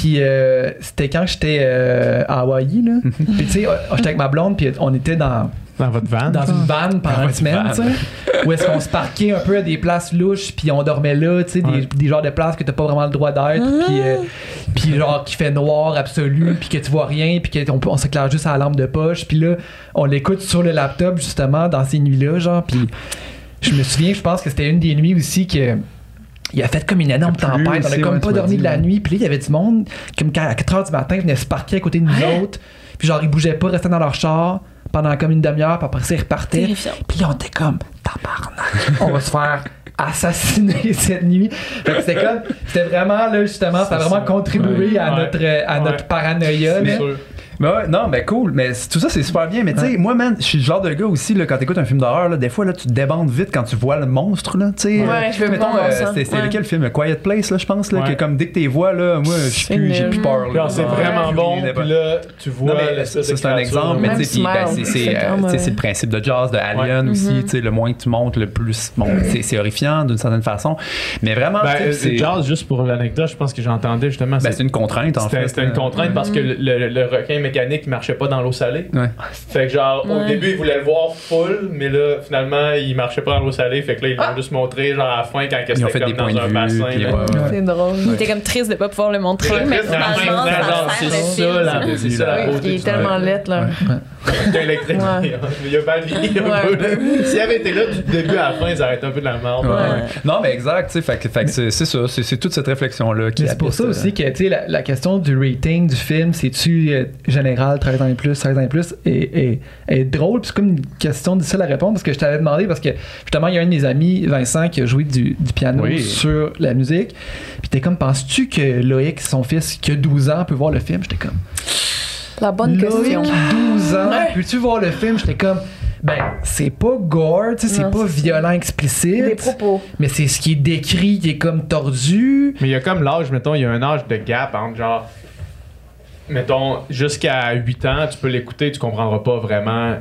Puis euh, c'était quand j'étais euh, à Hawaï, là. puis tu sais, euh, j'étais avec ma blonde, puis on était dans, Dans votre van? dans une vanne pendant une semaine, van. tu sais. Où est-ce qu'on se parquait un peu à des places louches, puis on dormait là, tu sais, des, Ouais. des genres de places que t'as pas vraiment le droit d'être, puis euh, puis genre qui fait noir absolu, puis que tu vois rien, puis qu'on on s'éclaire juste à la lampe de poche, puis là, on l'écoute sur le laptop, justement, dans ces nuits-là, genre, puis je me souviens, je pense que c'était une des nuits aussi que il a fait comme une énorme tempête. On a comme ouais, pas dormi dit, de la ouais. nuit. Puis là, il y avait du monde, comme quand- à 4 h du matin, ils venaient se parquer à côté de nous autres. Puis genre, ils bougeaient pas, restaient dans leur char pendant comme une demi-heure, puis après ça, ils repartaient. Terrifiant. Puis là, on était comme, tabarnak, on va se faire assassiner cette nuit. Fait que c'était comme, c'était vraiment, là, justement, ça a vraiment contribué à Ouais. notre, à Ouais. notre paranoïa. Mais ouais, non, mais cool. Mais tout ça, c'est super bien. Mais tu sais, moi, man, je suis le genre de gars aussi, là, quand t'écoutes un film d'horreur, là, des fois, là, tu te débandes vite quand tu vois le monstre, là, tu sais. Ouais, je veux Mettons, pas voir euh, c'est c'est Ouais. lequel film? A Quiet Place, là, je pense, là, Ouais. que comme dès que t'es vois, là, moi, je suis C'est plus, j'ai plus peur, là. C'est vraiment bon, Puis là, tu vois. Non, mais ça, c'est un exemple, mais tu sais, c'est- euh, euh, le principe de Jaws, de Alien aussi, tu sais, le moins que tu montes, le plus, bon, c'est- c'est horrifiant d'une certaine façon, mais vraiment, Ben, c'est Jazz, juste pour l'anecdote, je pense que j'entendais justement. ben, c'est- une contrainte, en C'était fait. c'était une euh, contrainte parce que le, le- le requin mécanique marchait pas dans l'eau salée. Ouais. Fait que genre, au Ouais. début, ils voulaient le voir full, mais là, finalement, il marchait pas dans l'eau salée. Fait que là, ils l'ont juste montré, genre, à la fin, quand c'était fait des comme points dans de un vue, bassin. C'est drôle. Il était comme triste de pas pouvoir le montrer, C'est mais finalement, ça c'est la- beauté il est tellement lettre, là. C'est électrique. Ouais. Il a Ouais. peu. là. S'il avait été là du début à la fin, ils arrêtaient un peu de la merde. Ouais, Ouais. ouais. Non, mais exact, fait, fait c'est c'est ça, c'est c'est toute cette réflexion-là qui c'est pour ça euh, aussi que la, la question du rating du film, c'est-tu euh, général 13 ans et plus, 16 ans et plus, est, est, est drôle? Puis c'est comme une question difficile à répondre parce que je t'avais demandé, parce que justement, il y a un de mes amis, Vincent, qui a joué du, du piano Oui. sur la musique. Puis t'es comme, penses-tu que Loïc, son fils, qui a 12 ans, peut voir le film? J'étais comme, La bonne Loïc, question. 12 ans, Ouais. peux-tu voir le film? J'étais comme, ben, c'est pas gore, tu sais, c'est pas violent explicite. Des propos. Mais c'est ce qui est décrit qui est comme tordu. Mais il y a comme l'âge, mettons, il y a un âge de gap entre genre. Mettons, jusqu'à 8 ans, tu peux l'écouter, tu comprendras pas vraiment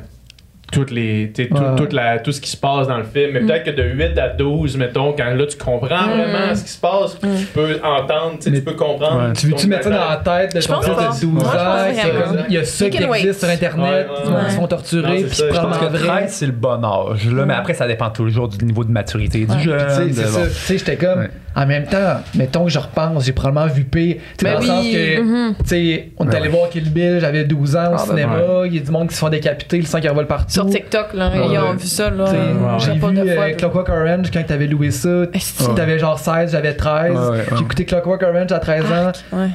toutes les, tout, Ouais. toute la, tout ce qui se passe dans le film. Mais peut-être que de 8 à 12, mettons, quand là tu comprends vraiment ce qui se passe, tu peux entendre, tu sais, Mais- tu peux comprendre. Ouais. Tu veux-tu mettre ça dans la tête de Je ton fils de 12 Moi, je pense ans? c'est vraiment. comme, Il y a ça You qui can wait. existe sur Internet, Ouais, qui se font Non, torturer, puis je prennent pense en que vrai. 13, c'est le bon âge, là, mais après, ça dépend toujours du niveau de maturité du jeune. Tu sais, c'est de- ça. bon. Tu sais, j'étais comme, en même temps, mettons que je repense, j'ai probablement vu pire. Tu sais, Ben dans le sens oui. que, Mhm. tu sais, on est Ouais, allé voir Kill Bill, j'avais 12 ans au Ah, ben cinéma, il y a du monde qui se font décapiter, le sang qui revole partout. Sur TikTok, là, Ouais. ils ont vu ça, là. Ouais. J'ai vu de fois. euh, Clockwork Orange quand t'avais loué ça. T'avais genre 16, j'avais 13. Ouais, ouais, J'ai écouté Clockwork Orange à 13 ans. Ouais.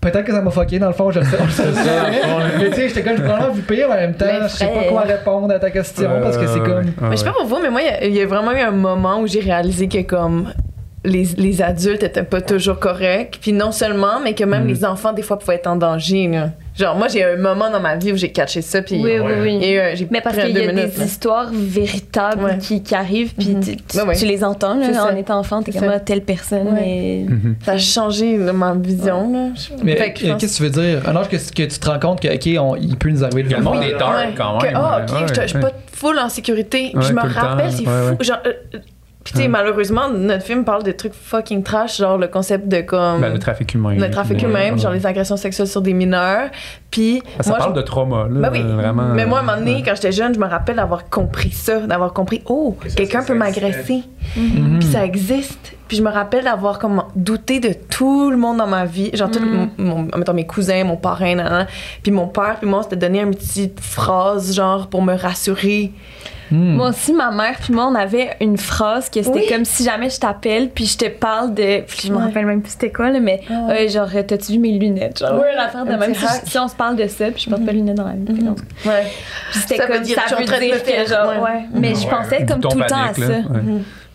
Peut-être que ça m'a fucké dans le fond, je le sais. Mais tu sais, j'étais comme, j'ai probablement vu pire, en même temps, je sais pas quoi répondre à ta question parce que c'est comme. ouais, Mais je sais pas pour vous, mais moi, il y y, a vraiment eu un moment où j'ai réalisé que comme les, les adultes étaient pas toujours corrects. Puis non seulement, mais que même Mm. les enfants, des fois, pouvaient être en danger. là. Genre, moi, j'ai eu un moment dans ma vie où j'ai catché ça. Puis Oui, oui, oui. et, euh, j'ai Mais parce qu'il y a minutes, des là. histoires véritables Ouais. qui, qui arrivent, puis Mhm. tu, tu- Ouais, ouais. tu les entends là, en étant enfant, t'es comme ah, telle personne, Ouais. mais. Mhm. Ça a changé là, ma vision. Là. Mais que euh, pense- qu'est-ce que tu veux dire? Un âge que, que tu te rends compte que, OK, on- il peut nous arriver Que le monde faire. est dark Ouais. quand Que, même. ah, ouais, ok, ouais, je suis ouais. pas full en sécurité. Ouais, je me rappelle, c'est fou. Genre, euh, puis tu sais, malheureusement, notre film parle de trucs fucking trash, genre le concept de comme. Ben, le trafic humain. le trafic humain, ouais, genre ouais. les agressions sexuelles sur des mineurs. Puis. Ça moi, parle je- de trauma, là. Ben oui. Vraiment. Mais moi, à un moment donné, ouais. quand j'étais jeune, je me rappelle d'avoir compris ça, d'avoir compris, oh, Que ça, quelqu'un ça, peut ça, m'agresser. Mhm. Puis ça existe. Puis je me rappelle d'avoir comme douté de tout le monde dans ma vie. Genre, tout, mon, mon- mettons, mes cousins, mon parrain, nan, nan. puis mon père, puis moi, on s'était donné une petite phrase, genre, pour me rassurer. Hmm. Moi aussi, ma mère puis moi, on avait une phrase que c'était Oui. comme si jamais je t'appelle puis je te parle de. puis je me rappelle même plus c'était quoi, là, mais ouais. euh, genre, t'as-tu vu mes lunettes? Genre, Ouais, une affaire de un même. Si, si on se parle de ça, puis je porte pas de lunettes dans la vie. Donc, Ouais. Puis c'était Ça veut comme dire, ça veut dire que genre, ouais. ouais. Mais je pensais comme tout le temps à ça.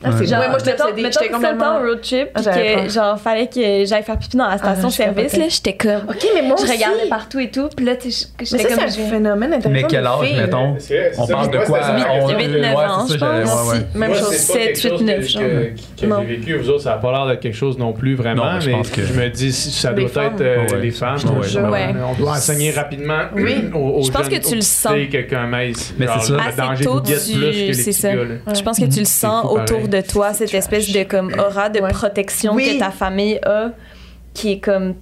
Ouais. Ah, c'est Genre, ouais, moi, je mettons, l'obsédais. mettons J'étais que c'était au road trip, puis J'avais que peur. genre, fallait que j'aille faire pipi dans la Ah, station je service, capotais. là, j'étais comme. OK, mais moi Je aussi. regardais partout et tout, puis là, tu sais, Mais j'étais ça, comme. c'est un phénomène intéressant. Mais quel de âge, mettons? On parle de quoi? c'était- huit, On- huit, ouais, neuf ans, c'est je pense. Même chose. c'est pas quelque 7, 8, chose 9, que- j'ai vécu. Vous autres, ça n'a pas l'air d'être quelque chose non plus vraiment. Mais pense que- je me dis, si ça doit femmes. être euh, les femmes. Genre, Ouais. On doit enseigner rapidement Oui. aux, Je pense que tu le sens. Mais c'est ça. le Assez danger tôt, c'est ça. Je pense que tu le sens autour. De toi, cette espèce de comme aura de Ouais. protection Oui. que ta famille a, qui est comme.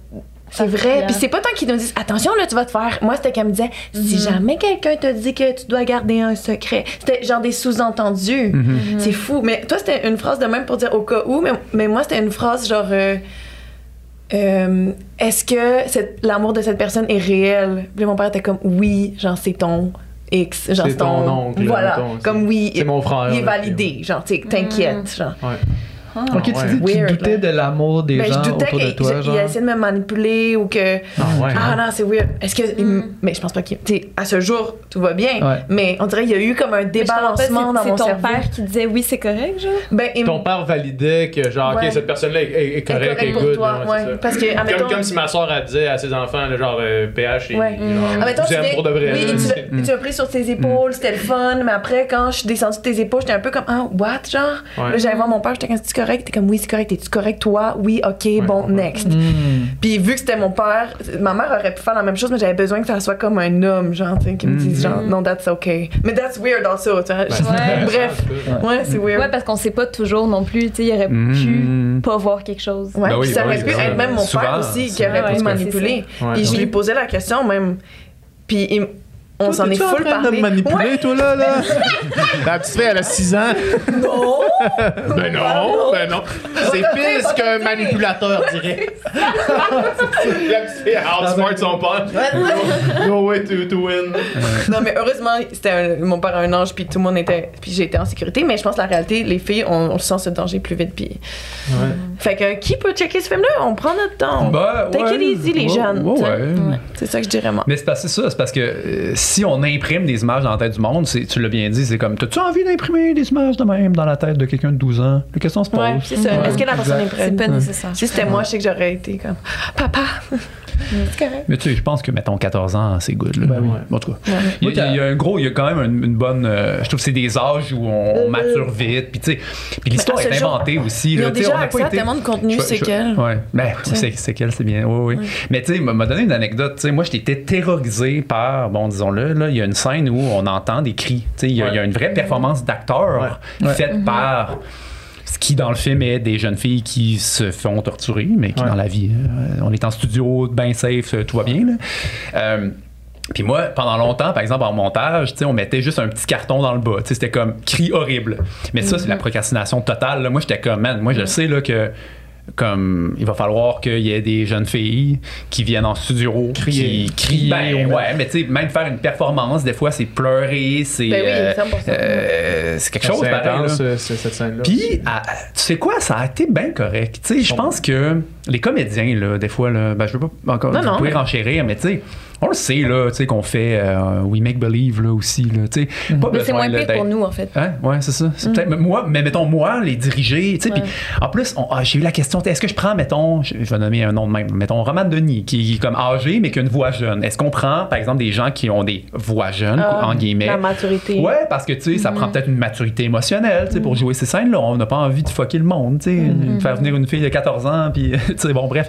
C'est vrai. Puis c'est pas tant qu'ils nous disent attention là, tu vas te faire. Moi, c'était qu'elle me disait si Mhm. jamais quelqu'un te dit que tu dois garder un secret. C'était genre des sous-entendus. Mhm. C'est fou. Mais toi, c'était une phrase de même pour dire au cas où. Mais, mais moi, c'était une phrase genre euh, euh, est-ce que cette- l'amour de cette personne est réel? Puis mon père était comme oui, genre c'est ton X, genre C'est ton oncle, Voilà. comme oui, C'est mon frère. il est validé. Genre, t'inquiète. Genre. Ouais. Ok, tu dis que tu doutais là. de l'amour des Ben, gens autour de toi, il genre. a essayé de me manipuler ou que. Ah ouais. Ah non, c'est weird. Est-ce que. il- Mais je pense pas qu'il. Tu sais, à ce jour, tout va bien. Ouais. Mais on dirait qu'il y a eu comme un débalancement dans mon C'est ton cerveau. père qui disait oui, c'est correct, genre. Ben, il Ton père validait que genre Ouais. ok cette personne-là est, est- est est correcte, correct est good. Parce que, Comme, si ma soeur elle disait à ses enfants genre euh, PH et Ouais. Ah, pour de vrai. Oui, tu l'as- tu m'as pris sur tes épaules, c'était le fun, mais après, quand je suis descendue de tes épaules, j'étais un peu comme, ah, what, genre? Là, j'allais voir mon père, j'étais comme, c'est correct? T'es comme, oui, c'est correct, t'es-tu correct, toi? Oui, ok, bon, ouais. next. Hmm. Puis vu que c'était mon père, ma mère aurait pu faire la même chose, mais j'avais besoin que ça soit comme un homme, genre, tu sais, qui me dise, genre, non, that's okay. Mais that's weird also, tu vois. Ouais. Bref, ouais, c'est weird. Ouais, parce qu'on sait pas toujours non plus, tu sais, il aurait pu pas voir quelque chose. Ouais, Ben oui, puis ça ben aurait oui, pu être même mon Souvent, père aussi qui aurait pu manipuler. Ouais, Puis je lui posais la question même. Puis il- on s'en est en full train de parlé. me manipuler, Ouais. toi, là, là? La petite fille, elle a 6 ans. Non! Ben non, ben non. C'est pire qu'un manipulateur dirait. La petite fille, elle outsmart son père. No, way to, to win. non, mais heureusement, c'était mon père a un ange, puis tout le monde était. Puis j'étais en sécurité. Mais je pense que la réalité, les filles, on, on sent ce danger plus vite. Puis. Fait que qui peut checker ce film-là? On prend notre temps. Ben, Take it ouais. easy, les Ouais, jeunes. ouais, sais. ouais. C'est ça que je dirais, moi. Mais c'est parce que c'est ça, c'est parce que euh, si on imprime des images dans la tête du monde, c'est, tu l'as bien dit, c'est comme, t'as-tu envie d'imprimer des images de même dans la tête de quelqu'un de 12 ans? La question se pose. Ouais, c'est ça. Ouais, Est-ce que la personne est prête? C'est pas nécessaire. Si c'était moi, je sais que j'aurais été comme Papa! C'est correct. Mais tu sais, je pense que, mettons, 14 ans, c'est good. Là. Ben oui. En tout cas, il y, a- il y a un gros, il y a quand même une, une bonne. euh, je trouve que c'est des âges où on, on mature vite. Puis, tu sais, puis l'histoire est inventée aussi. Ils là, ont déjà on a accès pas à été- tellement de contenu, c'est qu'elle. Ouais. Ben, c'est, qu'elle, c'est bien. Oui, oui. Mais tu sais, m'a m'a donné une anecdote. Tu sais, moi, j'étais terrorisé par, bon, disons-le, là, il y a une scène où on entend des cris. Tu sais, il y, a- il y a une vraie performance d'acteur Ouais. faite par ce qui dans le film est des jeunes filles qui se font torturer, mais qui Ouais. dans la vie, euh, on est en studio, bien safe, euh, tout va bien. Là. Euh, puis moi, pendant longtemps, par exemple, en montage, on mettait juste un petit carton dans le bas. C'était comme cri horrible. Mais ça, c'est la procrastination totale. là. Moi, j'étais comme, man, moi, je le sais là, que comme il va falloir qu'il y ait des jeunes filles qui viennent en studio Crier. qui crient ben, ouais. mais tu sais même faire une performance des fois c'est pleurer c'est Ben oui, euh, 100%. euh, c'est quelque chose pareil, là. euh, cette scène-là. Puis, à- tu sais quoi, ça a été bien correct. Tu sais, je pense que les comédiens, là, des fois, là, ben, je veux pas encore Non, vous non, pouvez mais- renchérir, mais tu sais, on le sait, là, tu sais, qu'on fait euh, We Make Believe, là, aussi, là, tu sais. Mais c'est moins pire pour nous, en fait. Hein? Ouais, c'est ça. C'est peut-être moi, mais mettons moi, les diriger, tu sais. puis En plus, ah, j'ai eu la question, est-ce que je prends, mettons, je, vais nommer un nom de même, mettons Roman Denis, qui est comme âgé, mais qui a une voix jeune. Est-ce qu'on prend, par exemple, des gens qui ont des voix jeunes, Ah, en guillemets, La maturité. Ouais, parce que tu sais, ça prend peut-être une maturité émotionnelle, tu sais, pour jouer ces scènes-là. On n'a pas envie de fucker le monde, tu sais, faire venir une fille de 14 ans, puis tu sais, bon, bref.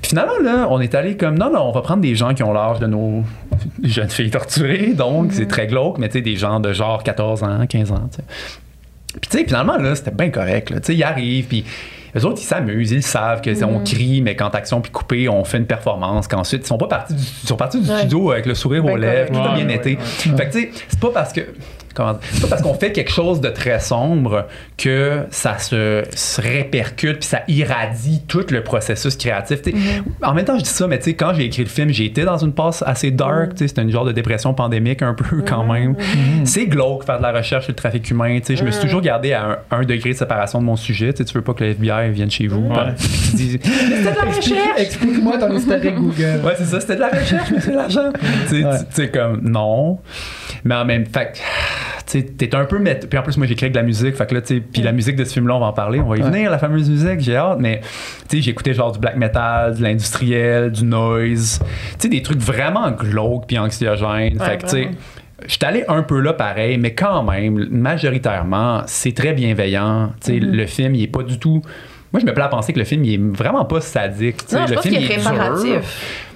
Puis finalement, là, on est allé comme, non, non, on va prendre des gens qui ont l'âge de nos jeunes filles torturées, donc c'est très glauque, mais tu sais, des gens de genre 14 ans, 15 ans, tu sais. Puis tu sais, finalement, là, c'était bien correct, là. Tu sais, ils arrivent, puis eux autres, ils s'amusent, ils savent que c'est- on crie, mais quand action puis coupé, on fait une performance, qu'ensuite, ils sont pas partis du, ils sont partis du Ouais. studio avec le sourire aux lèvres, tout a bien Ouais, été. ouais, Fait que tu sais, c'est pas parce que comment c'est pas parce qu'on fait quelque chose de très sombre que ça se, se répercute puis ça irradie tout le processus créatif. sais. En même temps, je dis ça, mais tu sais, quand j'ai écrit le film, j'ai été dans une passe assez dark. sais, C'était une genre de dépression pandémique un peu quand même. C'est glauque faire de la recherche sur le trafic humain. Je me suis toujours gardé à un, un degré de séparation de mon sujet. Tu veux pas que le FBI vienne chez vous. Ouais. puis tu dis, Explique- Explique-moi ton historique Google. Ouais, c'est ça, c'était de la recherche, mais c'est de l'argent. tu sais, Ouais. comme, non. Mais en même fait, tu sais, t'es un peu. mét- Puis en plus, moi, j'écris de la musique. Fait que là, tu sais, puis la musique de ce film-là, on va en parler. On va y Ouais. venir, la fameuse musique, j'ai hâte. Mais, tu sais, j'écoutais genre du black metal, de l'industriel, du noise. Tu sais, des trucs vraiment glauques puis anxiogènes. fait que, tu. Je suis allé un peu là pareil, mais quand même, majoritairement, c'est très bienveillant. Sais, Le film, il est pas du tout. Moi, je me plais à penser que le film, il est vraiment pas sadique. Non, je le pense film, qu'il est réparatif.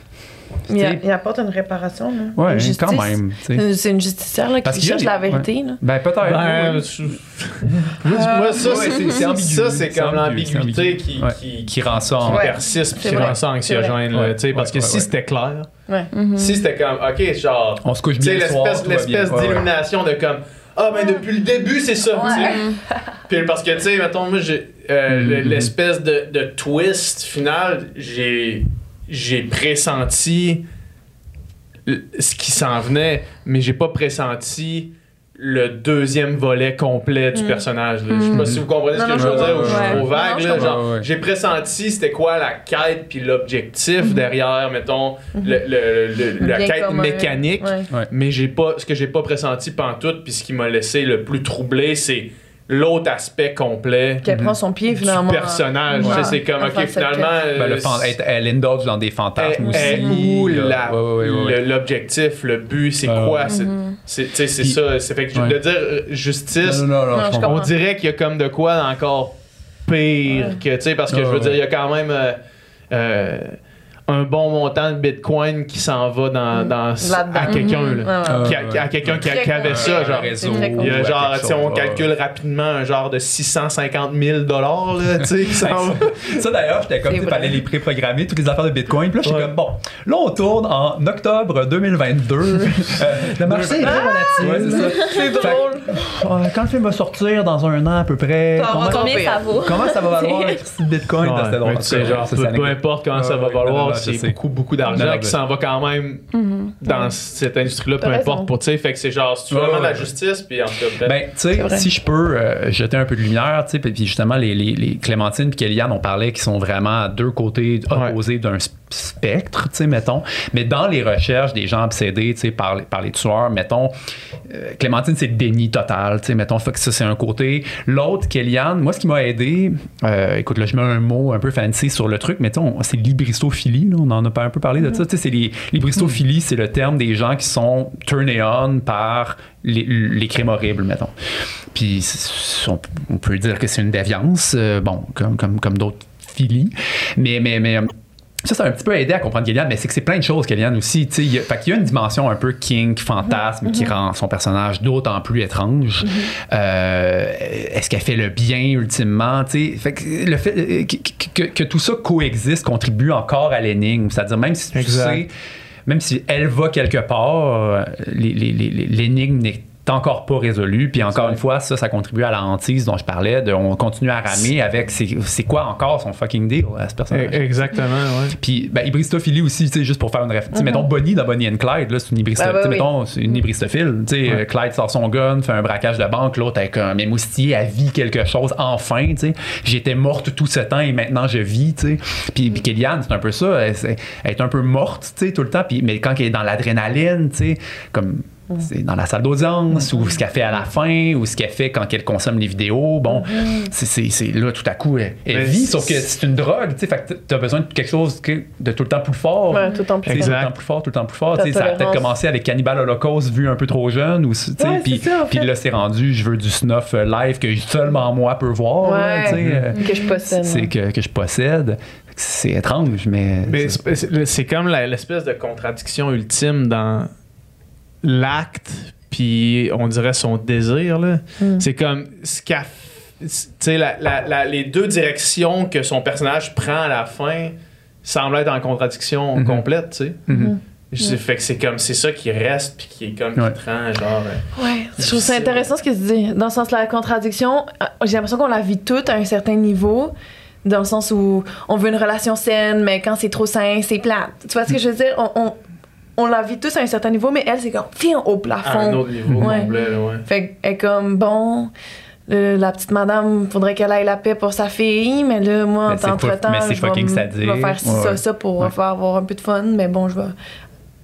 Il, apporte une réparation. Là. Ouais, Une quand même. C'est- une justicière là, qui cherche la vérité. Là. Ben peut-être. Ben, oui. je- moi, ça, ouais, c'est c'est- c'est ambigu. ça, c'est C'est comme l'ambiguïté ambigu. qui, Ouais. qui, qui rend ça en. qui Ouais. persiste qui vrai. rend ça anxiogène. là, tu sais, Ouais, parce que ouais, si ouais. c'était clair, Ouais. si c'était comme, ok, genre, On se couche bien l'espèce Ouais, ouais. d'illumination de comme, ah, ben depuis le début, c'est ça. Puis parce que, tu sais, mettons, moi, j'ai, euh, Mhm. l'espèce de, de twist final, j'ai, j'ai pressenti ce qui s'en venait, mais j'ai pas pressenti le deuxième volet complet du personnage. là. Je sais pas si vous comprenez ce que non, je veux dire ou je suis trop vague. Là, genre. J'ai pressenti c'était quoi la quête puis l'objectif derrière, mettons, le, le- le- Le la quête commun. mécanique. Ouais. Mais j'ai pas ce que j'ai pas pressenti pantoute puis ce qui m'a laissé le plus troublé c'est l'autre aspect complet Qu'elle prend son pied du finalement. personnage. Ouais. Tu sais, c'est comme ok finalement Ben, le euh, fan- elle, elle indulge dans des fantasmes est- aussi. est où Ouais, ouais, le- l'objectif, le but, c'est Ouais, quoi? c'est- Mhm. C'est tu sais, c'est Puis- ça. C'est fait que de dire euh, justice, Non, non, non, Non, je je comprends. on dirait qu'il y a comme de quoi encore pire Ouais. que tu sais parce que Ouais, je veux ouais. dire il y a quand même euh, euh, un bon montant de bitcoin qui s'en va dans, dans à quelqu'un là. Ouais, ouais. Qui a- à quelqu'un qui, avait ça genre très il y a genre, tu sais, on calcule rapidement un genre de 650 000 dollars, là, tu sais. Ça d'ailleurs, j'étais comme, vrai. fallait les préprogrammer, toutes les affaires de Bitcoin. Puis là, j'étais Ouais. comme, bon, là, on tourne en octobre 2022. Euh, Le marché est très Ouais, volatile. c'est ça. C'est drôle. euh, quand le film va sortir dans un an à peu près, comment, Combien ça vaut? comment ça va valoir le petit Bitcoin? Ouais, C'était drôle. peu, importe comment ça Ouais, va ouais, valoir, c'est beaucoup, beaucoup d'argent qui s'en va quand même dans cette industrie-là, peu importe pour, tu sais, fait que c'est genre, c'est Ouais, vraiment de la justice, puis en tout cas, bref. Ben, tu sais, si je peux euh, jeter un peu de lumière, tu sais, puis justement, les, les, les Clémentine et Kellyanne, on parlait qui sont vraiment à deux côtés opposés d'un spectre, tu sais, mettons. Mais dans les recherches des gens obsédés, tu sais, par, les- par les tueurs, mettons, euh, Clémentine, c'est le déni total, tu sais, mettons, fait que ça, c'est un côté. L'autre, Kellyanne, moi, ce qui m'a aidé, euh, écoute, là, je mets un mot un peu fancy sur le truc, mais tu sais, on- là, en a pas un peu parlé de ça, tu sais, c'est les- l'hybristophilie, c'est le terme des gens qui sont turned on par les, les crimes horribles, mettons. Puis on, on peut dire que c'est une déviance, euh, bon, comme, comme, comme d'autres philies. Mais, mais, mais euh, ça, ça a un petit peu aidé à comprendre Kellyanne, mais c'est que c'est plein de choses, Kellyanne aussi. tu sais, il y a- Fait qu'il y a une dimension un peu kink, fantasme, qui rend son personnage d'autant plus étrange. Euh, Est-ce qu'elle fait le bien ultimement? tu sais? Fait que le fait euh, que, que- que tout ça coexiste contribue encore à l'énigme. C'est-à-dire, même si tu Exact. sais, même si elle va quelque part, euh, les- les- les- les- l'énigme n'est encore pas résolue. Puis encore une fois, ça, ça contribue à la hantise dont je parlais. De, on continue à ramer avec c'est quoi encore son fucking deal à ce personnage. Exactement, ouais. Puis, ben, hybristophilie aussi, tu sais, juste pour faire une référence. Mettons Bonnie dans Bonnie and Clyde, là, c'est une hybristophile. Ben, ouais, oui. mettons, c'est une hybristophile. Tu sais, euh, Clyde sort son gun, fait un braquage de banque, l'autre avec un émoustillé, elle vit quelque chose, enfin, tu sais. J'étais morte tout ce temps et maintenant je vis, tu sais. Puis, puis Kellyanne, c'est un peu ça. Elle, est un peu morte, tu sais, tout le temps. Puis, mais quand elle est dans l'adrénaline, tu sais, comme. C'est dans la salle d'audience, ou ce qu'elle fait à la fin, ou ce qu'elle fait quand elle consomme les vidéos. Bon, c'est- c'est c'est là, tout à coup, elle, elle vit, sauf que c'est une drogue, tu sais. Fait que t'as besoin de quelque chose que- de tout le temps plus fort. Ouais, tout en plus. Tu sais, Tout le temps plus fort, tout le temps plus fort. Ta Tu sais, Ça a peut-être commencé avec Cannibal Holocaust vu un peu trop jeune. Ou, tu sais, Ouais, puis, ça, là, c'est rendu, je veux du snuff euh, live que seulement moi peux voir. Ouais. euh, Que je possède. c'est que, que je possède. C'est étrange, mais. Mais c'est- comme l'espèce de contradiction ultime dans l'acte, puis on dirait son désir. là. Mm. C'est comme ce qu'a f- tu sais, la- la- la- les deux directions que son personnage prend à la fin semblent être en contradiction Mhm. complète. tu sais. Mhm. Je sais, fait que c'est comme, c'est ça qui reste, puis qui est comme, Ouais. qui genre. euh, Ouais, je trouve ça intéressant ce que tu dis. Dans le sens de la contradiction, euh, j'ai l'impression qu'on la vit toute à un certain niveau. Dans le sens où on veut une relation saine, mais quand c'est trop sain, c'est plate. Tu vois ce que je veux dire? On, on, on la vit tous à un certain niveau, mais elle, c'est comme, viens au à un plafond. autre niveau Ouais. complet, là, ouais. Fait qu'elle est comme, bon, le- la petite madame, faudrait qu'elle aille la paix pour sa fille, mais là, moi, Mais en c'est entre-temps, je vais faire ci, Ouais, ça, ouais. ça pour Ouais. faire avoir un peu de fun, mais bon, je vais...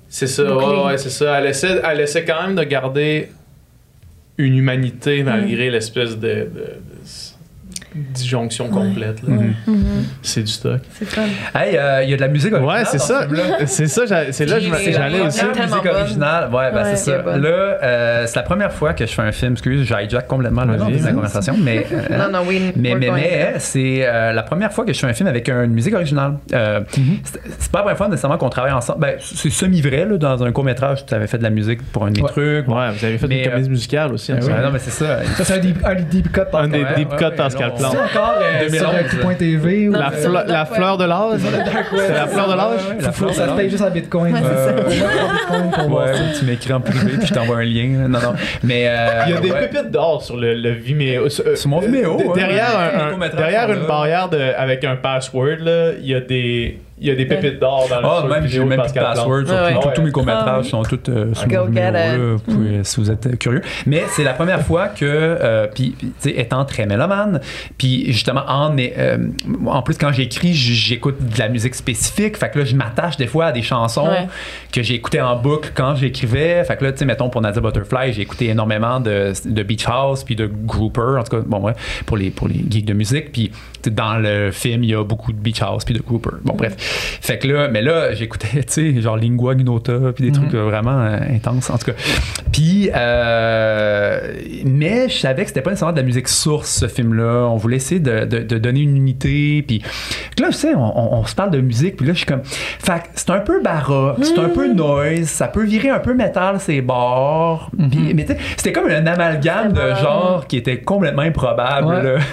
C'est ça, ouais, ouais, c'est ça. Elle essaie, elle essaie quand même de garder une humanité malgré Mm. l'espèce de, de- de- disjonction complète. là. Mhm. C'est du stock. C'est fun. Hey, euh, il y a de la musique originale Ouais, c'est dans ça. film-là. C'est ça, j'a- c'est là que je C'est j'allais première. aussi. La musique bonne. originale, ouais, ben Ouais, c'est elle est ça. bonne. Là, euh, c'est la première fois que je fais un film, excuse, j'hijack complètement le de la vas-y. conversation, mais euh, Non, non, oui. Mais, we're mais, going mais there. c'est euh, la première fois que je fais un film avec une musique originale. Euh, c'est- C'est pas la première fois nécessairement qu'on travaille ensemble. Ben, c'est semi-vrai, là, dans un court-métrage, tu avais fait de la musique pour un des Ouais. trucs. Ouais, vous avez fait Mais, une comédie musicale aussi. Ouais, ensemble. non, mais c'est ça. Ça, c'est un deep, un deep cut. Un des Ouais, deep ouais, cuts ouais, Pascal non, Plante. C'est encore euh, sur 2011. un petit point TV ou Non, La, fle- fleur de l'âge. C'est la fleur de l'âge. Faut que ça se paye juste en bitcoin. Ouais, Euh, tu m'écris en privé puis je t'envoie un lien. Non, non. Mais. euh, Il y a des ouais. pépites d'or sur le, le Vimeo. euh, Sur mon Vimeo. Derrière, Ouais, un- les un- courts-métrages derrière une barrière de, avec un password, là, il y a des, il y a des pépites d'or dans le Ah, même, j'ai même plus de password sur Ouais, tout- ouais. tous mes courts-métrages Ah, sont tous euh, sur Go mon numéro, get là, it. vous pouvez- si vous êtes euh, curieux. Mais c'est la première fois que, euh, puis, puis, tu sais, étant très mélomane, puis justement, en, euh, en plus, quand j'écris, j- j'écoute de la musique spécifique, fait que là, je m'attache des fois à des chansons Ouais. que j'ai écoutées en boucle quand j'écrivais. Fait que là, tu sais, mettons, pour Nadia Butterfly, j'ai écouté énormément de, de Beach House, puis de Grouper, en tout cas, bon, ouais, pour les, pour les geeks de musique, puis tu sais, dans le film, il y a beaucoup de Beach House, puis de Grouper. Bon, bref. Fait que là, mais là, j'écoutais, tu sais, genre Lingua Ignota, puis des trucs euh, vraiment euh, intenses, en tout cas. Puis, euh, mais je savais que c'était pas nécessairement de la musique source, ce film-là. On voulait essayer de, de- de donner une unité, puis là, tu sais, on, on- on se parle de musique, puis là, je suis comme, fait que c'est un peu baroque, c'est un peu noise, ça peut virer un peu métal, ces bords. Puis- mais tu sais, c'était comme un amalgame de C'est bon. genre qui était complètement improbable.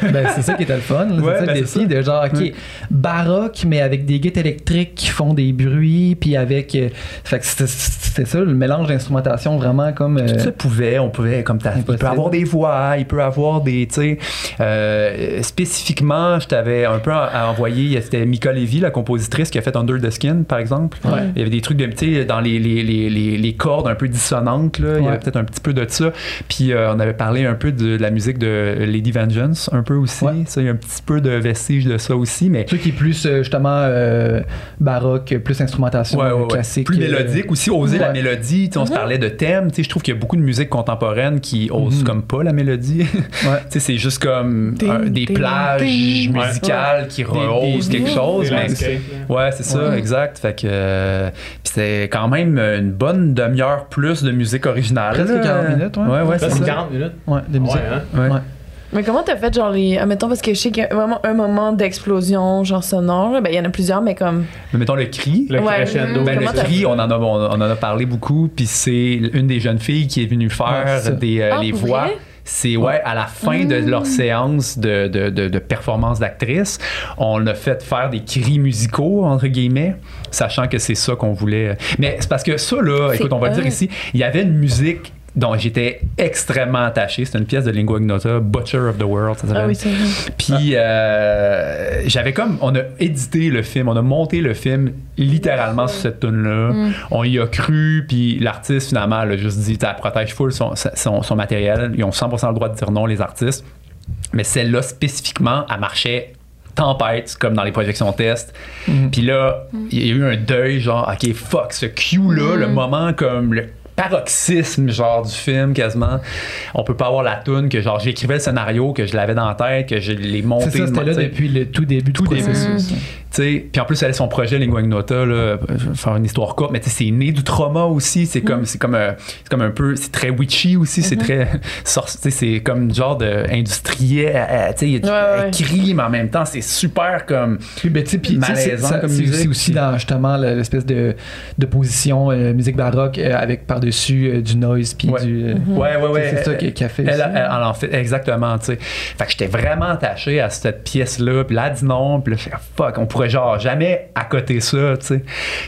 Ouais. Ben, c'est ça qui était le fun. Ouais, c'est ça ben, le c'est défi de genre, ok, Ouais. baroque, mais avec des guides électriques qui font des bruits, puis avec. euh, fait que c'était- ça, le mélange d'instrumentation vraiment comme. euh, Tout ça pouvait, on pouvait, comme t'as- il peut avoir des voix, il peut avoir des, tu sais, euh, spécifiquement, je t'avais un peu en- envoyé, c'était Mika Levy, la compositrice qui a fait Under the Skin, par exemple. Ouais. Il y avait des trucs de, tu sais, dans les, les, les, les, les cordes un peu dissonantes, là, il y avait peut-être un petit peu de ça. Puis euh, on avait parlé un peu de la musique de Lady Vengeance, un peu aussi. Ouais. Ça, il y a un petit peu de vestige de ça aussi, mais Truc qui est plus euh, justement euh, baroque, plus instrumentation Ouais, ouais, euh, ouais. classique. Plus euh, mélodique aussi, oser la mélodie. On se parlait de thème. Tu sais, Je trouve qu'il y a beaucoup de musique contemporaine qui osent Mhm. comme pas la mélodie. Ouais. Tu sais, c'est juste comme Ding, un- des ding, plages ding. musicales qui rehaussent quelque chose. Mais-. Ouais, c'est ça, Ouais. exact. Fait que euh, c'était quand même une bonne demi-heure plus de musique originale. Presque là. 40 minutes, ouais. Ouais, ouais, Ça, c'est c'est ça. 40 minutes. Ouais, des musiques. Ouais, hein? Mais comment t'as fait, genre, les. Admettons, parce que je sais qu'il y a vraiment un moment d'explosion, genre sonore. Ben, il y en a plusieurs, mais comme. Mais mettons le cri. Le Ouais. crescendo. Ben, le cri, on en, a, on, on en a parlé beaucoup, puis c'est une des jeunes filles qui est venue faire des, euh, Ah, les voix. vrai? C'est ouais, à la fin de leur séance de, de, de, de performance d'actrice, on a fait faire des cris musicaux, entre guillemets, sachant que c'est ça qu'on voulait. Mais c'est parce que ça, là, écoute, on va le dire ici, il y avait une musique dont j'étais extrêmement attaché. C'est une pièce de Lingua Ignota, Butcher of the World, ça s'appelle. Ah oui, c'est vrai. Puis euh, j'avais comme on a édité le film, on a monté le film littéralement sur cette tune là. On y a cru, puis l'artiste finalement elle a juste dit, ça protège full son, son, son matériel. Ils ont 100% le droit de dire non les artistes. Mais celle-là spécifiquement, elle marchait tempête comme dans les projections test. Puis là, il y a eu un deuil genre OK, fuck ce cue là, le moment comme le paroxysme genre du film quasiment. On peut pas avoir la tune que genre j'écrivais le scénario que je l'avais dans la tête, que je l'ai monté C'est ça, de c'était là depuis le tout début Tout du processus. Sais, puis en plus, elle a son projet Lingua Ignota, là, je vais faire une histoire courte, mais c'est né du trauma aussi. C'est comme, c'est comme, euh, c'est comme un peu, c'est très witchy aussi, c'est très, tu sais, c'est comme genre de industriel, euh, tu sais, il y a du- Ouais, mais en même temps, c'est super comme, Puis, ben, tu sais, puis, sais, c'est- Malaisant ça- comme c'est musique, aussi, aussi puis- dans justement le- l'espèce de, de position euh, musique baroque euh, avec par-dessus euh, du noise puis Ouais. du. euh, ouais, ouais, ouais. C'est ça qui, a fait. Elle, aussi. elle, elle en fait exactement, tu sais. Fait que j'étais vraiment attaché à cette pièce-là, puis là, elle dit non, puis là, je fais fuck, on pourrait pourrais genre jamais accoter ça, tu sais.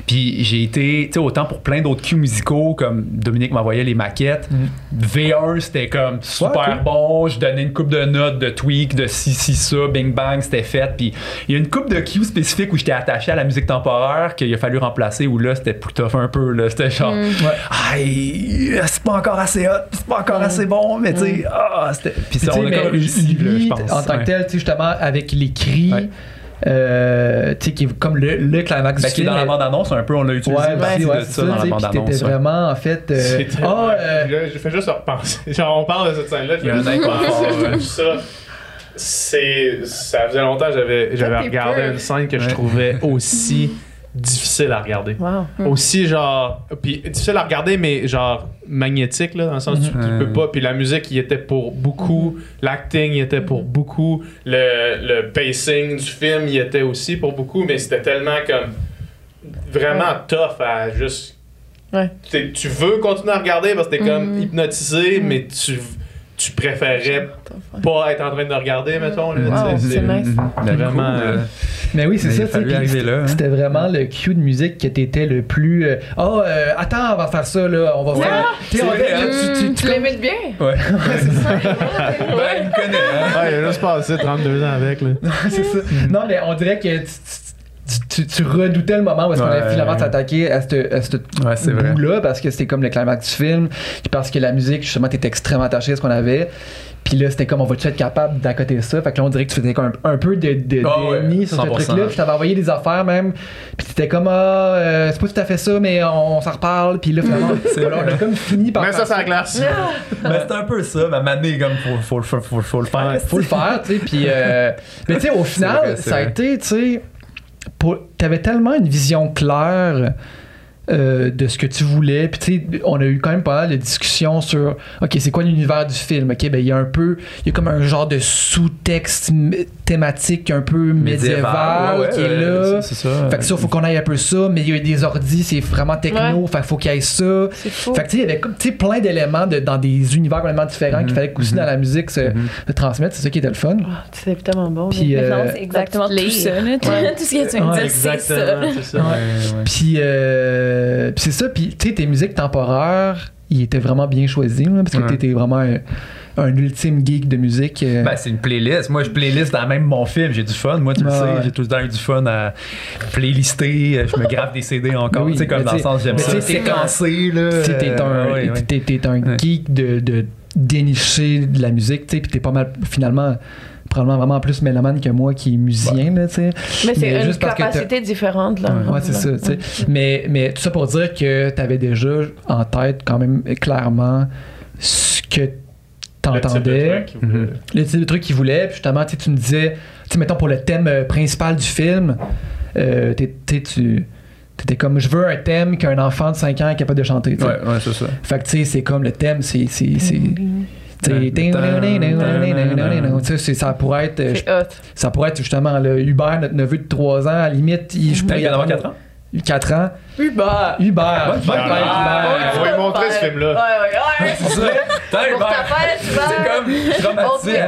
Puis j'ai été, tu sais, autant pour plein d'autres cues musicaux, comme Dominique m'envoyait les maquettes. V1, c'était comme super Ouais, cool. bon. Je donnais une coupe de notes, de tweak, de si, si, ça, bing bang, c'était fait. Puis il y a une coupe de cues spécifiques où j'étais attaché à la musique temporaire qu'il a fallu remplacer, où là, c'était plus tough un peu, là. C'était genre, Aïe, c'est pas encore assez hot, c'est pas encore assez bon, mais tu sais, ah, c'était. Puis ça, on a mais comme réussi, là, lui, je pense. en tant que Ouais. tel, tu sais, justement, avec les cris, Ouais. Euh, tu sais, qui est comme le, le climax Ben, du qui est film. dans la bande-annonce, un peu, on a utilisé Ouais, ben, ouais, de ça dans la puis bande-annonce. t'étais ouais. vraiment, en fait. euh, C'était- ah, euh, je, je fais juste repenser. Genre, on parle de cette scène-là. je Il y a fais un tout ça. C'est, ça faisait longtemps que j'avais, j'avais regardé peur. une scène que je trouvais aussi difficile à regarder. Wow. Aussi, genre. Puis difficile à regarder, mais genre magnétique, là, dans le sens où tu, tu peux pas. Puis la musique, il était pour beaucoup. L'acting, il était pour beaucoup. Le, le pacing du film, il était aussi pour beaucoup. Mais c'était tellement comme. Vraiment tough à juste. Ouais. Tu veux continuer à regarder parce que t'es comme Mhm. hypnotisé, mais tu, tu préférerais pas être en train de regarder, mettons. Là, Wow, c'est nice. Ben, Vraiment, cool, euh, Mais oui, c'est Mais ça. c'était- hein. C'était vraiment le cue de musique qui était le plus. euh, Oh, euh, attends, on va faire ça, là. On va Ouais, faire. C'est on- vrai, hein? tu- tu- Tu, tu- l'imites bien? Ouais. ben, il me connaît, hein. Ouais, il a juste passé 32 ans avec. Là. c'est ça. Non, mais on dirait que tu, tu- redoutais le moment où est-ce qu'on allait finalement s'attaquer à ce à cette Ouais, bout-là parce que c'était comme le climax du film, puis parce que la musique, justement, t'étais extrêmement attaché à ce qu'on avait. Puis là, c'était comme, on va-tu être capable d'accoter ça? Fait que là, on dirait que tu faisais comme un, un peu de, de Ah ouais, déni sur ce 100%. truc-là. Puis je t'avais envoyé des affaires même. Puis t'étais comme, ah, euh, c'est pas tout à fait ça, mais on, s'en reparle. Puis là, finalement, C'est voilà, on a comme fini par ça sur la glace. Ben, c'est un peu ça, ma manée, comme, faut, faut, faut, faut, faut le faire. faut le faire, tu sais. Puis, euh, mais tu sais, au final, vrai, ça a été, tu sais, pour- t'avais tellement une vision claire. Euh, de ce que tu voulais puis tu sais on a eu quand même pas mal de discussions sur ok c'est quoi l'univers du film? Ok ben il y a un peu il y a comme un genre de sous-texte thématique un peu médiéval ouais, ouais, qui est ouais, là C'est ça. fait que ça faut qu'on aille un peu ça mais il y a des ordis c'est vraiment techno fait qu'il faut qu'il y ait ça C'est fou. fait que tu sais, il y avait comme tu sais, plein d'éléments de- dans des univers complètement différents qu'il Mhm. fallait aussi Mhm. dans la musique se, Mhm. se transmettre. C'est ça qui était le fun. Ah, c'est tellement bon. Puis, euh, c'est exactement tout ça. Tout ce que tu viens de dire, c'est ça. Exactement, c'est ça. Ouais, ouais. Puis, euh, puis c'est ça. Puis, tu sais, tes musiques temporaires, ils étaient vraiment bien choisis, là, parce que Ouais. t'étais vraiment un, un ultime geek de musique. euh. Ben, c'est une playlist. Moi, je playlist dans même mon film. J'ai du fun. Moi, tu le sais, j'ai tout le temps eu du fun à playlister. Je me grave des CD encore. Oui, tu sais, comme dans le tu- sens, j'aime ça. tu t'es séquencé, là. Tu t'es un, Euh, ouais, ouais. t'es- t'es un geek de, de dénicher de la musique, tu sais, puis t'es pas mal, finalement, probablement vraiment plus mélomane que moi qui est musicien, là, tu sais. Mais c'est une juste parce que t'as- capacité différente, là. Ouais, c'est ça, tu sais. Mais, mais tout ça pour dire que tu avais déjà en tête quand même clairement ce que t'entendais, le type de truc qu'il voulait. Puis justement, tu sais, tu me disais, tu sais, mettons pour le thème euh, principal du film, euh, tu étais comme, je veux un thème qu'un enfant de 5 ans est capable de chanter. tu sais. Ouais, ouais, c'est ça. Fait que tu sais, c'est comme le thème, c'est. Ça pourrait être ça pourrait être justement le Hubert notre neveu de 3 ans à la limite il, je Il pourrais apprendre- 4 ans. 4 ans Hubert. Hubert Ah, on va lui montrer ce film-là. Ouais, ouais, ouais. C'est ça. C'est Hubert. comme traumatisé.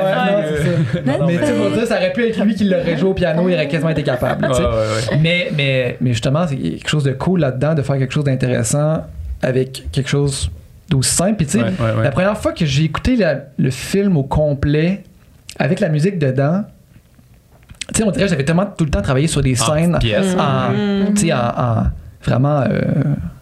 Mais tu sais, pour dire, ça aurait pu être lui qui l'aurait joué au piano, il aurait quasiment été capable. tu Ouais, sais. ouais, ouais. Mais, mais, mais justement, c'est quelque chose de cool là-dedans, de faire quelque chose d'intéressant avec quelque chose d'aussi simple. Puis tu sais, Ouais, ouais, ouais. la première fois que j'ai écouté la- le film au complet, avec la musique dedans, tu sais, on dirait que j'avais tellement tout le temps travaillé sur des En scènes pièces. en, tu sais, en, en- vraiment euh,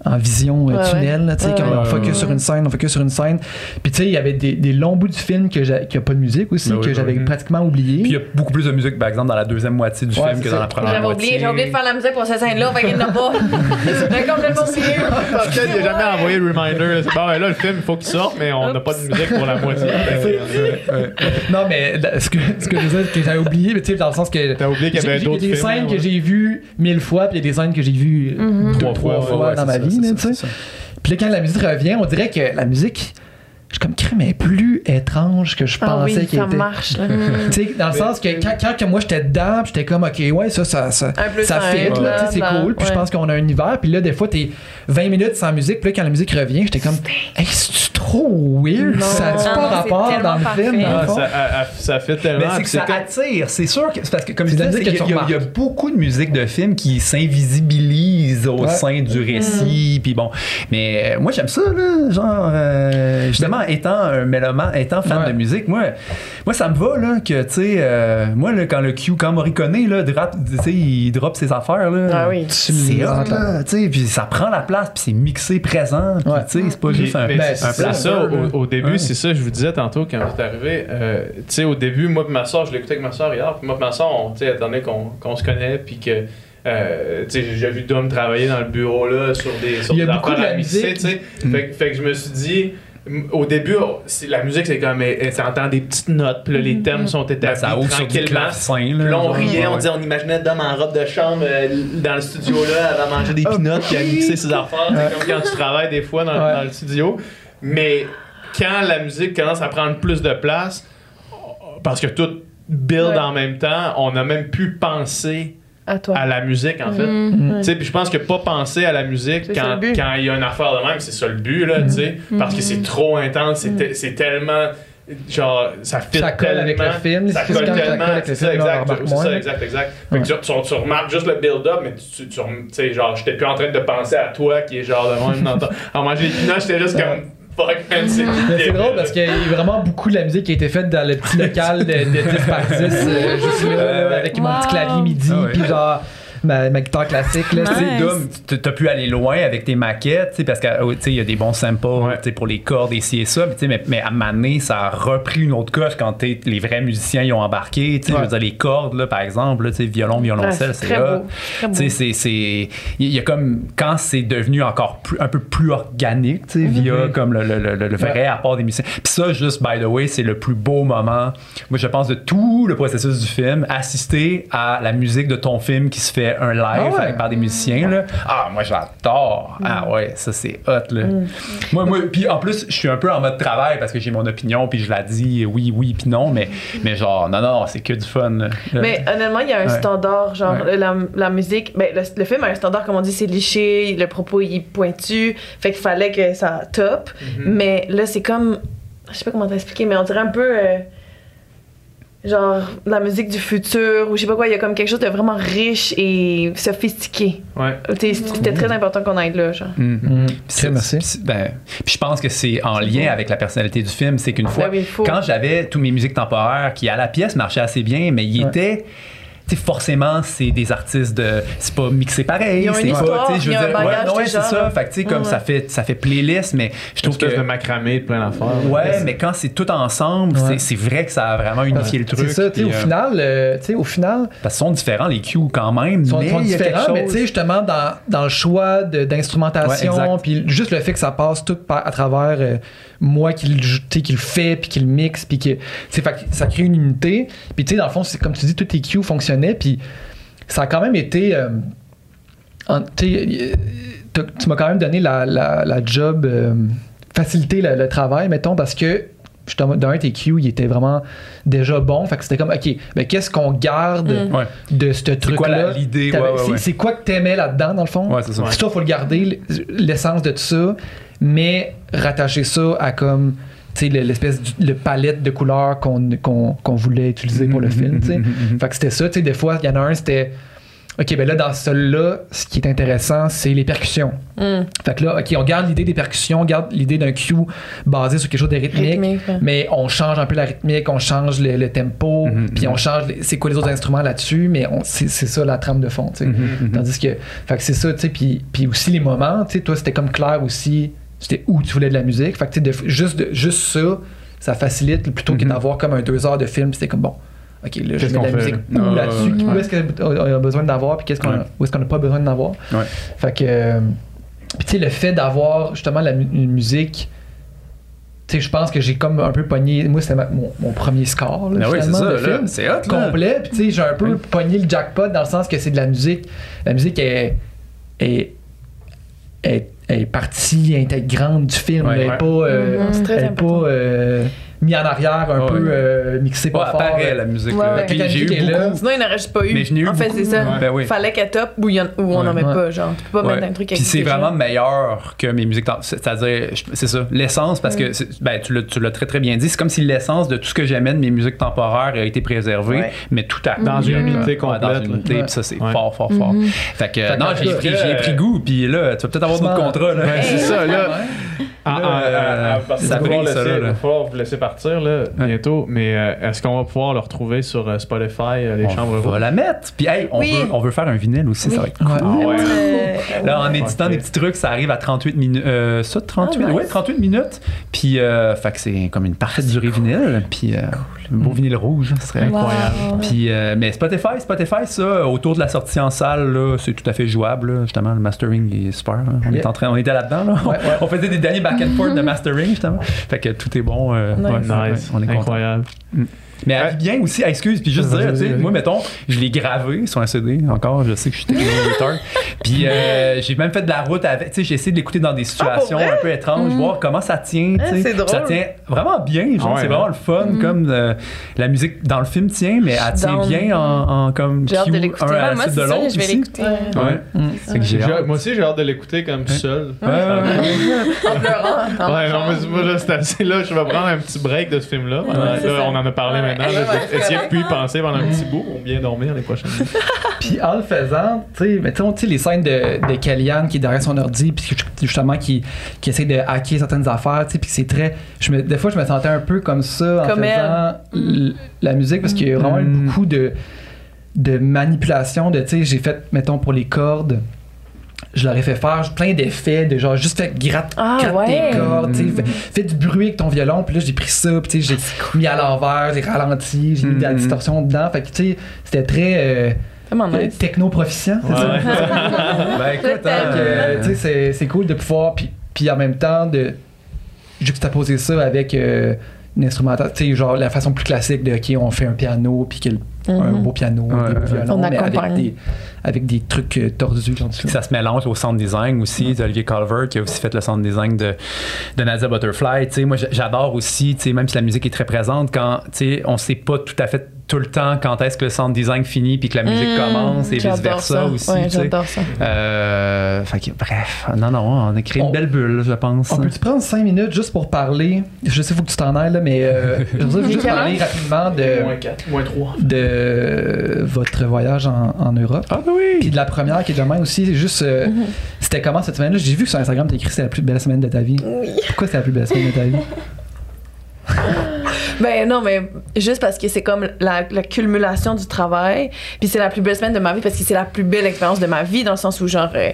en vision euh, Ouais, tunnel, là, tu sais, ouais. Ouais, on ouais, focus ouais. sur une scène, on focus sur une scène. Puis tu sais, il y avait des, des longs bouts du film que j'ai- qui a pas de musique aussi, Ben oui, que ben j'avais pratiquement oublié. Puis il y a beaucoup plus de musique, par exemple, dans la deuxième moitié du Ouais, film que dans la première J'avais moitié. oublié, j'ai oublié de faire la musique pour cette scène-là, fait qu'il n'y en a pas. J'ai complètement oublié. Peut-être qu'il a jamais envoyé le reminder. C'est Bon, là, le film, il faut qu'il sorte, mais on n'a pas de musique pour la moitié. non, mais ce que, ce que je c'est que j'avais oublié, mais tu sais, dans le sens que. T'as oublié qu'il y J'ai- avait Il y a d'autres des scènes que j'ai vues mille fois, puis il y a des scènes que j'ai vues deux, Trois trois, fois, dans ma vie. Puis quand la musique revient, on dirait que la musique, je suis comme crème, est plus étrange que je Ah pensais oui, qu'elle ça était. marche, là. Tu sais, dans le sens que quand, quand que moi j'étais dedans, puis j'étais comme, ok, ouais, ça, ça, ça, ça fit, là, c'est cool. Puis je pense qu'on a un univers, puis là, des fois, t'es 20 minutes sans musique, puis là, quand la musique revient, j'étais comme, hey, c'est trop weird? Non. Ça a pas Non, rapport dans le film, dans Ah, le fond. ça, à- à- ça fait tellement. Mais c'est que ça comme- attire, c'est sûr que c'est parce que comme je disais, il y, a- y beaucoup de musique de films qui s'invisibilisent au Ouais. sein du récit, puis bon. Mais euh, moi j'aime ça là, genre euh, justement étant un mélomane, étant fan Ouais. de musique, moi moi ça me va là que tu sais euh, moi là, quand le Q quand Morricone là drop, tu sais il drop ses affaires là. Ah oui. Tu C'est hot, l'entends. là, tu sais, puis ça prend la place, puis c'est mixé présent, puis Ouais. tu sais, c'est pas juste un, ben, c'est un ça, placeur, ça, au, au début, Ouais. c'est ça, je vous disais tantôt quand c'est arrivé. euh, tu sais, au début, moi et ma soeur, je l'écoutais avec ma soeur hier, puis moi et ma soeur, on, tu sais, attendait qu'on qu'on se connaît, puis que. euh, tu sais, j'ai déjà vu Dom travailler dans le bureau là sur des, sur Il y a des beaucoup affaires de la à mixer, musique. tu sais. Fait, que- fait que je me suis dit, au début, la musique, c'est comme, elle- elle s'entend des petites notes, puis là, les thèmes sont Ben, établis ça du tranquillement. Puis là. là, on riait, on disait, on imaginait Dom en robe de chambre euh, dans le studio là, va manger des peanuts puis à mixer ses affaires. C'est comme quand tu travailles des fois dans, Ouais. dans le studio. Mais quand la musique commence à prendre plus de place, parce que tout build Ouais. en même temps, on a même pu penser À toi. à la musique en fait. Mm. Tu sais, puis je pense que pas penser à la musique quand il y a une affaire de même, c'est ça le but là, tu sais, parce que c'est trop intense, c'est te- c'est tellement genre ça fit Ça colle avec tellement, le film, ça colle tellement, colle avec le c'est ça exact, ça exact exact. Fait que tu, tu- tu remarques juste le build-up, mais tu, tu, sais genre j'étais plus en train de penser à toi qui est genre de ton... En manger peanuts, j'étais juste comme fuck man, c'est Mais c'est drôle parce qu'il y a vraiment beaucoup de la musique qui a été faite dans le petit local de, de 10 par 10, euh, juste là, avec mon petit clavier midi, Ah ouais. puis genre ma, ma guitare classique. Là, Nice. tu t'as pu aller loin avec tes maquettes, parce que euh, tu sais, il y a des bons samples Ouais. pour les cordes et ci et ça, sais, mais, mais à Mané, ça a repris une autre coche quand t'es- les vrais musiciens y ont embarqué. tu sais, Je Ouais. veux dire, les cordes, là, par exemple, là, tu sais, violon, violoncelle, Ouais, c'est très là. Il y a comme. Quand c'est devenu encore plus, un peu plus organique, tu sais, via comme le, le- le- le vrai apport des musiciens. Puis ça, juste, by the way, c'est le plus beau moment, moi, je pense, de tout le processus du film, assister à la musique de ton film qui se fait un live Ah ouais. par des musiciens, là. Ah, moi, j'adore. Ah ouais, ça, c'est hot, là. Moi, moi, puis en plus, je suis un peu en mode travail parce que j'ai mon opinion, puis je la dis oui, oui, puis non, mais, mais genre, non, non, c'est que du fun. là. Mais honnêtement, il y a un Ouais. standard, genre Ouais. la, la musique. Ben, le, le film a un standard, comme on dit, c'est liché, le propos il est pointu, fait qu'il fallait que ça top. Mais là, c'est comme. Je sais pas comment t'expliquer, mais on dirait un peu. euh, genre la musique du futur, ou je sais pas quoi, il y a comme quelque chose de vraiment riche et sophistiqué. Ouais. T'es- C'était très important qu'on aille là, genre. Mm. Mm. Puis c'est- merci. puis- ben, puis je pense que c'est en lien avec la personnalité du film, c'est qu'une fois, Ben oui, il faut. quand j'avais tous mes musiques temporaires qui à la pièce marchaient assez bien, mais ils Ouais. sais, forcément, c'est des artistes de. C'est pas mixé pareil. Ils ont une c'est pas, histoire, tu sais, je veux dire, ouais, ouais, c'est ça. Fait que, tu sais, comme Ouais. ça fait, ça fait playlist, mais je trouve que. espèce de macramé de plein d'affaires. Ouais, mais quand c'est tout ensemble, Ouais. c'est- c'est vrai que ça a vraiment unifié le truc. C'est ça, tu sais, puis, au euh, final, euh, tu sais, au final, Parce qu'ils sont différents, les cues, quand même. ils sont, différents, mais tu sais, justement, dans, dans le choix d'instrumentation, puis juste le fait que ça passe tout par- à travers euh, moi qui le, tu sais, qui le fait, puis qui le mixe, puis que, ça crée une unité. Puis, tu sais, dans le fond, c'est comme tu dis, tous tes cues fonctionnaient, puis ça a quand même été. euh, en- tu m'as quand même donné la, la, la job, euh, faciliter le, le travail, mettons, parce que d'un, tes cues, il était vraiment déjà bon. Fait que c'était comme, OK, ben, qu'est-ce qu'on garde Mm. De ce truc-là? l'idée? T'avais- Ouais, ouais, c'est- ouais. C'est quoi que t'aimais là-dedans, dans le fond? Ouais, c'est ça. Ça, faut le garder, l'essence de tout ça, mais rattacher ça à comme, tu sais, le- l'espèce de le palette de couleurs qu'on qu'on qu'on voulait utiliser pour le film, tu sais. Fait que c'était ça, tu sais, des fois, il y en a un, c'était, OK, ben là, dans celui-là, ce qui est intéressant, c'est les percussions. Mm. Fait que là, OK, on garde l'idée des percussions, on garde l'idée d'un cue basé sur quelque chose de rythmique, Rythmique, ouais. mais on change un peu la rythmique, on change le, le tempo, Mhm, puis mhm. on change c'est quoi les autres instruments là-dessus, mais on- c'est c'est ça la trame de fond, tu sais. Mhm, Tandis que, fait que c'est ça, tu sais, puis, puis aussi les moments, tu sais, toi, c'était comme clair aussi, c'était où tu voulais de la musique. Fait que, tu sais, de- juste, de- juste ça, ça facilite plutôt que Mhm. d'avoir comme un deux heures de film, c'était comme bon. OK, là, je mets de la fait, musique où Ah, là-dessus, ouais. où est-ce qu'on a besoin d'avoir, puis qu'est-ce qu'on Ouais. où est-ce qu'on n'a pas besoin d'avoir. Ouais. Fait que, euh, puis tu sais, le fait d'avoir justement la mu- une musique, tu sais, je pense que j'ai comme un peu pogné, moi, c'était mon, mon premier score, là, Ah oui, c'est ça, de là. film C'est hot, là. complet. Puis tu sais, j'ai un peu Oui. pogné le jackpot dans le sens que c'est de la musique. La musique est, est, est, est partie intégrante du film. Ouais, elle est ouais. pas. euh, elle est pas. euh, mis en arrière, un Ouais. peu euh, mixé pas Ouais, fort. apparaît la musique. Ouais, j'ai eu beaucoup. Sinon, il n'aurait juste pas eu. Mais je n'ai eu en fait, c'est ça. Ben oui. Fallait qu'elle top ou, il y en- ou on n'en met Ouais. pas. Genre, tu peux pas Ouais. mettre un truc Puis c'est vraiment meilleur que mes musiques. C'est-à-dire, c'est ça, l'essence, parce que ben, tu l'as- tu l'as très très bien dit, c'est comme si l'essence de tout ce que j'aimais de mes musiques temporaires a été préservée, Ouais. mais tout à Dans coup, une euh, unité complète, Dans là. une unité, Ouais. puis ça, c'est fort, fort, fort. Fait que, non, j'ai pris, pris goût, puis là, tu vas peut-être avoir d'autres contrats. C'est ça, là. Ah, Là, ah, ah, ah, parce ça qu'il va falloir ça, là, vous laisser partir là, bientôt, mais euh, est-ce qu'on va pouvoir le retrouver sur euh, Spotify, euh, les chambres on va la mettre. Puis, hey, on, Oui. veut, on veut faire un vinyle aussi, ça va être. Ah ouais. Euh, Là, en éditant des petits trucs, ça arrive à 38 minutes. Euh, ça, 38, Ah, nice. ouais, 38 minutes. Puis, euh, fait que c'est comme une parfaite durée vinyle. Puis, euh, un beau vinyle rouge, ce serait incroyable. Wow. Puis, euh, mais Spotify, Spotify, ça, autour de la sortie en salle, là, c'est tout à fait jouable. là. Justement, le mastering est super. là. On, Yeah. est en train, on était là-dedans. Là. Ouais, ouais. On faisait des derniers back and forth de mastering, justement. Fait que tout est bon. euh, Nice. ouais, ouais, Nice, on est content. incroyable. Mais elle vit bien aussi, ah, excuse, puis juste dire, tu sais, moi, mettons, je l'ai gravé sur un CD, encore, je sais que je suis techniquement retard. Puis euh, j'ai même fait de la route avec, tu sais, j'ai essayé de l'écouter dans des situations vrai? un peu étranges, voir comment ça tient, tu Ah, sais. Ça tient vraiment bien, genre, Ouais, c'est vraiment le fun, comme euh, la musique dans le film tient, mais elle tient bien en, en comme J'ai hâte de l'écouter. Ouais, la moi, de l'autre je vais l'écouter. Ouais. Moi aussi, j'ai hâte de l'écouter comme seul. En pleurant. Ouais, non, mais moi, là, c'est assez là. Je vais prendre un petit break de ce film-là. On en a parlé De c'est plus y penser pendant un petit bout pour bien dormir les prochaines nuits. Puis en le faisant, tu sais, mettons, tu sais, les scènes de, de Kellyanne qui est derrière son ordi, puis justement qui, qui essaie de hacker certaines affaires, tu sais, puis c'est très. Je me, des fois, je me sentais un peu comme ça en Comme faisant la musique parce qu'il y a vraiment eu Mm. beaucoup de, de manipulation, de, tu sais, j'ai fait, mettons, pour les cordes. Je leur ai fait faire plein d'effets, de genre juste fait gratte, Ah, gratte ouais. tes cordes, Mm. fais, fais du bruit avec ton violon, puis là j'ai pris ça, puis tu sais, j'ai mis à l'envers, j'ai ralenti, j'ai mis de la Mm. distorsion dedans, fait que tu sais, c'était très euh, nice. techno-proficient, c'est Ouais, ça? Ben écoute, hein, euh, c'est- c'est cool de pouvoir, puis, puis en même temps, de juxtaposer ça avec euh, une instrumentation, tu sais, genre la façon plus classique de, OK, on fait un piano, puis qu'il un Mhm. beau piano, Ouais, des beaux ouais. violons, On mais avec des, avec des trucs euh, tordus ça. Se mélange au sound design aussi. C'est Olivier Culver qui a aussi fait le sound design de, de Nadia Butterfly. Tu sais, moi, j'adore aussi, tu sais, même si la musique est très présente, quand tu sais, on sait pas tout à fait tout le temps quand est-ce que le sound design finit puis que la musique Mmh, commence et j'adore vice-versa ça. aussi. Ouais, j'adore ça. Euh, fait que, bref, non, non, on a créé On- une belle bulle, je pense. On peut-tu prendre 5 minutes juste pour parler? Je sais, faut que tu t'en ailles, là, mais euh, je veux juste parler rapidement de, Moins 4, moins 3. de votre voyage en, en Europe. Ah, oui! Puis de la première qui est demain aussi, c'est juste. euh, C'était comment cette semaine-là? J'ai vu que sur Instagram, t'as écrit que c'était la plus belle semaine de ta vie. Oui. Pourquoi c'était la plus belle semaine de ta vie? Ben non, mais juste parce que c'est comme la, la culmination du travail. Puis c'est la plus belle semaine de ma vie parce que c'est la plus belle expérience de ma vie dans le sens où genre euh,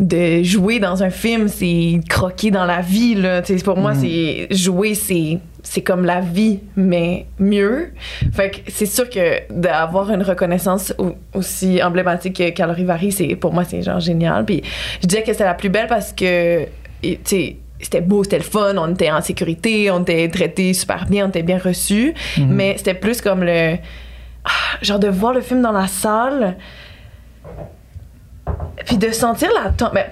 de jouer dans un film, c'est croquer dans la vie là. Tu sais, pour moi, Mm. c'est jouer, c'est c'est comme la vie, mais mieux. Fait que c'est sûr que d'avoir une reconnaissance au- aussi emblématique que Calorie Varie, c'est pour moi c'est genre génial. Puis je disais que c'est la plus belle parce que tu sais c'était beau, c'était le fun, on était en sécurité, on était traités super bien, on était bien reçus. Mhm. Mais c'était plus comme le. ah, genre de voir le film dans la salle. Puis de sentir la, ten- ben,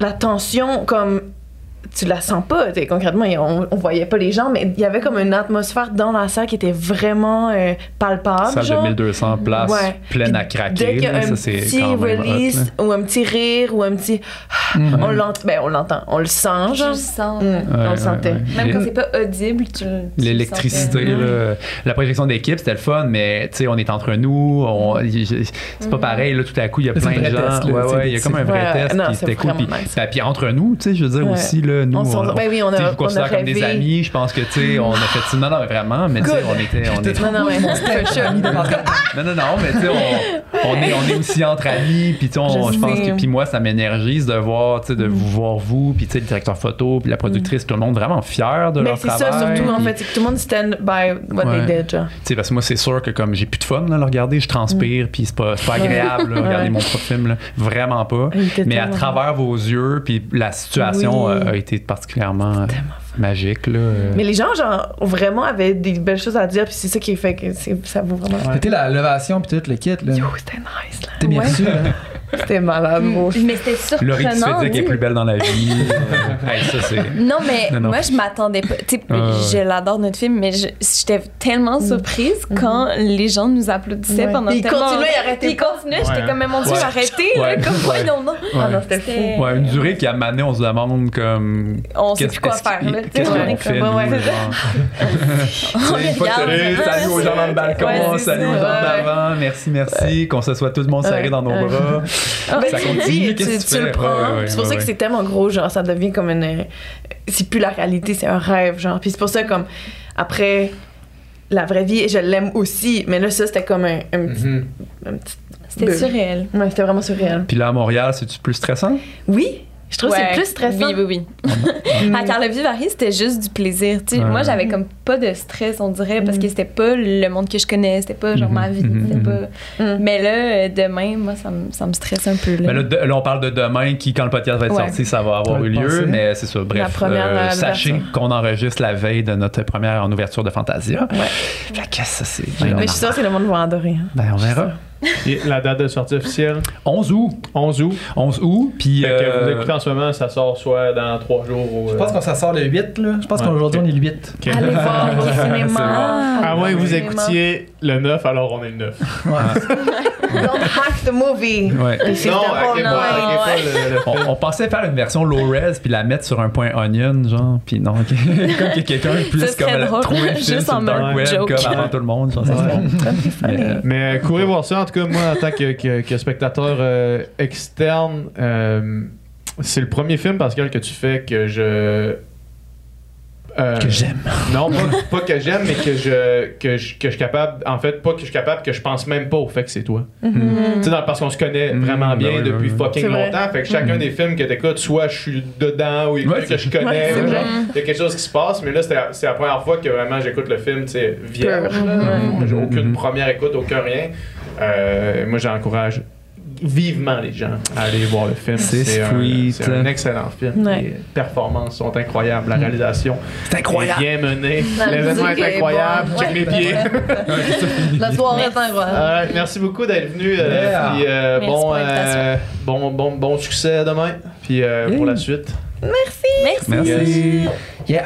la tension comme. Tu la sens pas, concrètement, on, on voyait pas les gens, mais il y avait comme une atmosphère dans la salle qui était vraiment euh, palpable. Salle genre. de 1200 places, Ouais. pleine à craquer. Dès qu'il y a là, un ça, c'est petit hot, release ou un petit rire ou un petit. Mhm. On l'entend, ben on l'entend, on le sent, Je genre. le sens. Mm, on Ouais, le sentait. ouais, ouais. Même quand c'est pas audible, tu le- tu le L'électricité, la projection d'équipe, c'était le fun, mais tu sais, on est entre nous, on- y- y- c'est pas pareil, là, tout à coup, il y a plein de gens. test, là, ouais, ouais, il y a comme un vrai Ouais, test, non, puis c'est c'était cool. Puis, nice. puis entre nous, tu sais, je veux dire Ouais. aussi, là, nous, On on, ben oui, on a- je vous on a considère comme des amis, je pense que, tu sais, on a fait ça. Non, non, mais vraiment, mais tu sais, on était. On est, Non, non, mais non, non, non, mais tu sais, on, est, on est aussi entre amis, puis tu sais, Je pense que, puis moi, ça m'énergise de voir, tu sais, de Mm. vous voir vous, puis tu sais, le directeur photo, puis la productrice, tout le monde vraiment fier de Mais leur c'est travail. ça, surtout, en fait, c'est que tout le monde stand by what Ouais. they did, genre. tu sais, parce que moi, c'est sûr que comme j'ai plus de fun là, à le regarder, je transpire, puis c'est pas, c'est pas agréable, là, regarder Ouais. mon propre film, là. vraiment pas. Mais à travers vos yeux, puis la situation Oui. euh, a été particulièrement magique. Là, euh. Mais les gens, genre, vraiment avaient des belles choses à dire, puis c'est ça qui fait que c'est- ça vaut vraiment. C'était la levation puis tout le kit là. Yo, c'était nice, là. T'es bien Ouais. hein? C'était malade, gros. Mais c'était Laurie qui se fait surprenant. dire qu'elle est plus belle dans la vie. hey, ça, c'est. Non, mais Non, non. moi, je m'attendais pas. Tu sais, Ah, je l'adore, notre film, mais je- j'étais tellement surprise quand les gens nous applaudissaient Ouais. pendant Ils continuaient, ils arrêtaient Puis Ils pas. continuaient, j'étais comme, mais mon Dieu, Ouais. arrêtez, Ouais. là, comme, Ouais. voyons donc. Ah non, c'était Ouais, une durée qui a mané, on se demande comme. On sait qu'est-ce- plus quoi faire, là. tu sais, Qu'est-ce on qu'on est fait, Une fois que regarde. salut, salut aux gens dans le balcon, salut aux gens d'avant, merci, merci, qu'on se soit tout le monde serré dans nos bras. Ben, Ça continue, tu, tu le prends. Ouais, ouais, c'est pour ouais, ça que c'est tellement gros, genre, ça devient comme une. C'est plus la réalité, c'est un rêve, genre. Puis c'est pour ça, comme, après, la vraie vie, je l'aime aussi, mais là, ça, c'était comme un, un petit. Un petit- C'était surréel. Ouais, c'était vraiment surréel. Puis là, à Montréal, c'est-tu plus stressant? Oui, je trouve que c'est plus stressant. Oui, oui, oui. À Carleville Paris, c'était juste du plaisir. Tu sais, Ouais. Moi, j'avais comme pas de stress, on dirait, parce Mm. que c'était pas le monde que je connais, c'était pas genre ma vie. Mhm, c'était mhm. pas... Mm. Mais là, euh, demain, moi, ça me, ça me stresse un peu. Là. Ben là, de- là, on parle de demain, qui, quand le podcast va être Ouais. sorti, ça va avoir eu lieu, mais c'est ça. Bref, La première, euh, euh, sachez qu'on enregistre la veille de notre première en ouverture de Fantasia. Ouais. Fait que ça, c'est. Mais je suis sûre que le monde va adorer. hein. Ben, on verra. Et la date de sortie officielle, 11 août. 11 août. 11 août, puis. Euh, vous écoutez en ce moment, ça sort soit dans 3 jours ou. Je pense qu'on s'en sort le 8, là. Je pense Ouais. qu'aujourd'hui, on est le 8. Ok. Allez voir au C'est cinéma. À moins que vous écoutiez le 9, alors on est le 9. Don't hack the movie. Ouais. Non, le- le- On, on pensait faire une version low-res puis la mettre sur un point onion, genre, puis non, comme que quelqu'un plus Ça comme drôle. trouver le Juste sur en le dark web joke. comme avant tout le monde, genre, ça se fait. Mais, euh, Mais euh, courez voir ça. En tout cas, moi, en tant que, que- que spectateur euh, externe, euh, c'est le premier film, Pascal, que tu fais que je. euh, que j'aime. Non, pas, pas que j'aime, mais que je, que, je, que je suis capable. En fait, pas que je suis capable, que je pense même pas au fait que c'est toi. Tu sais, dans- parce qu'on se connaît Mhm, vraiment ben bien oui, depuis ben fucking longtemps. Fait que chacun des films que t'écoutes, soit je suis dedans ou il y a Ouais, quelqu'un que je connais. ouais, Il y a quelque chose qui se passe, mais là, c'est la première fois que vraiment j'écoute le film, tu sais, vierge. J'ai aucune première écoute, aucun rien. Euh, moi, j'encourage vivement les gens à aller voir le film. C'est un- excellent film. Ouais. Les performances sont incroyables. La réalisation C'est incroyable. est bien menée. L'événement est incroyable. bonne. Check mes pieds. La soirée est incroyable. Euh, merci beaucoup d'être venu. euh, Yeah. puis, euh, Merci bon, euh, bon, bon, bon succès demain. Puis euh, pour la suite. Merci. Merci. Yeah.